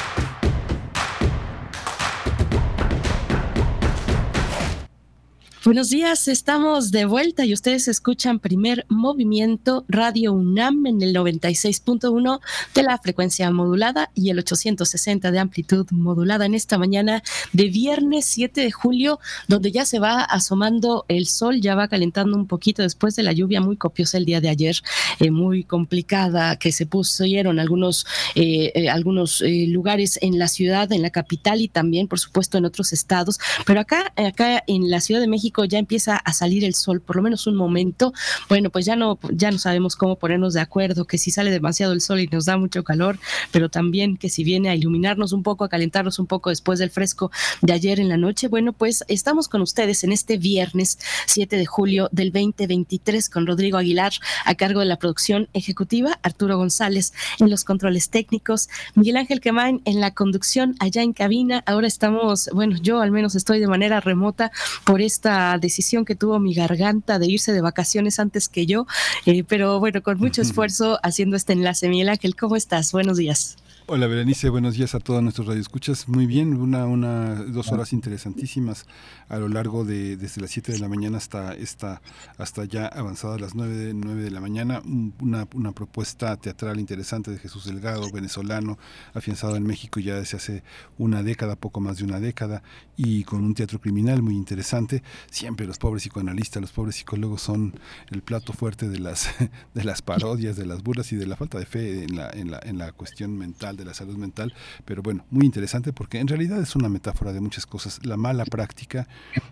Buenos días, estamos de vuelta y ustedes escuchan primer movimiento Radio UNAM en el 96.1 de la frecuencia modulada y el 860 de amplitud modulada en esta mañana de viernes 7 de julio, donde ya se va asomando el sol, ya va calentando un poquito después de la lluvia muy copiosa el día de ayer, eh, muy complicada que se pusieron algunos, eh, eh, algunos lugares en la ciudad, en la capital y también, por supuesto, en otros estados. Pero acá, acá en la Ciudad de México, ya empieza a salir el sol, por lo menos un momento, bueno, pues ya no, ya no sabemos cómo ponernos de acuerdo, que si sale demasiado el sol y nos da mucho calor, pero también que si viene a iluminarnos un poco, a calentarnos un poco después del fresco de ayer en la noche, bueno, pues estamos con ustedes en este viernes 7 de julio del 2023 con Rodrigo Aguilar a cargo de la producción ejecutiva, Arturo González en los controles técnicos, Miguel Ángel Quemain en la conducción allá en cabina. Ahora estamos, bueno, yo al menos estoy de manera remota por esta decisión que tuvo mi garganta de irse de vacaciones antes que yo, eh, pero bueno, con mucho esfuerzo haciendo este enlace. Miguel Ángel, ¿cómo estás? Buenos días. Hola Berenice, buenos días a todos nuestros radioescuchas. Muy bien, una, una, dos horas interesantísimas a lo largo de desde las 7 de la mañana hasta esta, hasta ya avanzadas las 9 de, 9 de la mañana. Una, una propuesta teatral interesante de Jesús Delgado, venezolano, afianzado en México ya desde hace una década, poco más de una década, y con un teatro criminal muy interesante. Siempre los pobres psicoanalistas, los pobres psicólogos son el plato fuerte de las, de las parodias, de las burlas y de la falta de fe en la, en la, en la cuestión mental de la salud mental, pero bueno, muy interesante porque en realidad es una metáfora de muchas cosas. La mala práctica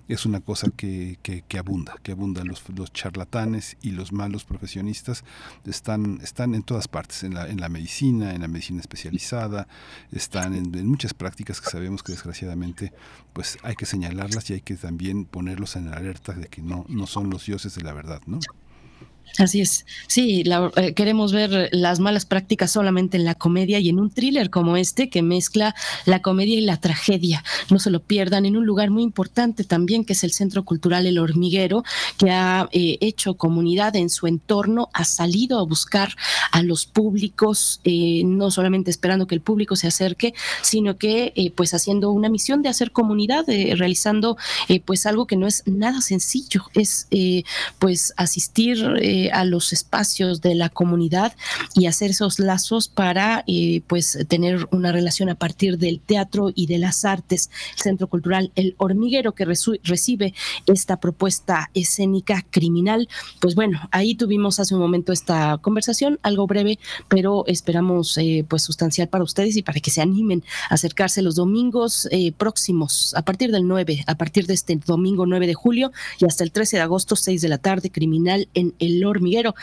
es una cosa que, que, abunda, que abunda. Los, los charlatanes y los malos profesionistas están, están en todas partes, en la, en la medicina, en la medicina especializada, están en, en muchas prácticas que sabemos que desgraciadamente pues hay que señalarlas y hay que también ponerlos en alerta de que no, no son los dioses de la verdad, ¿no? Así es. Sí, eh, queremos ver las malas prácticas solamente en la comedia y en un thriller como este que mezcla la comedia y la tragedia. No se lo pierdan en un lugar muy importante también que es el Centro Cultural El Hormiguero, que ha eh, hecho comunidad en su entorno, ha salido a buscar a los públicos, eh, no solamente esperando que el público se acerque, sino que pues haciendo una misión de hacer comunidad, realizando pues algo que no es nada sencillo, es pues asistir eh, a los espacios de la comunidad y hacer esos lazos para eh, pues tener una relación a partir del teatro y de las artes. Centro Cultural El Hormiguero que recibe esta propuesta escénica criminal. Pues bueno, ahí tuvimos hace un momento esta conversación, algo breve, pero esperamos eh, pues sustancial para ustedes y para que se animen a acercarse los domingos próximos, a partir del 9, a partir de este domingo 9 de julio y hasta el 13 de agosto, 6 de la tarde, criminal en El hormiguero.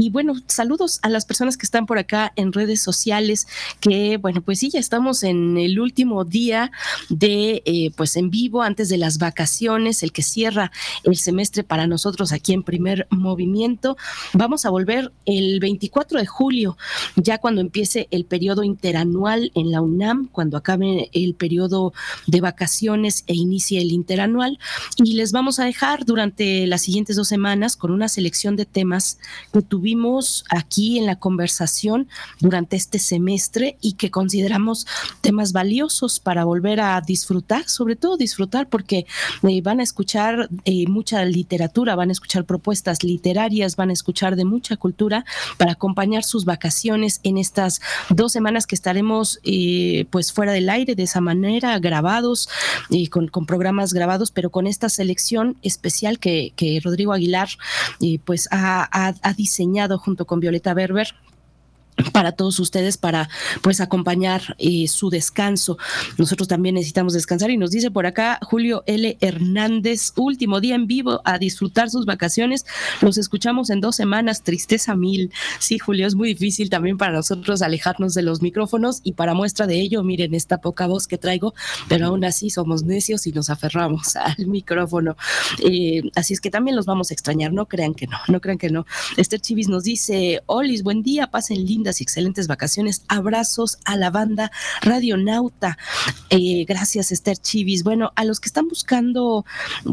Y bueno, saludos a las personas que están por acá en redes sociales, que bueno, pues sí, ya estamos en el último día de, eh, pues en vivo, antes de las vacaciones, el que cierra el semestre para nosotros aquí en primer movimiento. Vamos a volver el 24 de julio, ya cuando empiece el periodo interanual en la UNAM, cuando acabe el periodo de vacaciones e inicie el interanual. Y les vamos a dejar durante las siguientes dos semanas con una selección de temas que tuvimos aquí en la conversación durante este semestre y que consideramos temas valiosos para volver a disfrutar, sobre todo disfrutar porque eh, van a escuchar eh, mucha literatura, van a escuchar propuestas literarias, van a escuchar de mucha cultura para acompañar sus vacaciones en estas dos semanas que estaremos eh, pues fuera del aire de esa manera, grabados, y con, programas grabados, pero con esta selección especial que, Rodrigo Aguilar pues ha, ha diseñado junto con Violeta Berber para todos ustedes para pues acompañar eh, su descanso. Nosotros también necesitamos descansar y nos dice por acá Julio L. Hernández, último día en vivo a disfrutar sus vacaciones. Los escuchamos en dos semanas, tristeza mil. Sí, Julio, es muy difícil también para nosotros alejarnos de los micrófonos y para muestra de ello, miren esta poca voz que traigo, pero aún así somos necios y nos aferramos al micrófono. Eh, así es que también los vamos a extrañar, no crean que no, no crean que no. Esther Chivis nos dice, Olis, buen día, pasen lindo y excelentes vacaciones. Abrazos a la banda Radionauta. Eh, gracias, Esther Chivis. Bueno, a los que están buscando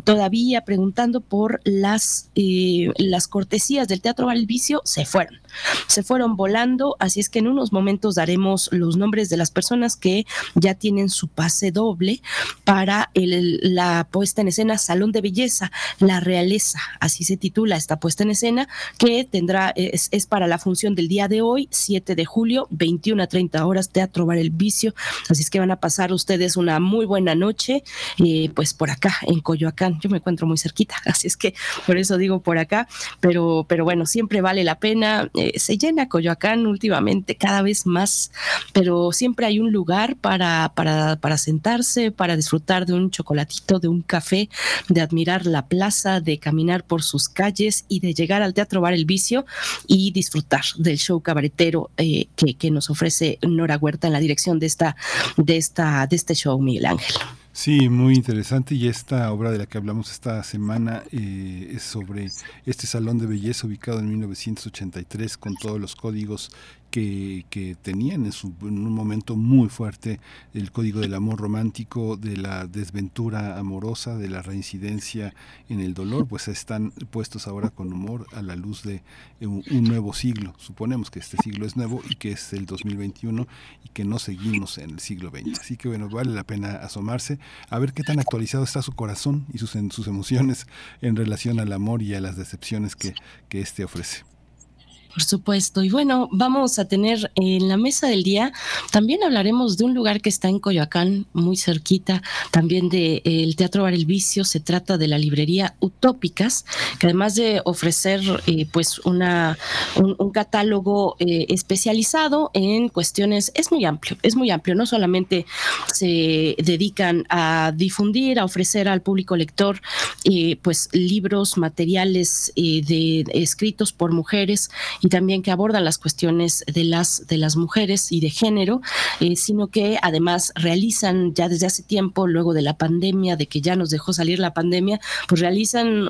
todavía, preguntando por las, eh, las cortesías del Teatro Valvicio, se fueron. Se fueron volando, así es que en unos momentos daremos los nombres de las personas que ya tienen su pase doble para la puesta en escena Salón de Belleza, La Realeza, así se titula esta puesta en escena, que tendrá, es, es para la función del día de hoy, 7 de julio, 21 a 30 horas, Teatro Bar El Vicio. Así es que van a pasar ustedes una muy buena noche, eh, pues por acá, en Coyoacán. Yo me encuentro muy cerquita, así es que por eso digo por acá, pero, pero bueno, siempre vale la pena. Eh, se llena Coyoacán últimamente cada vez más, pero siempre hay un lugar para, para, para sentarse, para disfrutar de un chocolatito, de un café, de admirar la plaza, de caminar por sus calles y de llegar al Teatro Bar El Vicio y disfrutar del show cabaretero eh, que, nos ofrece Nora Huerta en la dirección de esta, de esta, de este show, Miguel Ángel. Sí, muy interesante y esta obra de la que hablamos esta semana eh, es sobre este salón de belleza ubicado en 1983 con todos los códigos que, que tenían en, un momento muy fuerte el código del amor romántico, de la desventura amorosa, de la reincidencia en el dolor, pues están puestos ahora con humor a la luz de un, nuevo siglo. Suponemos que este siglo es nuevo y que es el 2021 y que no seguimos en el siglo XX. Así que bueno, vale la pena asomarse a ver qué tan actualizado está su corazón y sus, sus emociones en relación al amor y a las decepciones que, que éste ofrece. Por supuesto. Y bueno, vamos a tener en la mesa del día, también hablaremos de un lugar que está en Coyoacán, muy cerquita, también del el Teatro Bar El Vicio. Se trata de la librería Utópicas, que además de ofrecer eh, pues una, un, catálogo eh, especializado en cuestiones, es muy amplio, es muy amplio. No solamente se dedican a difundir, a ofrecer al público lector eh, pues libros, materiales de escritos por mujeres y también que abordan las cuestiones de las, de las mujeres y de género, eh, sino que además realizan ya desde hace tiempo, luego de la pandemia, de que ya nos dejó salir la pandemia, pues realizan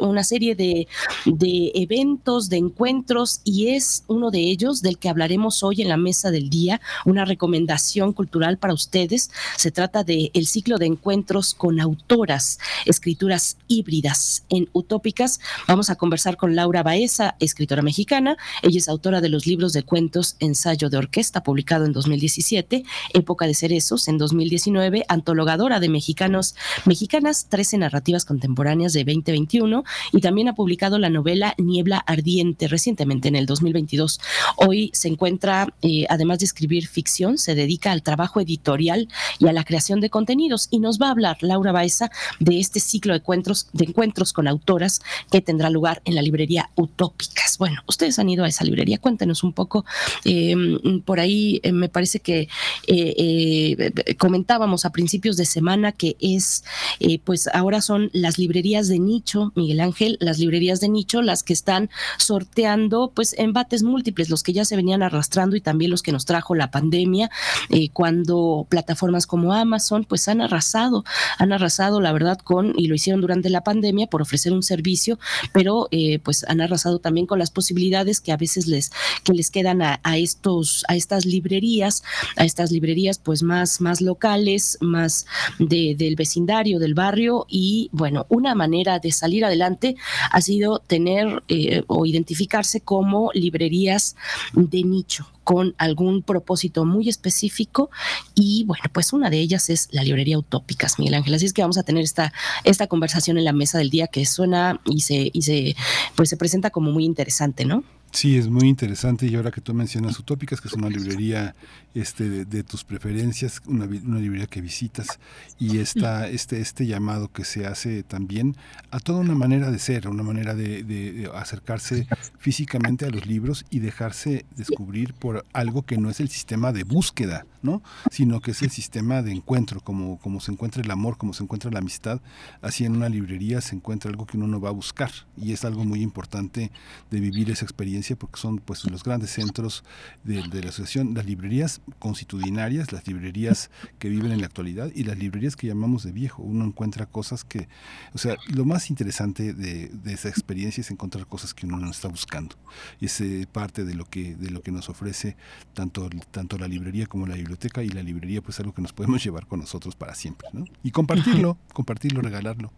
una serie de, de eventos, de encuentros y es uno de ellos del que hablaremos hoy en la mesa del día, una recomendación cultural para ustedes. Se trata de ciclo de encuentros con autoras, escrituras híbridas en utópicas. Vamos a conversar con Laura Baeza, escritora mexicana ella es autora de los libros de cuentos Ensayo de Orquesta, publicado en 2017, Época de Cerezos en 2019, antologadora de mexicanos, mexicanas, 13 narrativas contemporáneas de 2021 y también ha publicado la novela Niebla Ardiente recientemente en el 2022. Hoy se encuentra, eh, además de escribir ficción, se dedica al trabajo editorial y a la creación de contenidos y nos va a hablar Laura Baeza de este ciclo de encuentros, de encuentros con autoras que tendrá lugar en la librería Utópicas. Bueno, usted han ido a esa librería. Cuéntenos un poco. Em, por ahí eh, me parece que eh, eh, comentábamos a principios de semana que es, pues ahora son las librerías de nicho, Miguel Ángel, las librerías de nicho, las que están sorteando, pues embates múltiples, los que ya se venían arrastrando y también los que nos trajo la pandemia, cuando plataformas como Amazon, pues han arrasado, han arrasado, la verdad, con, y lo hicieron durante la pandemia por ofrecer un servicio, pero pues han arrasado también con las posibilidades que a veces les, que les quedan a, estos, a estas librerías, a estas librerías pues más, más locales, más del vecindario, del barrio. Y bueno, una manera de salir adelante ha sido tener eh, o identificarse como librerías de nicho, con algún propósito muy específico y bueno, pues una de ellas es la librería Utópicas, Miguel Ángel. Así es que vamos a tener esta, esta conversación en la mesa del día que suena y se, y se, pues se presenta como muy interesante, ¿no? Sí, es muy interesante y ahora que tú mencionas Utópicas, que es una librería este, de, tus preferencias, una, una, librería que visitas y esta, este, este llamado que se hace también a toda una manera de ser, una manera de, de, acercarse físicamente a los libros y dejarse descubrir por algo que no es el sistema de búsqueda, ¿no? sino que es el sistema de encuentro, como, como se encuentra el amor, como se encuentra la amistad, así en una librería se encuentra algo que uno no va a buscar y es algo muy importante de vivir esa experiencia porque son pues los grandes centros de, la asociación, las librerías constitucionarias, las librerías que viven en la actualidad y las librerías que llamamos de viejo. Uno encuentra cosas que, o sea, lo más interesante de, esa experiencia es encontrar cosas que uno no está buscando. Y es eh, parte de lo que de lo que nos ofrece tanto tanto la librería como la biblioteca y la librería pues algo que nos podemos llevar con nosotros para siempre, ¿no? Y compartirlo, compartirlo, regalarlo.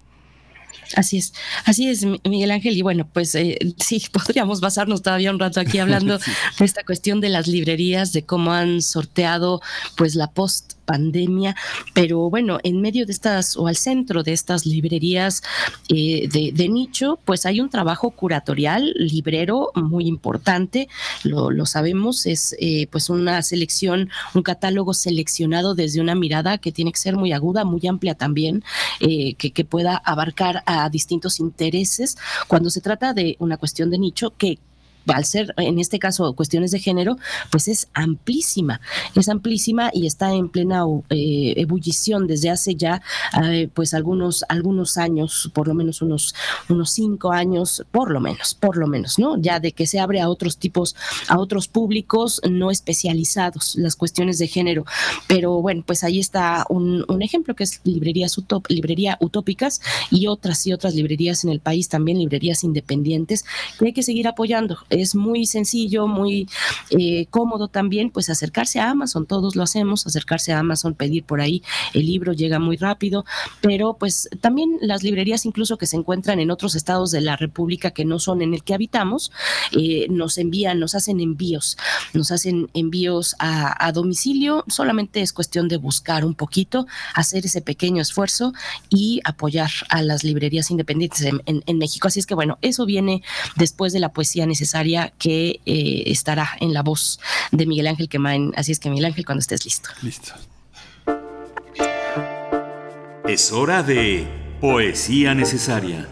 Así es, así es, Miguel Ángel. Y bueno, pues eh, sí, podríamos basarnos todavía un rato aquí hablando de esta cuestión de las librerías, de cómo han sorteado pues la post pandemia, pero bueno, en medio de estas o al centro de estas librerías eh, de, nicho, pues hay un trabajo curatorial, librero muy importante, lo, sabemos, es eh, pues una selección, un catálogo seleccionado desde una mirada que tiene que ser muy aguda, muy amplia también, eh, que, que pueda abarcar a distintos intereses. Cuando se trata de una cuestión de nicho que al ser en este caso cuestiones de género, pues es amplísima, es amplísima y está en plena eh, ebullición desde hace ya eh, pues algunos, algunos años, por lo menos unos, unos cinco años, por lo menos, por lo menos, ¿no? Ya de que se abre a otros tipos, a otros públicos no especializados las cuestiones de género. Pero bueno, pues ahí está un, ejemplo que es librerías utop, librería utópicas y otras y otras librerías en el país, también librerías independientes que hay que seguir apoyando es muy sencillo, muy eh, cómodo también, pues acercarse a Amazon, todos lo hacemos, acercarse a Amazon, pedir por ahí, el libro llega muy rápido, pero pues también las librerías incluso que se encuentran en otros estados de la República que no son en el que habitamos, eh, nos envían, nos hacen envíos, nos hacen envíos a, domicilio, solamente es cuestión de buscar un poquito, hacer ese pequeño esfuerzo y apoyar a las librerías independientes en México. Así es que bueno, eso viene después de la poesía necesaria que eh, estará en la voz de Miguel Ángel Quemain. Así es que Miguel Ángel, cuando estés listo. Listo. Es hora de Poesía Necesaria.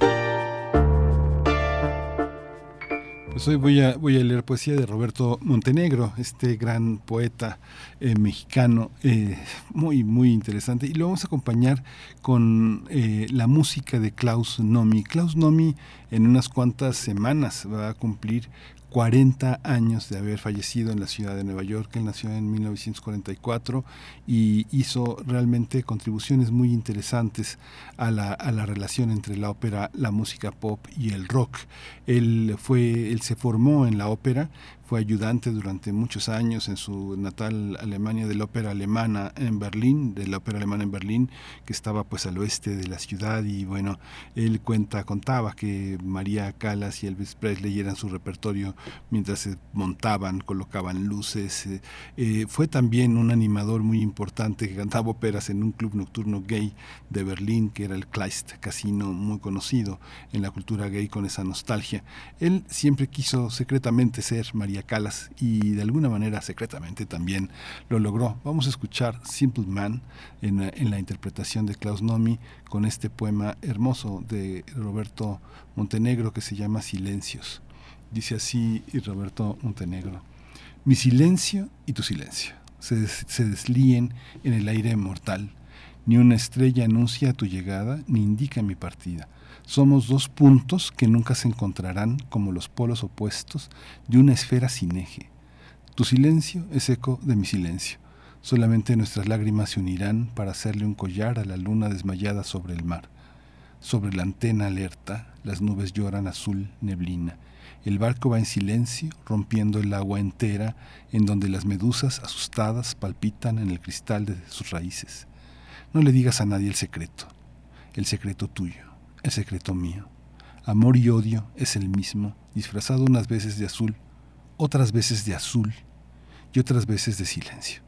Pues hoy voy a, voy a leer poesía de Roberto Montenegro, este gran poeta eh, mexicano, eh, muy, muy interesante. Y lo vamos a acompañar con la música de Klaus Nomi. Klaus Nomi en unas cuantas semanas va a cumplir 40 años de haber fallecido en la ciudad de Nueva York. Él nació en 1944 y hizo realmente contribuciones muy interesantes a la, a la relación entre la ópera, la música pop y el rock. Él, fue, él se formó en la ópera, fue ayudante durante muchos años en su natal Alemania de la ópera alemana en Berlín, de la ópera alemana en Berlín, que estaba pues al oeste de la ciudad y bueno, él cuenta, contaba que María Callas y Elvis Presley eran su repertorio mientras se montaban, colocaban luces. Eh, eh, fue también un animador muy importante que cantaba óperas en un club nocturno gay de Berlín, que era el Kleist Casino, muy conocido en la cultura gay con esa nostalgia. Él siempre quiso secretamente ser María Calas y de alguna manera secretamente también lo logró. Vamos a escuchar Simple Man en, la interpretación de Klaus Nomi con este poema hermoso de Roberto Montenegro que se llama Silencios. Dice así Roberto Montenegro, mi silencio y tu silencio se, se deslíen en el aire mortal. Ni una estrella anuncia tu llegada ni indica mi partida somos dos puntos que nunca se encontrarán como los polos opuestos de una esfera sin eje. Tu silencio es eco de mi silencio. Solamente nuestras lágrimas se unirán para hacerle un collar a la luna desmayada sobre el mar. Sobre la antena alerta, las nubes lloran azul neblina, El barco va en silencio, rompiendo el agua entera, en donde las medusas asustadas palpitan en el cristal de sus raíces. No le digas a nadie el secreto, el secreto tuyo, el secreto mío. Amor y odio es el mismo, disfrazado unas veces de azul, otras veces de azul y otras veces de silencio.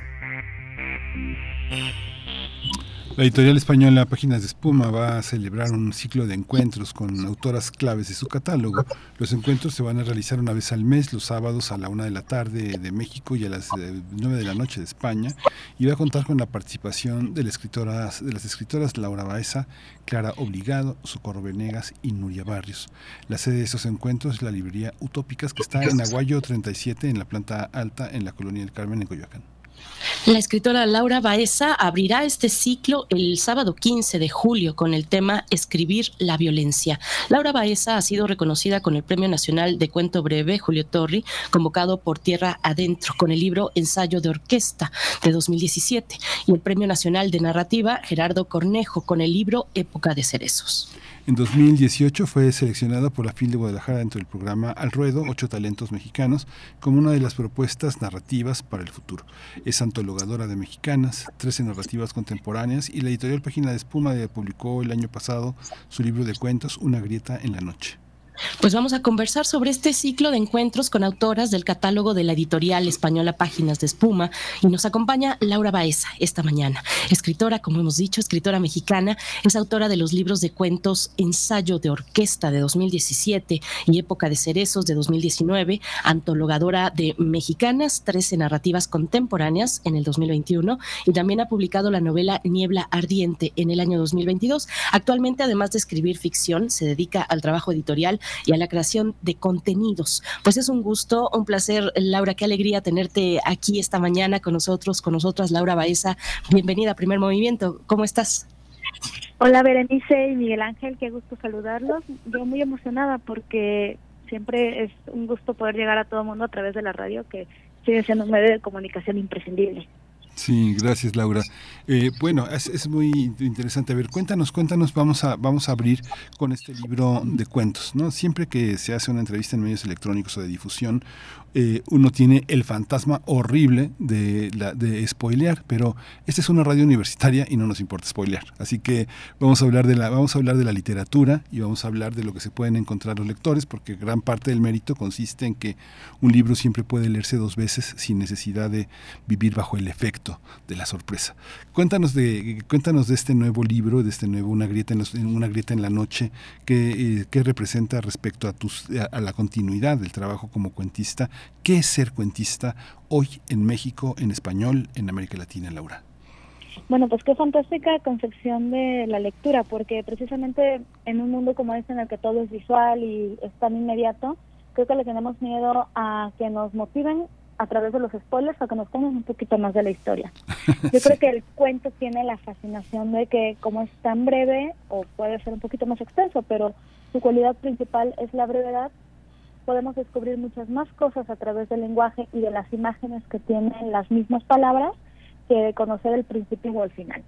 La editorial española Páginas de Espuma va a celebrar un ciclo de encuentros con autoras claves de su catálogo. Los encuentros se van a realizar una vez al mes, los sábados a la una de la tarde de México y a las eh, nueve de la noche de España, y va a contar con la participación de, la escritora, de las escritoras Laura Baeza, Clara Obligado, Socorro Venegas y Nuria Barrios. La sede de estos encuentros es la librería Utópicas, que está en Aguayo 37, en la planta alta, en la colonia del Carmen, en Coyoacán. La escritora Laura Baeza abrirá este ciclo el sábado 15 de julio con el tema Escribir la violencia. Laura Baeza ha sido reconocida con el Premio Nacional de Cuento Breve Julio Torri, convocado por Tierra Adentro con el libro Ensayo de Orquesta de 2017 y el Premio Nacional de Narrativa Gerardo Cornejo con el libro Época de Cerezos. En 2018 fue seleccionada por la FIL de Guadalajara dentro del programa Al Ruedo, Ocho Talentos Mexicanos, como una de las propuestas narrativas para el futuro. Es antologadora de mexicanas, 13 narrativas contemporáneas y la editorial Página de Espuma publicó el año pasado su libro de cuentos Una grieta en la noche. Pues vamos a conversar sobre este ciclo de encuentros con autoras del catálogo de la editorial española Páginas de Espuma y nos acompaña Laura Baeza esta mañana. Escritora, como hemos dicho, escritora mexicana, es autora de los libros de cuentos Ensayo de Orquesta de 2017 y Época de Cerezos de 2019, antologadora de Mexicanas, 13 narrativas contemporáneas en el 2021 y también ha publicado la novela Niebla Ardiente en el año 2022. Actualmente, además de escribir ficción, se dedica al trabajo editorial y a la creación de contenidos. Pues es un gusto, un placer, Laura, qué alegría tenerte aquí esta mañana con nosotros, con nosotras, Laura Baeza. Bienvenida a Primer Movimiento. ¿Cómo estás? Hola Berenice y Miguel Ángel, qué gusto saludarlos. Yo muy emocionada porque siempre es un gusto poder llegar a todo el mundo a través de la radio, que sigue siendo un medio de comunicación imprescindible. Sí, gracias Laura. Eh, bueno, es, es, muy interesante. A ver, cuéntanos, cuéntanos, vamos a, vamos a abrir con este libro de cuentos, ¿no? Siempre que se hace una entrevista en medios electrónicos o de difusión, eh, uno tiene el fantasma horrible de, la, de spoilear, pero esta es una radio universitaria y no nos importa spoilear. Así que vamos a hablar de la, vamos a hablar de la literatura y vamos a hablar de lo que se pueden encontrar los lectores, porque gran parte del mérito consiste en que un libro siempre puede leerse dos veces sin necesidad de vivir bajo el efecto de la sorpresa. Cuéntanos de, cuéntanos de este nuevo libro, de este nuevo Una grieta en, una grieta en la noche, que, eh, representa respecto a, tus, a la continuidad del trabajo como cuentista ¿Qué es ser cuentista hoy en México, en español, en América Latina, Laura? Bueno, pues qué fantástica concepción de la lectura, porque precisamente en un mundo como este en el que todo es visual y es tan inmediato, creo que le tenemos miedo a que nos motiven a través de los spoilers o que nos tengan un poquito más de la historia. Yo creo que el cuento tiene la fascinación de que como es tan breve, o puede ser un poquito más extenso, pero su cualidad principal es la brevedad, podemos descubrir muchas más cosas a través del lenguaje y de las imágenes que tienen las mismas palabras que de conocer el principio o el final.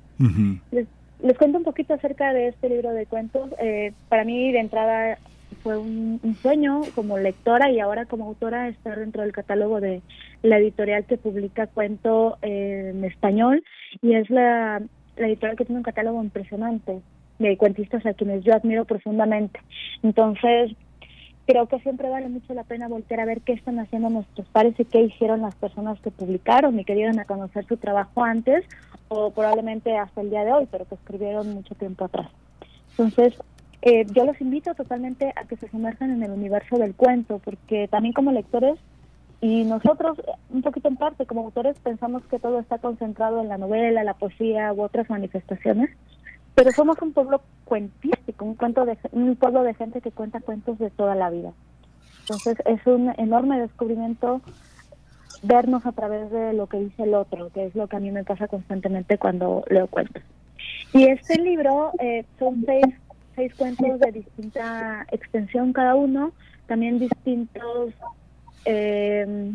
les, les, cuento un poquito acerca de este libro de cuentos. Eh, para mí, de entrada, fue un, sueño como lectora y ahora como autora estar dentro del catálogo de la editorial que publica cuento en español y es la, la editorial que tiene un catálogo impresionante de cuentistas a quienes yo admiro profundamente. Entonces, creo que siempre vale mucho la pena voltear a ver qué están haciendo nuestros pares y qué hicieron las personas que publicaron y que dieron a conocer su trabajo antes o probablemente hasta el día de hoy, pero que escribieron mucho tiempo atrás. Entonces, eh, yo los invito totalmente a que se sumerjan en el universo del cuento, porque también como lectores y nosotros, un poquito en parte, como autores, pensamos que todo está concentrado en la novela, la poesía u otras manifestaciones, pero somos un pueblo cuentístico, un, cuento de, un pueblo de gente que cuenta cuentos de toda la vida. Entonces es un enorme descubrimiento vernos a través de lo que dice el otro, que es lo que a mí me pasa constantemente cuando leo cuentos. Y este libro eh, son seis, seis cuentos de distinta extensión cada uno, también distintos eh,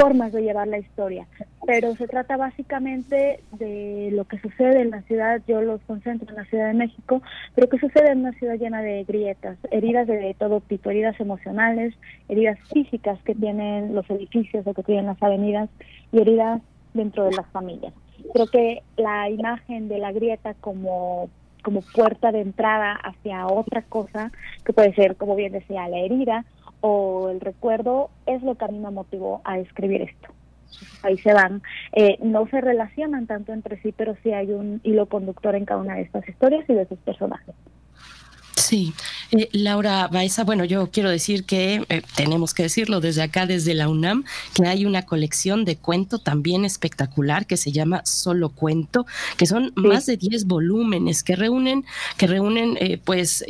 formas de llevar la historia, pero se trata básicamente de lo que sucede en la ciudad, yo los concentro en la Ciudad de México, pero que sucede en una ciudad llena de grietas, heridas de todo tipo, heridas emocionales, heridas físicas que tienen los edificios o que tienen las avenidas y heridas dentro de las familias. Creo que la imagen de la grieta como como puerta de entrada hacia otra cosa, que puede ser, como bien decía, la herida o el recuerdo, es lo que a mí me motivó a escribir esto. ahí se van, eh, no se relacionan tanto entre sí, pero sí hay un hilo conductor en cada una de estas historias y de sus personajes. Sí, eh, Laura Baeza, bueno, yo quiero decir que eh, tenemos que decirlo desde acá, desde la UNAM, que hay una colección de cuento también espectacular que se llama Solo Cuento, que son más de 10 volúmenes que reúnen, que reúnen eh, pues,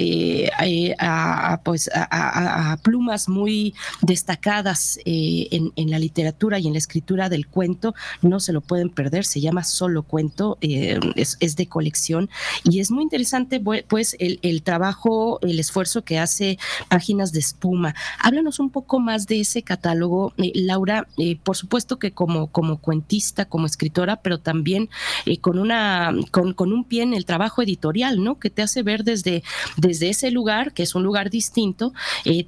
a, pues a, plumas muy destacadas en, en, la literatura y en la escritura del cuento. No se lo pueden perder, se llama Solo Cuento, es, es, de colección y es muy interesante pues el, el trabajo, el esfuerzo que hace Páginas de Espuma. Háblanos un poco más de ese catálogo, eh, Laura, eh, por supuesto que como, como cuentista, como escritora, pero también eh, con, una, con, con, un pie en el trabajo editorial, ¿no? Que te hace ver desde, desde ese lugar, que es un lugar distinto,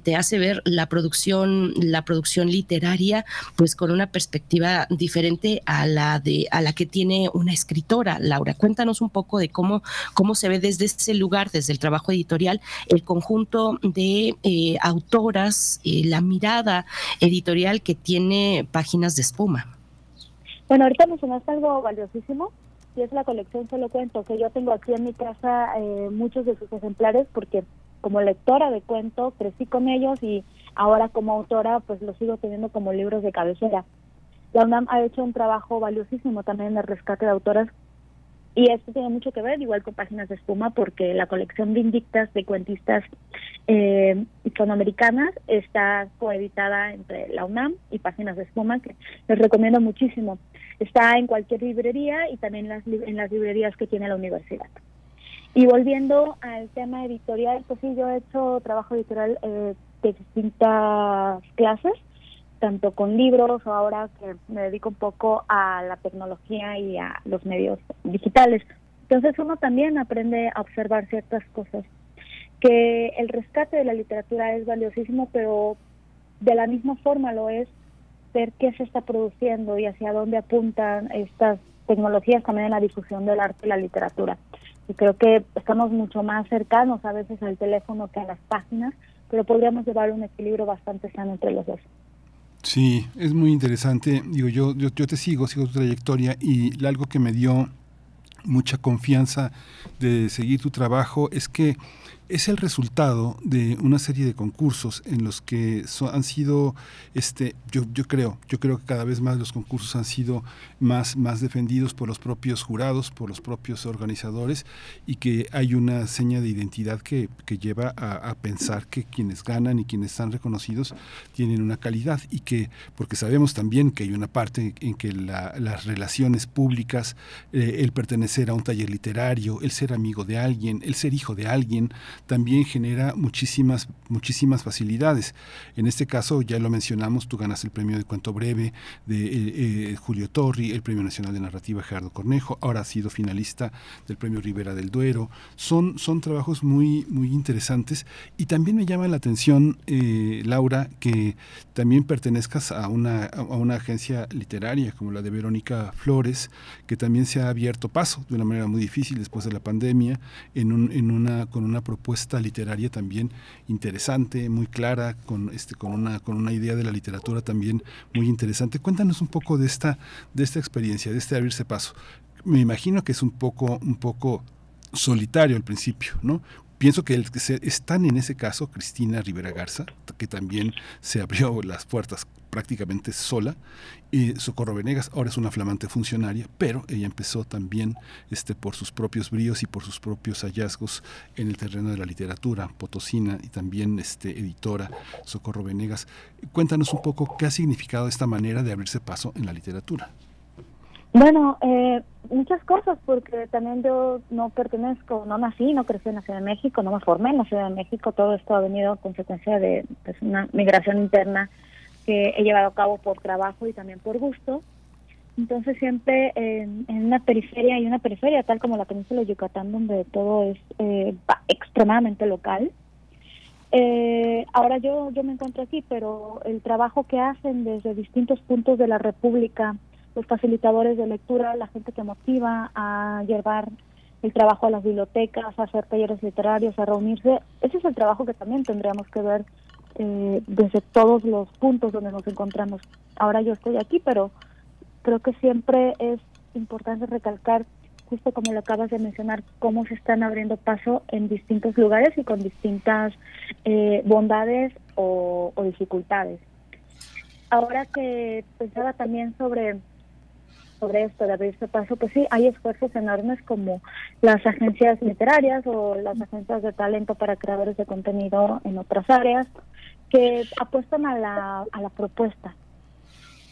te hace ver la producción, la producción literaria, pues con una perspectiva diferente a la, de, a la que tiene una escritora. Laura, cuéntanos un poco de cómo, cómo se ve desde ese lugar, desde el trabajo editorial, el conjunto de eh, autoras, eh, la mirada editorial que tiene Páginas de Espuma. Bueno, ahorita mencionaste algo valiosísimo, y es la colección Solo Cuento, que yo tengo aquí en mi casa eh, muchos de sus ejemplares porque como lectora de cuento crecí con ellos y ahora como autora pues los sigo teniendo como libros de cabecera. La UNAM ha hecho un trabajo valiosísimo también en el rescate de autoras y esto tiene mucho que ver, igual con Páginas de Espuma, porque la colección de Indictas de cuentistas eh, hispanoamericanas está coeditada entre la UNAM y Páginas de Espuma, que les recomiendo muchísimo. Está en cualquier librería y también las, en las librerías que tiene la universidad. Y volviendo al tema editorial, pues sí, yo he hecho trabajo editorial eh, de distintas clases tanto con libros o ahora que me dedico un poco a la tecnología y a los medios digitales. Entonces uno también aprende a observar ciertas cosas. Que el rescate de la literatura es valiosísimo, pero de la misma forma lo es ver qué se está produciendo y hacia dónde apuntan estas tecnologías también en la difusión del arte y la literatura. Y creo que estamos mucho más cercanos a veces al teléfono que a las páginas, pero podríamos llevar un equilibrio bastante sano entre los dos. Sí, es muy interesante. Digo, yo, yo, yo te sigo, sigo tu trayectoria y algo que me dio mucha confianza de seguir tu trabajo es que es el resultado de una serie de concursos en los que han sido, este, yo, yo creo, yo creo que cada vez más los concursos han sido más, más defendidos por los propios jurados, por los propios organizadores y que hay una seña de identidad que, que lleva a, pensar que quienes ganan y quienes están reconocidos tienen una calidad y que, porque sabemos también que hay una parte en que las relaciones públicas, eh, el pertenecer a un taller literario, el ser amigo de alguien, el ser hijo de alguien, también genera muchísimas, muchísimas facilidades. En este caso, ya lo mencionamos, tú ganas el premio de cuento breve de eh, eh, Julio Torri, el premio nacional de narrativa Gerardo Cornejo, ahora ha sido finalista del premio Rivera del Duero. Son, son trabajos muy, muy interesantes y también me llama la atención, eh, Laura, que también pertenezcas a una, a una agencia literaria como la de Verónica Flores, que también se ha abierto paso de una manera muy difícil después de la pandemia en, un, en una, con una propuesta literaria también interesante, muy clara, con, este, con, una, con una idea de la literatura también muy interesante. Cuéntanos un poco de esta, de esta experiencia, de este abrirse paso. Me imagino que es un poco, un poco solitario al principio, ¿no? Pienso que están en ese caso Cristina Rivera Garza, que también se abrió las puertas prácticamente sola. Y Socorro Venegas ahora es una flamante funcionaria, pero ella empezó también este, por sus propios bríos y por sus propios hallazgos en el terreno de la literatura, potosina y también este, editora Socorro Venegas. Cuéntanos un poco qué ha significado esta manera de abrirse paso en la literatura. Bueno, eh, muchas cosas, porque también yo no pertenezco, no nací, no crecí en la Ciudad de México, no me formé en la Ciudad de México, todo esto ha venido a consecuencia de pues, una migración interna que he llevado a cabo por trabajo y también por gusto. Entonces siempre en, una periferia y una periferia tal como la península de Yucatán donde todo es eh, extremadamente local. Eh, ahora yo, yo me encuentro aquí, pero el trabajo que hacen desde distintos puntos de la República, los facilitadores de lectura, la gente que motiva a llevar el trabajo a las bibliotecas, a hacer talleres literarios, a reunirse, ese es el trabajo que también tendríamos que ver eh, desde todos los puntos donde nos encontramos. Ahora yo estoy aquí, pero Creo que siempre es importante recalcar, justo como lo acabas de mencionar, cómo se están abriendo paso en distintos lugares y con distintas eh, bondades o, dificultades. Ahora que pensaba también sobre sobre esto de abrirse paso, pues sí, hay esfuerzos enormes como las agencias literarias o las agencias de talento para creadores de contenido en otras áreas que apuestan a la, a la propuesta,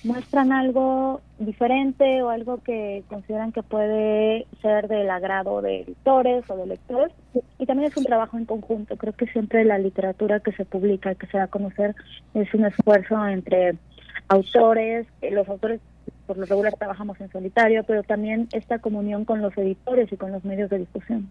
muestran algo diferente o algo que consideran que puede ser del agrado de editores o de lectores y también es un trabajo en conjunto. Creo que siempre la literatura que se publica que se da a conocer es un esfuerzo entre autores, eh, los autores por lo regular trabajamos en solitario, pero también esta comunión con los editores y con los medios de difusión.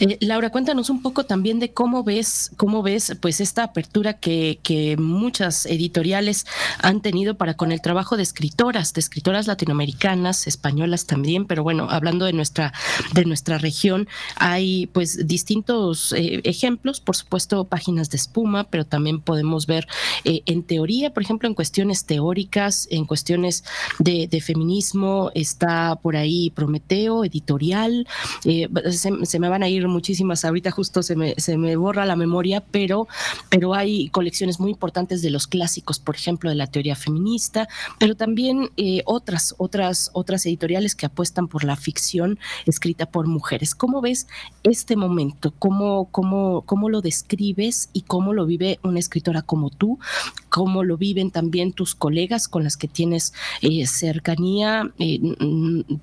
Eh, Laura, cuéntanos un poco también de cómo ves, cómo ves, pues esta apertura que, que, muchas editoriales han tenido para con el trabajo de escritoras, de escritoras latinoamericanas, españolas también, pero bueno, hablando de nuestra, de nuestra región, hay pues distintos eh, ejemplos, por supuesto, páginas de espuma, pero también podemos ver eh, en teoría, por ejemplo, en cuestiones teóricas, en cuestiones de, feminismo, está por ahí Prometeo, editorial, se, se me van a ir muchísimas, ahorita justo se me, se me borra la memoria, pero, pero hay colecciones muy importantes de los clásicos, por ejemplo, de la teoría feminista, pero también eh, otras, otras, otras editoriales que apuestan por la ficción escrita por mujeres. ¿Cómo ves este momento? ¿Cómo, cómo, cómo lo describes y cómo lo vive una escritora como tú? ¿Cómo lo viven también tus colegas con las que tienes eh, cercanía, eh,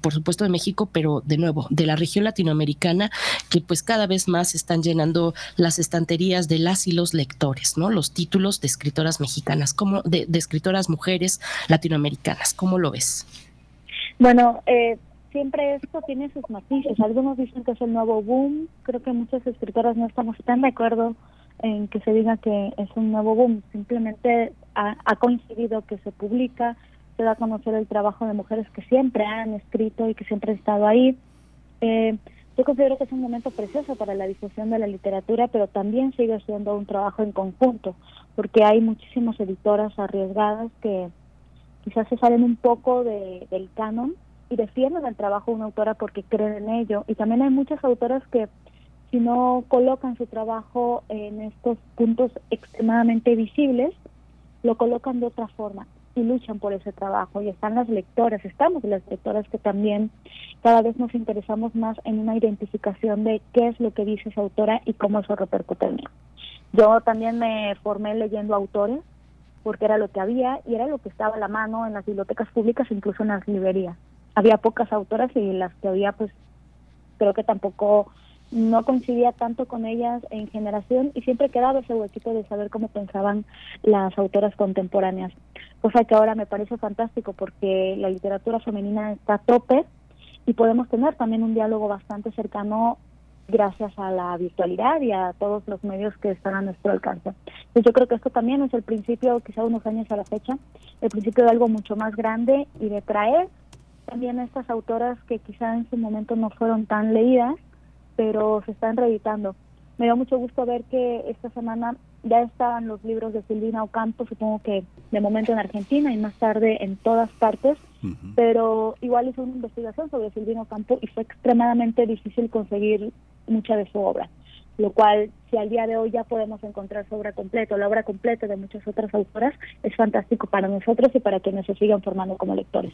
por supuesto de México, pero de nuevo, de la región latinoamericana, que pues cada vez más están llenando las estanterías de las y los lectores, ¿no? Los títulos de escritoras mexicanas, como de, de escritoras mujeres latinoamericanas. ¿Cómo lo ves? Bueno, eh, siempre esto tiene sus matices. Algunos dicen que es el nuevo boom. Creo que muchas escritoras no estamos tan de acuerdo en que se diga que es un nuevo boom. Simplemente ha, ha, coincidido que se publica, se da a conocer el trabajo de mujeres que siempre han escrito y que siempre han estado ahí. Eh, yo considero que es un momento precioso para la difusión de la literatura, pero también sigue siendo un trabajo en conjunto, porque hay muchísimas editoras arriesgadas que quizás se salen un poco de, del canon y defienden el trabajo de una autora porque creen en ello. Y también hay muchas autoras que si no colocan su trabajo en estos puntos extremadamente visibles, lo colocan de otra forma y luchan por ese trabajo. Y están las lectoras, estamos las lectoras que también cada vez nos interesamos más en una identificación de qué es lo que dice esa autora y cómo eso repercute en mí. Yo también me formé leyendo autores porque era lo que había y era lo que estaba a la mano en las bibliotecas públicas, incluso en las librerías. Había pocas autoras y las que había, pues creo que tampoco no coincidía tanto con ellas en generación y siempre quedaba ese huequito de saber cómo pensaban las autoras contemporáneas. Cosa que ahora me parece fantástico porque la literatura femenina está a tope y podemos tener también un diálogo bastante cercano gracias a la virtualidad y a todos los medios que están a nuestro alcance. Pues yo creo que esto también es el principio, quizá unos años a la fecha, el principio de algo mucho más grande y de traer también a estas autoras que quizá en su momento no fueron tan leídas, pero se están reeditando. Me dio mucho gusto ver que esta semana ya estaban los libros de Silvina Ocampo, supongo que de momento en Argentina y más tarde en todas partes, uh -huh. pero igual hizo una investigación sobre Silvina Ocampo y fue extremadamente difícil conseguir mucha de su obra, lo cual si al día de hoy ya podemos encontrar su obra completa, la obra completa de muchas otras autoras, es fantástico para nosotros y para quienes se sigan formando como lectores.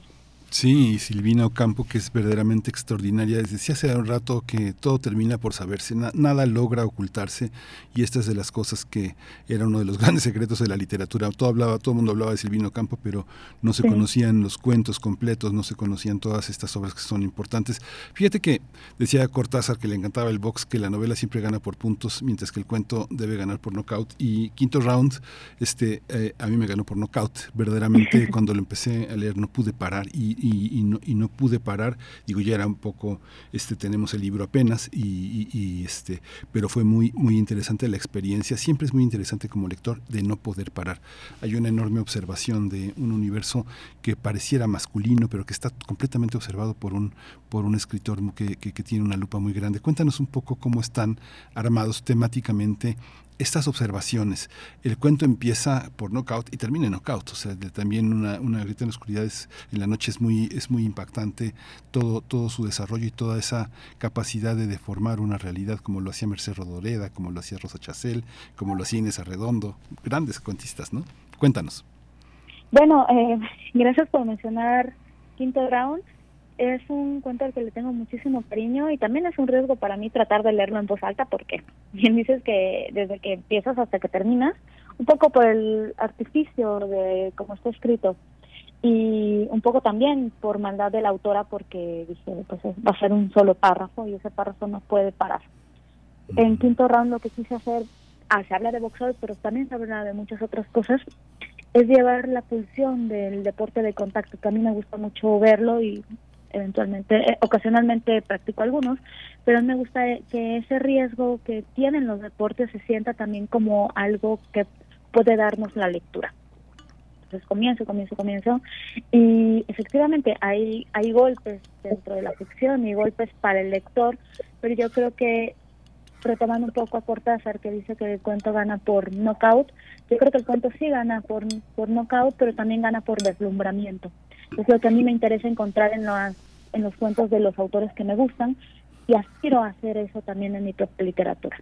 Sí, Silvina Ocampo, que es verdaderamente extraordinaria. Decía hace un rato que todo termina por saberse, na nada logra ocultarse y esta es de las cosas que era uno de los grandes secretos de la literatura. Todo, hablaba, todo el mundo hablaba de Silvina Ocampo, pero no se sí. conocían los cuentos completos, no se conocían todas estas obras que son importantes. Fíjate que decía Cortázar que le encantaba el box, que la novela siempre gana por puntos, mientras que el cuento debe ganar por knockout. Y Quinto Round, este, eh, a mí me ganó por knockout. Verdaderamente, cuando lo empecé a leer no pude parar y, y, no, pude parar. Digo, ya era un poco, este, tenemos el libro apenas, y, este, pero fue muy, muy interesante la experiencia. Siempre es muy interesante como lector de no poder parar. Hay una enorme observación de un universo que pareciera masculino, pero que está completamente observado por un, por un escritor que tiene una lupa muy grande. Cuéntanos un poco cómo están armados temáticamente estas observaciones. El cuento empieza por knockout y termina en knockout, o sea, también una, una grita en la oscuridad en la noche es muy, es muy impactante todo, todo su desarrollo y toda esa capacidad de deformar una realidad como lo hacía Merced Rodoreda, como lo hacía Rosa Chacel, como lo hacía Inés Arredondo, grandes cuentistas, ¿no? Cuéntanos. Bueno, eh, gracias por mencionar Quinto Round es un cuento al que le tengo muchísimo cariño y también es un riesgo para mí tratar de leerlo en voz alta porque bien dices que desde que empiezas hasta que terminas, un poco por el artificio de cómo está escrito y un poco también por maldad de la autora porque dije, pues va a ser un solo párrafo y ese párrafo no puede parar. En quinto round lo que quise hacer, ah, se habla de boxeo, pero también se habla de muchas otras cosas, es llevar la pulsión del deporte de contacto, que a mí me gusta mucho verlo y eventualmente, eh, ocasionalmente practico algunos, pero me gusta que ese riesgo que tienen los deportes se sienta también como algo que puede darnos la lectura. Entonces comienzo, comienzo, comienzo y efectivamente hay, hay golpes dentro de la ficción y golpes para el lector, pero yo creo que retomando un poco a Cortázar que dice que el cuento gana por knockout, yo creo que el cuento sí gana por, por knockout, pero también gana por deslumbramiento. Es lo que a mí me interesa encontrar en, las, en los cuentos de los autores que me gustan y aspiro a hacer eso también en mi propia literatura.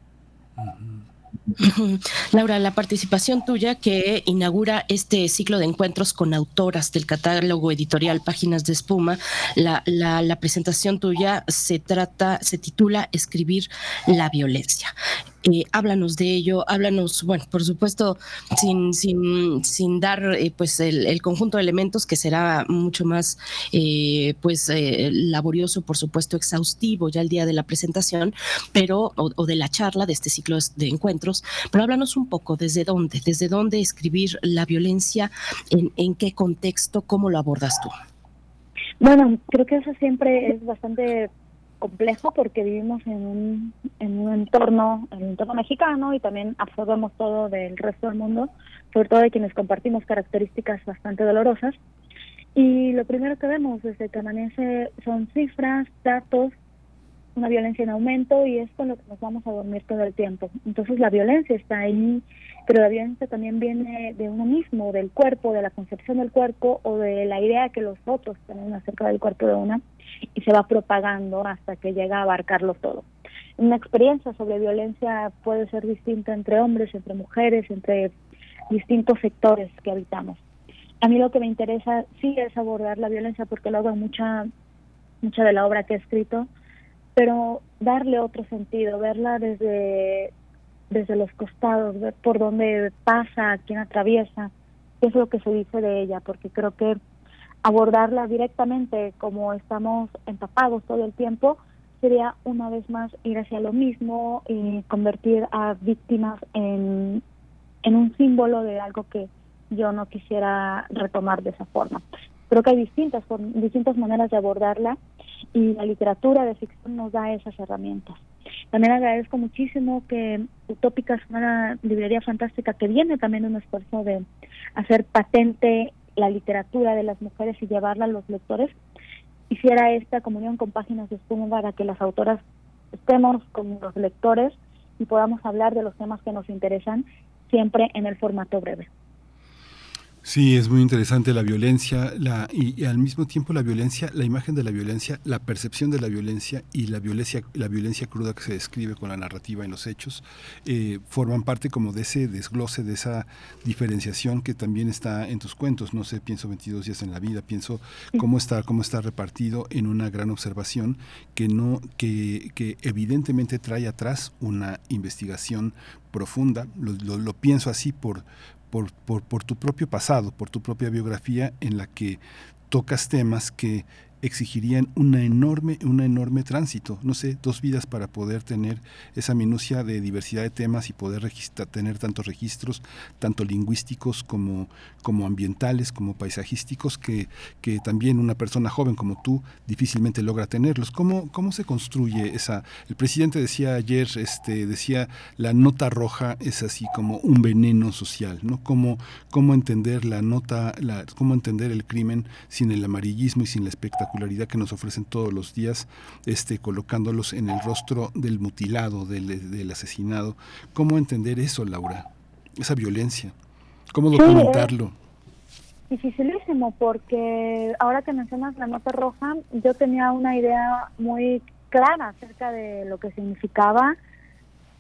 Laura, la participación tuya que inaugura este ciclo de encuentros con autoras del catálogo editorial Páginas de Espuma, la, la, la presentación tuya se trata, se titula Escribir la violencia. Eh, háblanos de ello, háblanos, bueno, por supuesto, sin, sin, sin dar eh, pues el, conjunto de elementos que será mucho más eh, pues laborioso, por supuesto, exhaustivo ya el día de la presentación, pero, o, de la charla, de este ciclo de encuentros, pero háblanos un poco desde dónde, desde dónde escribir la violencia, en, en qué contexto, cómo lo abordas tú. Bueno, creo que eso siempre es bastante complejo porque vivimos en un, en un entorno, en un entorno mexicano y también absorbemos todo del resto del mundo, sobre todo de quienes compartimos características bastante dolorosas. Y lo primero que vemos desde que amanece son cifras, datos, una violencia en aumento y es con lo que nos vamos a dormir todo el tiempo. Entonces la violencia está ahí, pero la violencia también viene de uno mismo, del cuerpo, de la concepción del cuerpo o de la idea que los otros tienen acerca del cuerpo de una y se va propagando hasta que llega a abarcarlo todo. Una experiencia sobre violencia puede ser distinta entre hombres, entre mujeres, entre distintos sectores que habitamos. A mí lo que me interesa sí es abordar la violencia porque lo hago mucha mucha de la obra que he escrito pero darle otro sentido, verla desde, desde los costados, ver por dónde pasa, quién atraviesa, qué es lo que se dice de ella, porque creo que abordarla directamente como estamos empapados todo el tiempo sería una vez más ir hacia lo mismo y convertir a víctimas en, en un símbolo de algo que yo no quisiera retomar de esa forma. Creo que hay distintas, distintas maneras de abordarla y la literatura de ficción nos da esas herramientas. También agradezco muchísimo que Utópica es una librería fantástica que viene también de un esfuerzo de hacer patente la literatura de las mujeres y llevarla a los lectores. Hiciera esta comunión con páginas de espuma para que las autoras estemos con los lectores y podamos hablar de los temas que nos interesan siempre en el formato breve. Sí, es muy interesante la violencia la, y, al mismo tiempo la violencia, la imagen de la violencia, la percepción de la violencia y la violencia, la violencia cruda que se describe con la narrativa en los hechos eh, forman parte como de ese desglose, de esa diferenciación que también está en tus cuentos. No sé, pienso 22 días en la vida, pienso cómo está, cómo está repartido en una gran observación que no, que, que evidentemente trae atrás una investigación profunda. Lo, lo pienso así por por, por, por tu propio pasado, por tu propia biografía en la que tocas temas que exigirían una enorme, un enorme tránsito, no sé, dos vidas para poder tener esa minucia de diversidad de temas y poder tener tantos registros, tanto lingüísticos como, como ambientales, como paisajísticos, que, que también una persona joven como tú difícilmente logra tenerlos. ¿Cómo, cómo se construye esa? El presidente decía ayer, este, decía, la nota roja es así como un veneno social, ¿no? ¿Cómo, cómo entender la nota, la, cómo entender el crimen sin el amarillismo y sin la espectacularidad espectacularidad que nos ofrecen todos los días, este, colocándolos en el rostro del mutilado, del, del asesinado. ¿Cómo entender eso, Laura? Esa violencia. ¿Cómo documentarlo? dificilísimo porque ahora que mencionas la nota roja, yo tenía una idea muy clara acerca de lo que significaba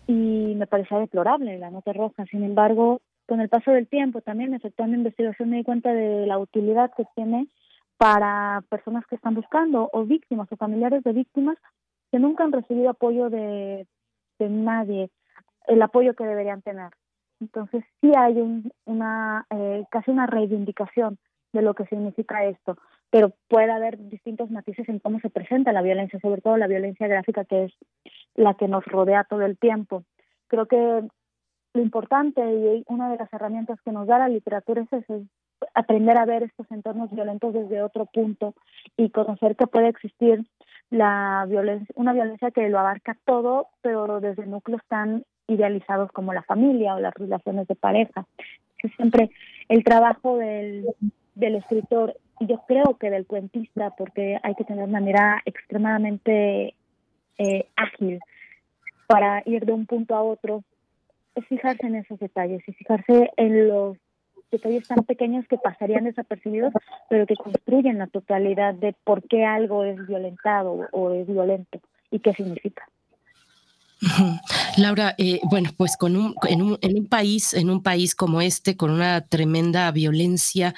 y me parecía deplorable la nota roja. Sin embargo, con el paso del tiempo también efectuando investigación me di cuenta de la utilidad que tiene para personas que están buscando o víctimas o familiares de víctimas que nunca han recibido apoyo de, de nadie, el apoyo que deberían tener. Entonces sí hay un, una eh, casi una reivindicación de lo que significa esto, pero puede haber distintos matices en cómo se presenta la violencia, sobre todo la violencia gráfica que es la que nos rodea todo el tiempo. Creo que lo importante y una de las herramientas que nos da la literatura es, es aprender a ver estos entornos violentos desde otro punto y conocer que puede existir la violencia, una violencia que lo abarca todo, pero desde núcleos tan idealizados como la familia o las relaciones de pareja. Es siempre el trabajo del, del escritor, yo creo que del cuentista, porque hay que tener una mirada extremadamente eh, ágil para ir de un punto a otro, es fijarse en esos detalles y fijarse en los detalles tan pequeños que pasarían desapercibidos, pero que construyen la totalidad de por qué algo es violentado o es violento y qué significa. Laura, eh, bueno, pues con un, en, un, país, en un país como este, con una tremenda violencia,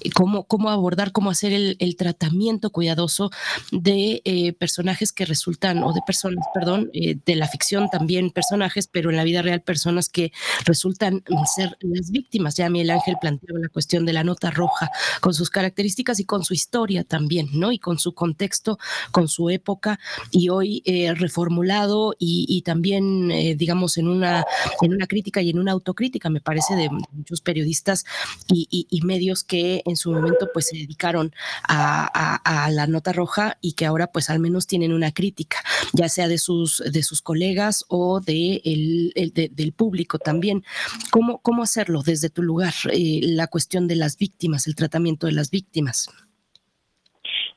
eh, ¿cómo, cómo abordar, cómo hacer el, tratamiento cuidadoso de eh, personajes que resultan, o de personas, perdón, de la ficción también personajes, pero en la vida real personas que resultan ser las víctimas. Ya Miguel Ángel planteaba la cuestión de la nota roja, con sus características y con su historia también, ¿no? Y con su contexto, con su época, y hoy reformulado y, y también, eh, digamos, en una, en una crítica y en una autocrítica, me parece, de muchos periodistas y, medios que en su momento pues se dedicaron a, la nota roja y que ahora pues al menos tienen una crítica, ya sea de sus, de sus colegas o de el, el de, del público también. ¿Cómo, ¿Cómo hacerlo desde tu lugar? Eh, la cuestión de las víctimas, el tratamiento de las víctimas.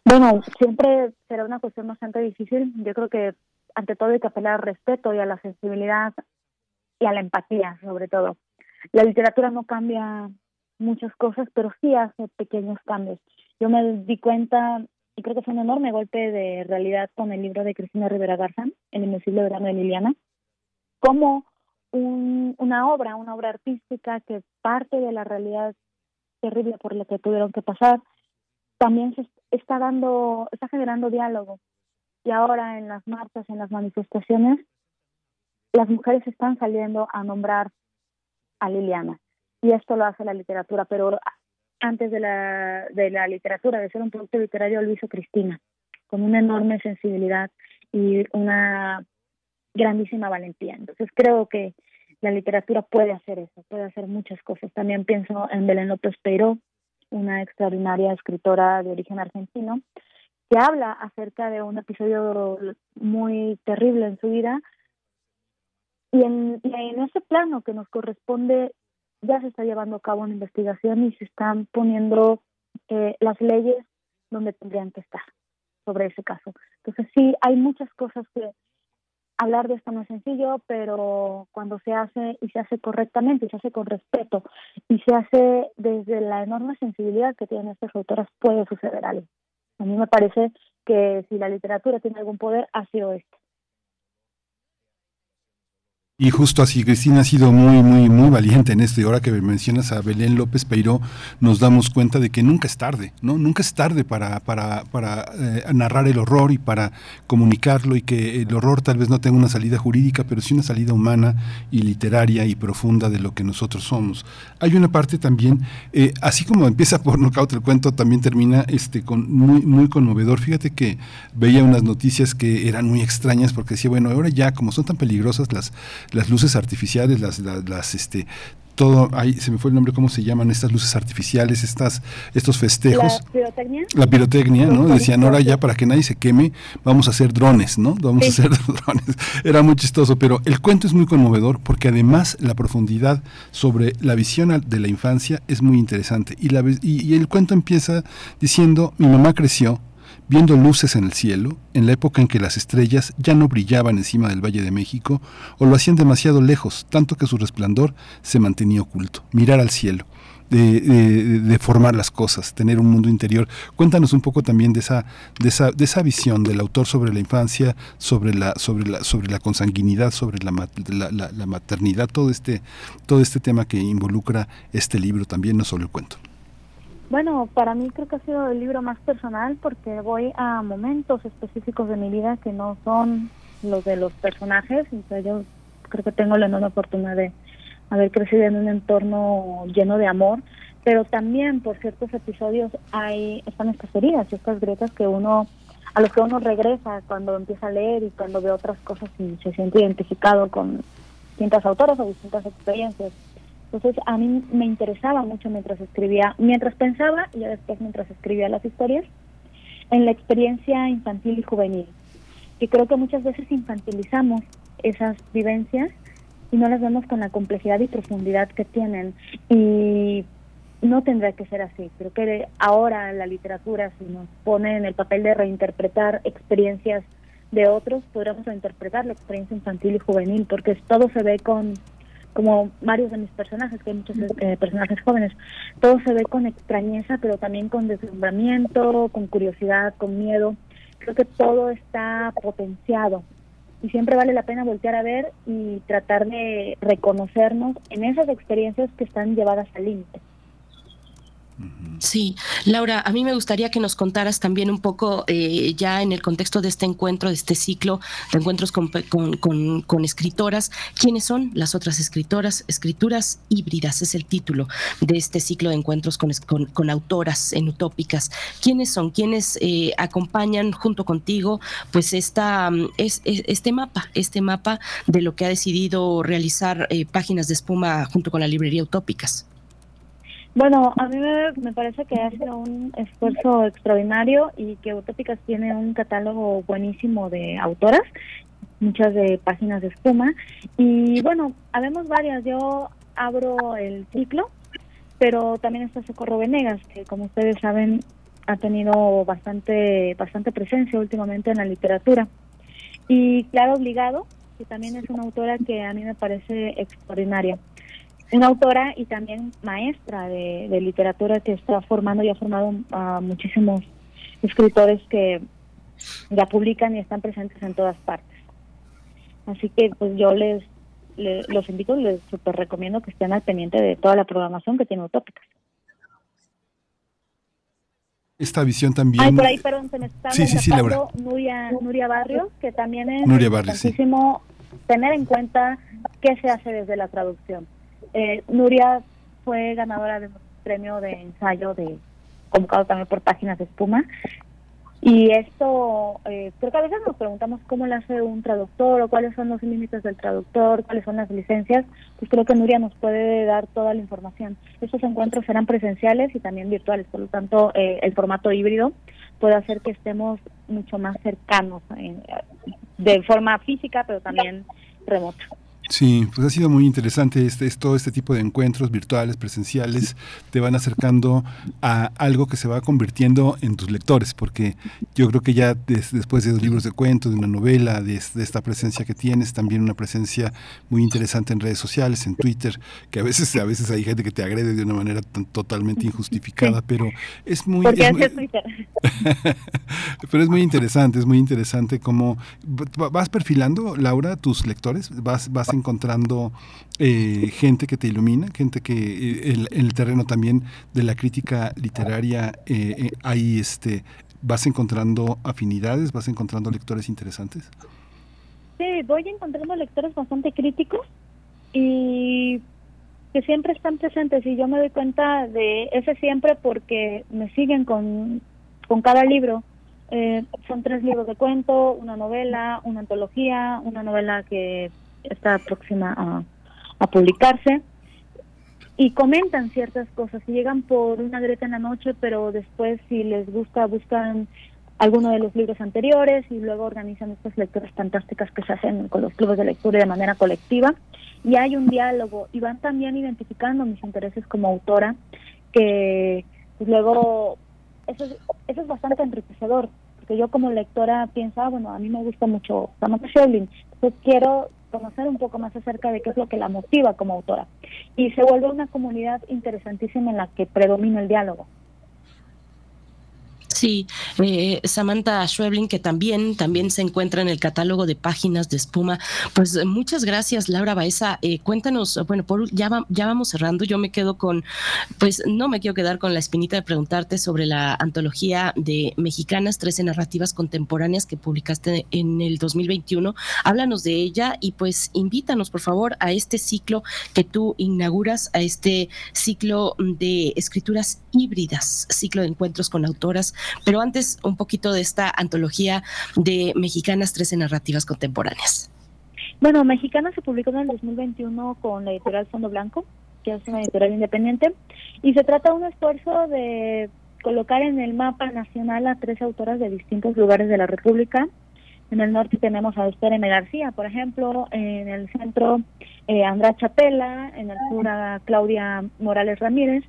Bueno, siempre será una cuestión bastante difícil. Yo creo que ante todo hay que apelar al respeto y a la sensibilidad y a la empatía, sobre todo. La literatura no cambia muchas cosas, pero sí hace pequeños cambios. Yo me di cuenta, y creo que fue un enorme golpe de realidad con el libro de Cristina Rivera Garza, El Invencible Verano de Liliana, como un, una obra, una obra artística que parte de la realidad terrible por la que tuvieron que pasar, también se está dando, está generando diálogo y ahora en las marchas, en las manifestaciones, las mujeres están saliendo a nombrar a Liliana. Y esto lo hace la literatura, pero antes de la, de la literatura, de ser un producto literario, lo hizo Cristina, con una enorme sensibilidad y una grandísima valentía. Entonces creo que la literatura puede hacer eso, puede hacer muchas cosas. También pienso en Belén López Peiró, una extraordinaria escritora de origen argentino, que habla acerca de un episodio muy terrible en su vida. Y en, ese plano que nos corresponde, ya se está llevando a cabo una investigación y se están poniendo eh, las leyes donde tendrían que estar sobre ese caso. Entonces sí, hay muchas cosas que hablar de esto no es sencillo, pero cuando se hace y se hace correctamente y se hace con respeto y se hace desde la enorme sensibilidad que tienen estas autoras, puede suceder algo. A mí me parece que si la literatura tiene algún poder, ha sido este. Y justo así, Cristina ha sido muy, muy, muy valiente en esto. Y ahora que mencionas a Belén López Peiró, nos damos cuenta de que nunca es tarde, ¿no? Nunca es tarde para, para, para eh, narrar el horror y para comunicarlo y que el horror tal vez no tenga una salida jurídica, pero sí una salida humana y literaria y profunda de lo que nosotros somos. Hay una parte también, eh, así como empieza por Knockout el cuento, también termina este con muy, muy conmovedor. Fíjate que veía unas noticias que eran muy extrañas porque decía, bueno, ahora ya como son tan peligrosas las las luces artificiales, las, las, las este, todo, ahí se me fue el nombre, ¿cómo se llaman estas luces artificiales, estas, estos festejos? La pirotecnia. La pirotecnia, ¿no? Decían, ahora ya para que nadie se queme, vamos a hacer drones, ¿no? Vamos sí. a hacer drones. Era muy chistoso, pero el cuento es muy conmovedor porque además la profundidad sobre la visión de la infancia es muy interesante. Y, la, y, y el cuento empieza diciendo, mi mamá creció, viendo luces en el cielo, en la época en que las estrellas ya no brillaban encima del Valle de México o lo hacían demasiado lejos, tanto que su resplandor se mantenía oculto. Mirar al cielo de, formar las cosas, tener un mundo interior. Cuéntanos un poco también de esa, de esa, de esa visión del autor sobre la infancia, sobre la, sobre la, sobre la consanguinidad, sobre la, la, maternidad, todo este, todo este tema que involucra este libro también, no solo el cuento. Bueno, para mí creo que ha sido el libro más personal porque voy a momentos específicos de mi vida que no son los de los personajes. Entonces yo creo que tengo la enorme oportunidad de haber crecido en un entorno lleno de amor, pero también por ciertos episodios hay están estas heridas, estas grietas que uno a los que uno regresa cuando empieza a leer y cuando ve otras cosas y se siente identificado con distintas autoras o distintas experiencias. Entonces a mí me interesaba mucho mientras escribía, mientras pensaba y después mientras escribía las historias, en la experiencia infantil y juvenil. Y creo que muchas veces infantilizamos esas vivencias y no las vemos con la complejidad y profundidad que tienen. Y no tendrá que ser así. Creo que ahora la literatura, si nos pone en el papel de reinterpretar experiencias de otros, podríamos reinterpretar la experiencia infantil y juvenil, porque todo se ve con, como varios de mis personajes, que hay muchos eh, personajes jóvenes, todo se ve con extrañeza, pero también con deslumbramiento, con curiosidad, con miedo. Creo que todo está potenciado y siempre vale la pena voltear a ver y tratar de reconocernos en esas experiencias que están llevadas al límite. Sí, Laura, a mí me gustaría que nos contaras también un poco, eh, ya en el contexto de este encuentro, de este ciclo de encuentros con, escritoras, quiénes son las otras escritoras, escrituras híbridas, es el título de este ciclo de encuentros con, autoras en utópicas. ¿Quiénes son? ¿Quiénes eh, acompañan junto contigo pues esta, es, este mapa, este mapa de lo que ha decidido realizar eh, Páginas de Espuma junto con la librería Utópicas? Bueno, a mí me, parece que hace un esfuerzo extraordinario y que Utópicas tiene un catálogo buenísimo de autoras, muchas de páginas de espuma. Y bueno, habemos varias. Yo abro el ciclo, pero también está Socorro Venegas, que como ustedes saben ha tenido bastante, bastante presencia últimamente en la literatura. Y Claro Obligado, que también es una autora que a mí me parece extraordinaria una autora y también maestra de, literatura que está formando y ha formado a muchísimos escritores que ya publican y están presentes en todas partes. Así que pues yo les, los invito, les super recomiendo que estén al pendiente de toda la programación que tiene Utópicas. Esta visión también... Ay, por ahí, perdón, se me está sí, sí, Nuria, Nuria Barrios, que también es Nuria Barrios, tener en cuenta qué se hace desde la traducción eh, Nuria fue ganadora de un premio de ensayo de convocado también por páginas de espuma y esto eh, creo que a veces nos preguntamos cómo lo hace un traductor o cuáles son los límites del traductor, cuáles son las licencias, pues creo que Nuria nos puede dar toda la información. Estos encuentros serán presenciales y también virtuales, por lo tanto eh, el formato híbrido puede hacer que estemos mucho más cercanos de forma física, pero también remota. Sí, pues ha sido muy interesante este, todo este tipo de encuentros virtuales, presenciales, te van acercando a algo que se va convirtiendo en tus lectores, porque yo creo que ya después de los libros de cuentos, de una novela, de, esta presencia que tienes, también una presencia muy interesante en redes sociales, en Twitter, que a veces a veces hay gente que te agrede de una manera totalmente injustificada, pero es muy... pero es muy interesante, es muy interesante cómo vas perfilando, Laura, tus lectores, vas, vas encontrando eh, gente que te ilumina, gente que eh, en, el terreno también de la crítica literaria eh, ahí este, vas encontrando afinidades, vas encontrando lectores interesantes. Sí, voy encontrando lectores bastante críticos y que siempre están presentes y yo me doy cuenta de ese siempre porque me siguen con, con cada libro. son tres libros de cuento, una novela, una antología, una novela que está próxima a, publicarse. Y comentan ciertas cosas. Llegan por una greta en la noche, pero después si les gusta buscan alguno de los libros anteriores y luego organizan estas lecturas fantásticas que se hacen con los clubes de lectura de manera colectiva. Y hay un diálogo. Y van también identificando mis intereses como autora que pues, luego eso es, eso es bastante enriquecedor porque yo como lectora pienso, ah, bueno, a mí me gusta mucho Samantha Schweblin, entonces quiero conocer un poco más acerca de qué es lo que la motiva como autora. Y se vuelve una comunidad interesantísima en la que predomina el diálogo. Sí, eh, Samantha Schweblin, que también, también se encuentra en el catálogo de páginas de espuma. Pues muchas gracias, Laura Baeza. Eh, cuéntanos, bueno, por, ya, ya vamos cerrando. Yo me quedo con, pues no me quiero quedar con la espinita de preguntarte sobre la antología de Mexicanas, 13 narrativas contemporáneas que publicaste en el 2021. Háblanos de ella y pues invítanos, por favor, a este ciclo que tú inauguras, a este ciclo de escrituras híbridas, ciclo de encuentros con autoras pero antes, un poquito de esta antología de Mexicanas 13 Narrativas Contemporáneas. Bueno, Mexicanas se publicó en el 2021 con la editorial Fondo Blanco, que es una editorial independiente, y se trata de un esfuerzo de colocar en el mapa nacional a tres autoras de distintos lugares de la República. En el norte tenemos a Esther M. García, por ejemplo, en el centro eh, Chapela, en el sur a Claudia Morales Ramírez,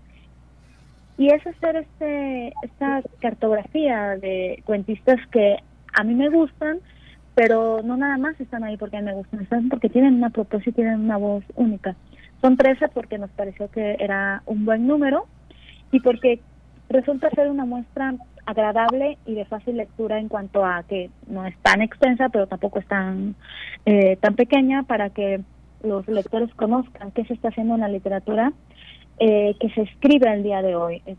y es hacer este esta cartografía de cuentistas que a mí me gustan, pero no nada más están ahí porque me gustan, están porque tienen una propuesta y tienen una voz única. Son 13 porque nos pareció que era un buen número y porque resulta ser una muestra agradable y de fácil lectura en cuanto a que no es tan extensa, pero tampoco es tan, eh, tan pequeña para que los lectores conozcan qué se está haciendo en la literatura eh, que se escribe el día de hoy. Eh,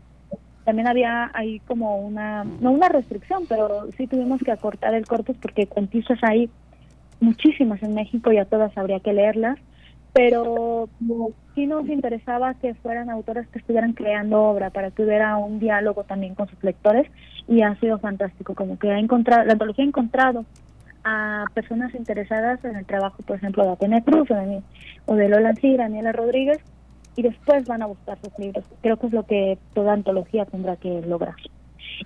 también había ahí como una, no una restricción, pero sí tuvimos que acortar el corpus porque cuentistas hay muchísimas en México y a todas habría que leerlas, pero sí nos interesaba que fueran autores que estuvieran creando obra para que hubiera un diálogo también con sus lectores y ha sido fantástico, como que ha encontrado, la antología ha encontrado a personas interesadas en el trabajo, por ejemplo, de Atene Cruz o de, o de Lola y Daniela Rodríguez, y después van a buscar sus libros. Creo que es lo que toda antología tendrá que lograr.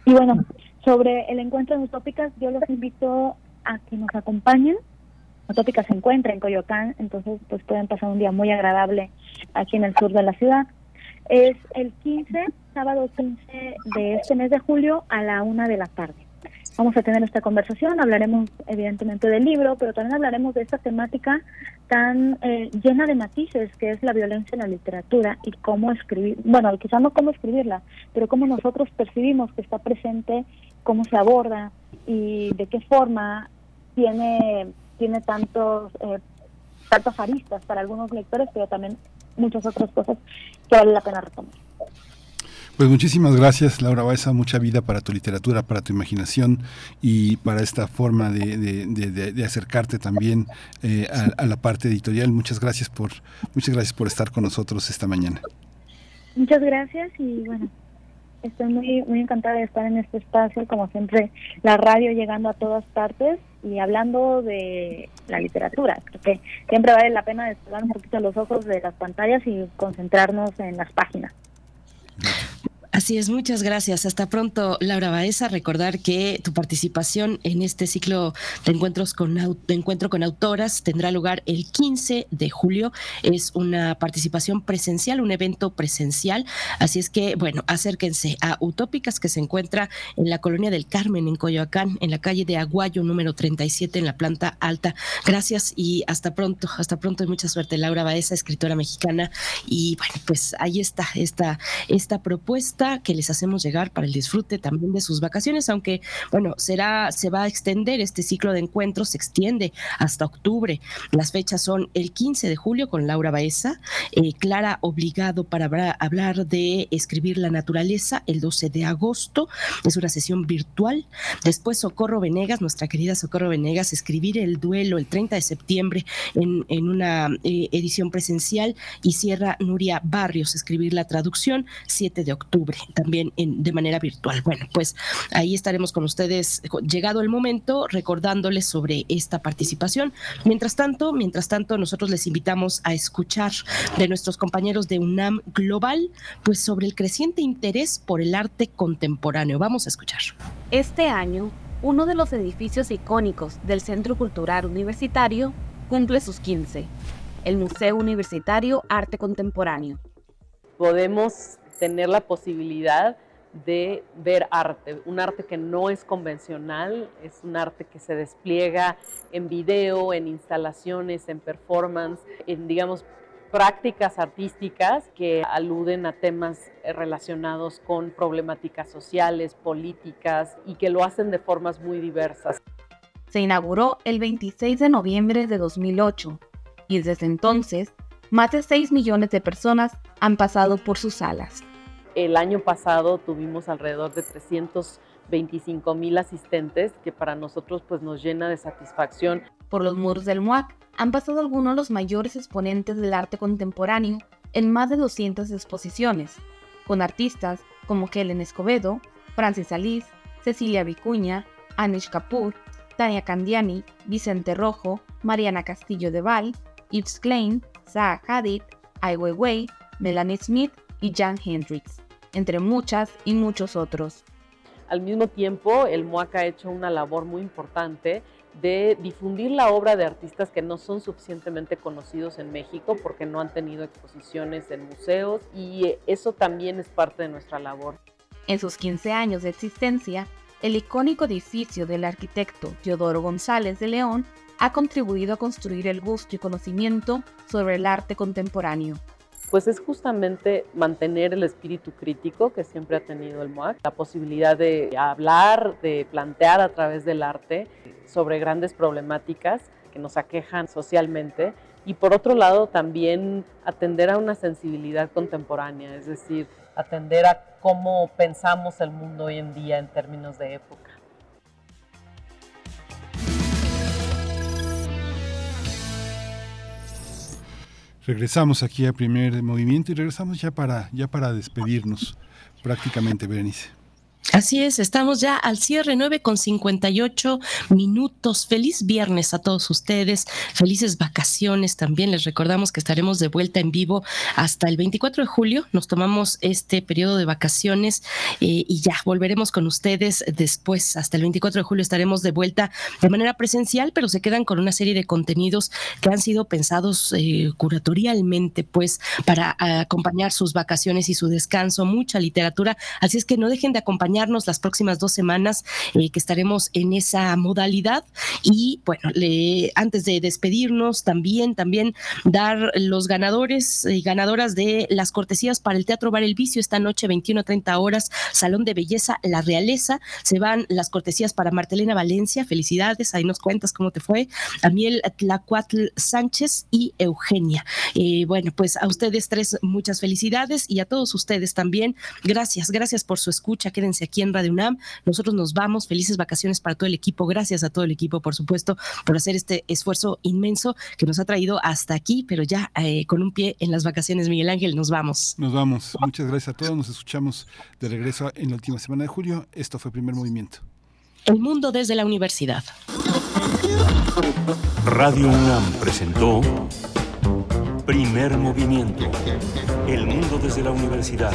Y bueno, sobre el encuentro en Utópicas, yo los invito a que nos acompañen. Utópicas se encuentra en Coyoacán, entonces pues pueden pasar un día muy agradable aquí en el sur de la ciudad. Es el 15, sábado 15 de este mes de julio a la una de la tarde vamos a tener esta conversación, hablaremos evidentemente del libro, pero también hablaremos de esta temática tan eh, llena de matices que es la violencia en la literatura y cómo escribir, bueno, quizás no cómo escribirla, pero cómo nosotros percibimos que está presente, cómo se aborda y de qué forma tiene, tiene tantos, eh, tantas aristas para algunos lectores, pero también muchas otras cosas que vale la pena retomar. Pues muchísimas gracias, Laura Baeza. Mucha vida para tu literatura, para tu imaginación y para esta forma de, acercarte también eh, a, la parte editorial. Muchas gracias por muchas gracias por estar con nosotros esta mañana. Muchas gracias y bueno, estoy muy muy encantada de estar en este espacio, como siempre, la radio llegando a todas partes y hablando de la literatura. Creo que siempre vale la pena despegar un poquito los ojos de las pantallas y concentrarnos en las páginas. Así es, muchas gracias. Hasta pronto, Laura Baeza. Recordar que tu participación en este ciclo de encuentros con de encuentro con autoras tendrá lugar el 15 de julio. Es una participación presencial, un evento presencial. Así es que, bueno, acérquense a Utópicas que se encuentra en la colonia del Carmen, en Coyoacán, en la calle de Aguayo, número 37, en la planta alta. Gracias y hasta pronto. Hasta pronto y mucha suerte, Laura Baeza, escritora mexicana. Y bueno, pues ahí está esta, esta propuesta que les hacemos llegar para el disfrute también de sus vacaciones, aunque bueno, será, se va a extender este ciclo de encuentros, se extiende hasta octubre. Las fechas son el 15 de julio con Laura Baeza, eh, Clara Obligado para hablar de escribir la naturaleza, el 12 de agosto, es una sesión virtual. Después Socorro Venegas, nuestra querida Socorro Venegas, escribir el duelo el 30 de septiembre en, en una eh, edición presencial y cierra Nuria Barrios, escribir la traducción 7 de octubre también en, de manera virtual. Bueno, pues ahí estaremos con ustedes llegado el momento recordándoles sobre esta participación. Mientras tanto, mientras tanto, nosotros les invitamos a escuchar de nuestros compañeros de UNAM Global, pues sobre el creciente interés por el arte contemporáneo. Vamos a escuchar. Este año, uno de los edificios icónicos del Centro Cultural Universitario cumple sus 15, el Museo Universitario Arte Contemporáneo. Podemos tener la posibilidad de ver arte, un arte que no es convencional, es un arte que se despliega en video, en instalaciones, en performance, en digamos prácticas artísticas que aluden a temas relacionados con problemáticas sociales, políticas y que lo hacen de formas muy diversas. Se inauguró el 26 de noviembre de 2008 y desde entonces más de 6 millones de personas han pasado por sus salas. El año pasado tuvimos alrededor de 325 mil asistentes, que para nosotros pues nos llena de satisfacción. Por los muros del MUAC han pasado algunos de los mayores exponentes del arte contemporáneo en más de 200 exposiciones, con artistas como Helen Escobedo, Francis Alice, Cecilia Vicuña, Anish Kapoor, Tania Candiani, Vicente Rojo, Mariana Castillo de Val, Yves Klein, Zaha Hadid, Ai Weiwei, Melanie Smith y Jan Hendricks, entre muchas y muchos otros. Al mismo tiempo, el MUAC ha hecho una labor muy importante de difundir la obra de artistas que no son suficientemente conocidos en México porque no han tenido exposiciones en museos y eso también es parte de nuestra labor. En sus 15 años de existencia, el icónico edificio del arquitecto Teodoro González de León ha contribuido a construir el gusto y conocimiento sobre el arte contemporáneo. Pues es justamente mantener el espíritu crítico que siempre ha tenido el MOAC, la posibilidad de hablar, de plantear a través del arte sobre grandes problemáticas que nos aquejan socialmente y por otro lado también atender a una sensibilidad contemporánea, es decir, atender a cómo pensamos el mundo hoy en día en términos de época. Regresamos aquí a primer movimiento y regresamos ya para, ya para despedirnos prácticamente, Berenice. Así es, estamos ya al cierre 9 con 58 minutos. Feliz viernes a todos ustedes, felices vacaciones también. Les recordamos que estaremos de vuelta en vivo hasta el 24 de julio. Nos tomamos este periodo de vacaciones eh, y ya volveremos con ustedes después. Hasta el 24 de julio estaremos de vuelta de manera presencial, pero se quedan con una serie de contenidos que han sido pensados eh, curatorialmente, pues, para acompañar sus vacaciones y su descanso. Mucha literatura, así es que no dejen de acompañar las próximas dos semanas eh, que estaremos en esa modalidad. Y bueno, antes de despedirnos, también, también dar los ganadores y ganadoras de las cortesías para el Teatro Bar El Vicio esta noche, 21 a 30 horas, Salón de Belleza La Realeza. Se van las cortesías para Martelena Valencia, felicidades, ahí nos cuentas cómo te fue. También Tlacuatl Sánchez y Eugenia. Eh, bueno, pues a ustedes tres muchas felicidades y a todos ustedes también. Gracias, gracias por su escucha. Quédense aquí en Radio UNAM. Nosotros nos vamos. Felices vacaciones para todo el equipo. Gracias a todo el equipo, por supuesto, por hacer este esfuerzo inmenso que nos ha traído hasta aquí, pero ya eh, con un pie en las vacaciones, Miguel Ángel, nos vamos. Nos vamos. Muchas gracias a todos. Nos escuchamos de regreso en la última semana de julio. Esto fue Primer Movimiento. El mundo desde la universidad. Radio UNAM presentó Primer Movimiento. El mundo desde la universidad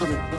bakalım.